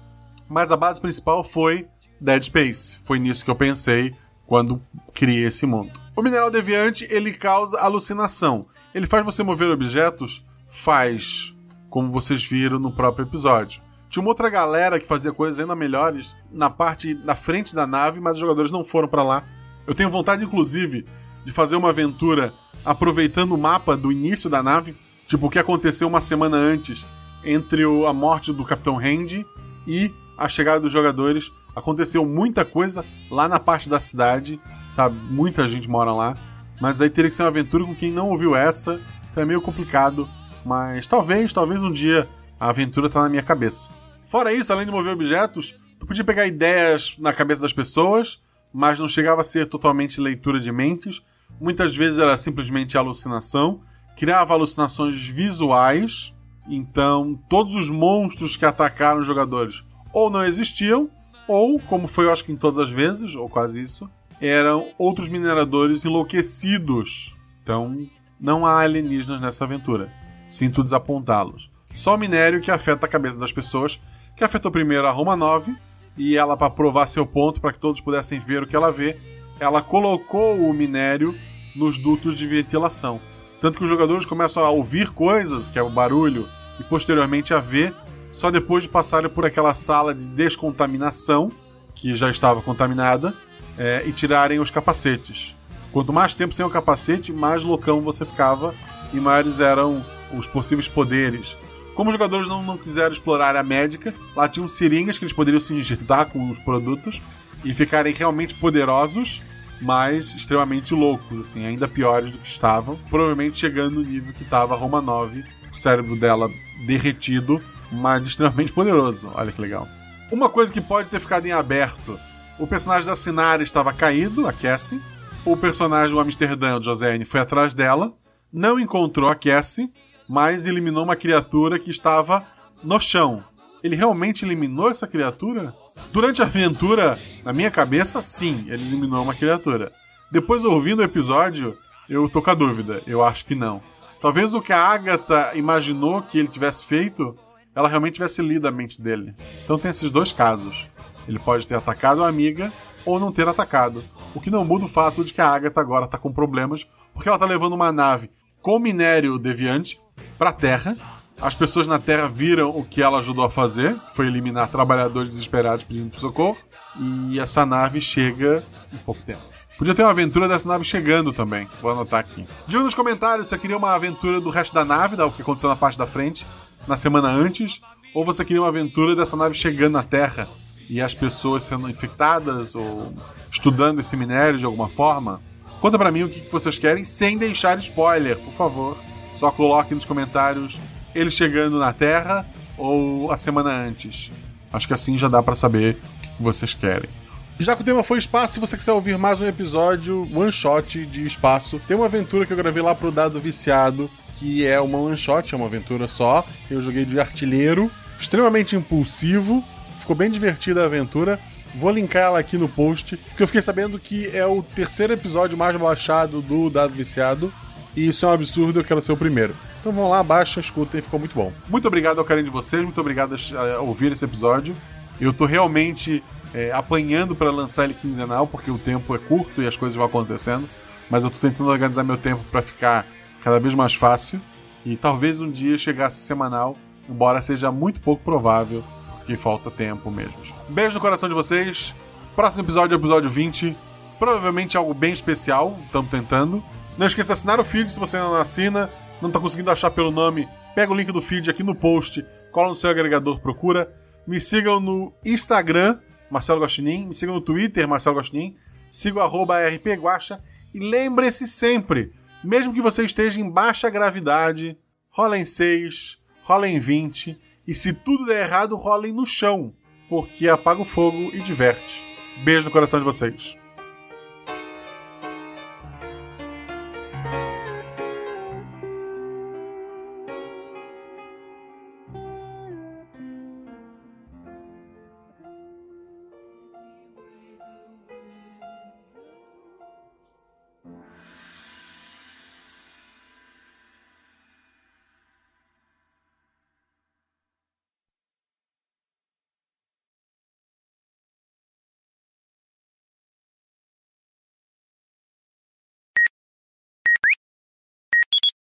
Mas a base principal foi Dead Space. Foi nisso que eu pensei quando criei esse mundo. O mineral deviante, ele causa alucinação. Ele faz você mover objetos? Faz, como vocês viram no próprio episódio. Tinha uma outra galera que fazia coisas ainda melhores na parte da frente da nave, mas os jogadores não foram para lá. Eu tenho vontade, inclusive, de fazer uma aventura aproveitando o mapa do início da nave, tipo o que aconteceu uma semana antes entre a morte do Capitão Randy e a chegada dos jogadores. Aconteceu muita coisa lá na parte da cidade, sabe? Muita gente mora lá. Mas aí teria que ser uma aventura com quem não ouviu essa, então é meio complicado. Mas talvez, talvez um dia a aventura tá na minha cabeça. Fora isso, além de mover objetos, tu podia pegar ideias na cabeça das pessoas, mas não chegava a ser totalmente leitura de mentes. Muitas vezes era simplesmente alucinação. Criava alucinações visuais. Então, todos os monstros que atacaram os jogadores ou não existiam, ou, como foi eu acho que em todas as vezes, ou quase isso, eram outros mineradores enlouquecidos. Então, não há alienígenas nessa aventura. Sinto desapontá-los. Só minério que afeta a cabeça das pessoas, que afetou primeiro a Roma 9, e ela, para provar seu ponto, para que todos pudessem ver o que ela vê, ela colocou o minério nos dutos de ventilação. Tanto que os jogadores começam a ouvir coisas, que é o barulho, e posteriormente a ver, só depois de passarem por aquela sala de descontaminação, que já estava contaminada, é, e tirarem os capacetes. Quanto mais tempo sem o capacete, mais loucão você ficava e maiores eram os possíveis poderes. Como os jogadores não, não quiseram explorar a médica, lá tinham seringas que eles poderiam se injetar com os produtos e ficarem realmente poderosos, mas extremamente loucos, assim, ainda piores do que estavam. Provavelmente chegando no nível que estava Roma 9, o cérebro dela derretido, mas extremamente poderoso. Olha que legal. Uma coisa que pode ter ficado em aberto: o personagem da Sinara estava caído, a Cassie. O personagem do Amsterdã, o José foi atrás dela, não encontrou a Cassie, mas eliminou uma criatura que estava no chão. Ele realmente eliminou essa criatura? Durante a aventura, na minha cabeça, sim, ele eliminou uma criatura. Depois, ouvindo o episódio, eu tô com a dúvida. Eu acho que não. Talvez o que a Agatha imaginou que ele tivesse feito, ela realmente tivesse lido a mente dele. Então tem esses dois casos. Ele pode ter atacado a amiga ou não ter atacado. O que não muda o fato de que a Agatha agora tá com problemas, porque ela tá levando uma nave com minério deviante pra Terra. As pessoas na Terra viram o que ela ajudou a fazer, foi eliminar trabalhadores desesperados pedindo por socorro, e essa nave chega em pouco tempo. Podia ter uma aventura dessa nave chegando também. Vou anotar aqui. Diga nos comentários se você queria uma aventura do resto da nave, da o que aconteceu na parte da frente, na semana antes, ou você queria uma aventura dessa nave chegando na Terra e as pessoas sendo infectadas ou estudando esse minério de alguma forma. Conta pra mim o que vocês querem sem deixar spoiler, por favor. Só coloque nos comentários ele chegando na Terra ou a semana antes. Acho que assim já dá pra saber o que que vocês querem. Já que o tema foi espaço, se você quiser ouvir mais um episódio one shot de espaço, tem uma aventura que eu gravei lá pro Dado Viciado, que é uma one shot, é uma aventura só. Eu joguei de artilheiro, extremamente impulsivo, ficou bem divertida a aventura. Vou linkar ela aqui no post, porque eu fiquei sabendo que é o terceiro episódio mais baixado do Dado Viciado. E isso é um absurdo, eu quero ser o primeiro. Então vão lá, baixa, escutem, ficou muito bom. Muito obrigado ao carinho de vocês, muito obrigado a ouvir esse episódio. Eu tô realmente é, apanhando para lançar ele quinzenal, porque o tempo é curto e as coisas vão acontecendo. Mas eu tô tentando organizar meu tempo para ficar cada vez mais fácil. E talvez um dia chegasse semanal, embora seja muito pouco provável, porque falta tempo mesmo. Beijo no coração de vocês. Próximo episódio é o episódio 20. Provavelmente algo bem especial, estamos tentando. Não esqueça de assinar o feed se você ainda não assina. Não está conseguindo achar pelo nome, pega o link do feed aqui no post, cola no seu agregador, procura. Me sigam no Instagram, Marcelo Guaxinim. Me sigam no Twitter, Marcelo Guaxinim. Siga o rpguacha. E lembre-se sempre, mesmo que você esteja em baixa gravidade, rola em 6, rola em 20. E se tudo der errado, rolem no chão, porque apaga o fogo e diverte. Beijo no coração de vocês.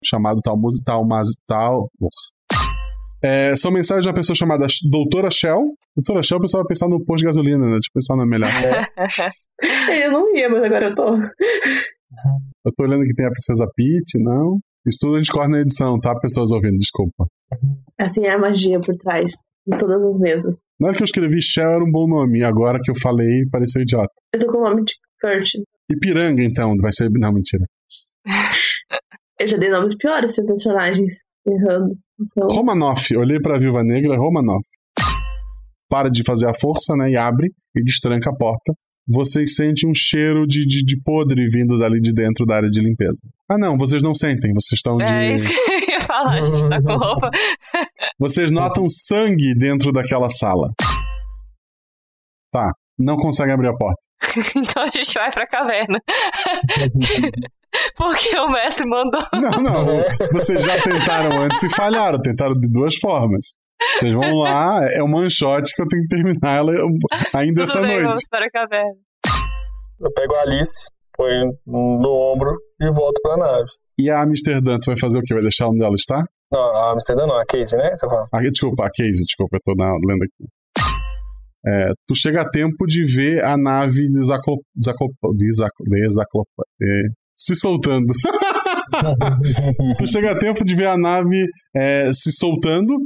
Chamado tal música, tal, mas tal. É, são mensagens de uma pessoa chamada Doutora Shell. Doutora Shell, o pessoal vai pensar no posto de gasolina, né? Tipo, pensar na melhor. [laughs] eu não ia, mas agora eu tô. Eu tô olhando que tem a Princesa Peach, não. Isso tudo a gente corre na edição, tá? Pessoas ouvindo, desculpa. Assim é a magia por trás de todas as mesas. Na hora que eu escrevi Shell era um bom nome, agora que eu falei, pareceu idiota. Eu tô com o nome de Kurt. Ipiranga, então, vai ser. Não, mentira. [laughs] Eu já dei nomes piores pra personagens errando. Então... Romanoff, olhei pra Viúva Negra, Romanoff. Para de fazer a força, né? E abre e destranca a porta. Vocês sentem um cheiro de, de, de podre vindo dali de dentro da área de limpeza. Ah, não, vocês não sentem, vocês estão de. É isso que eu ia falar, a gente tá com [laughs] roupa. Vocês notam sangue dentro daquela sala. Tá, não conseguem abrir a porta. [laughs] então a gente vai pra caverna. [laughs] [laughs] Porque o mestre mandou. Não, não. Vocês já tentaram antes e falharam. Tentaram de duas formas. Vocês vão lá, é uma one shot que eu tenho que terminar ela ainda Tudo essa bem, noite. Vamos para a caverna. Eu pego a Alice, põe no ombro e volto pra nave. E a Amsterdã, tu vai fazer o quê? Vai deixar onde ela está? Não, a Amsterdã não, a Casey, né? Você fala. Ah, desculpa, a Casey, desculpa, eu tô na, lendo aqui. É, tu chega a tempo de ver a nave desaclo, desaclo, desaclo, desaclo, é, se soltando. [laughs] tu chega a tempo de ver a nave é, se soltando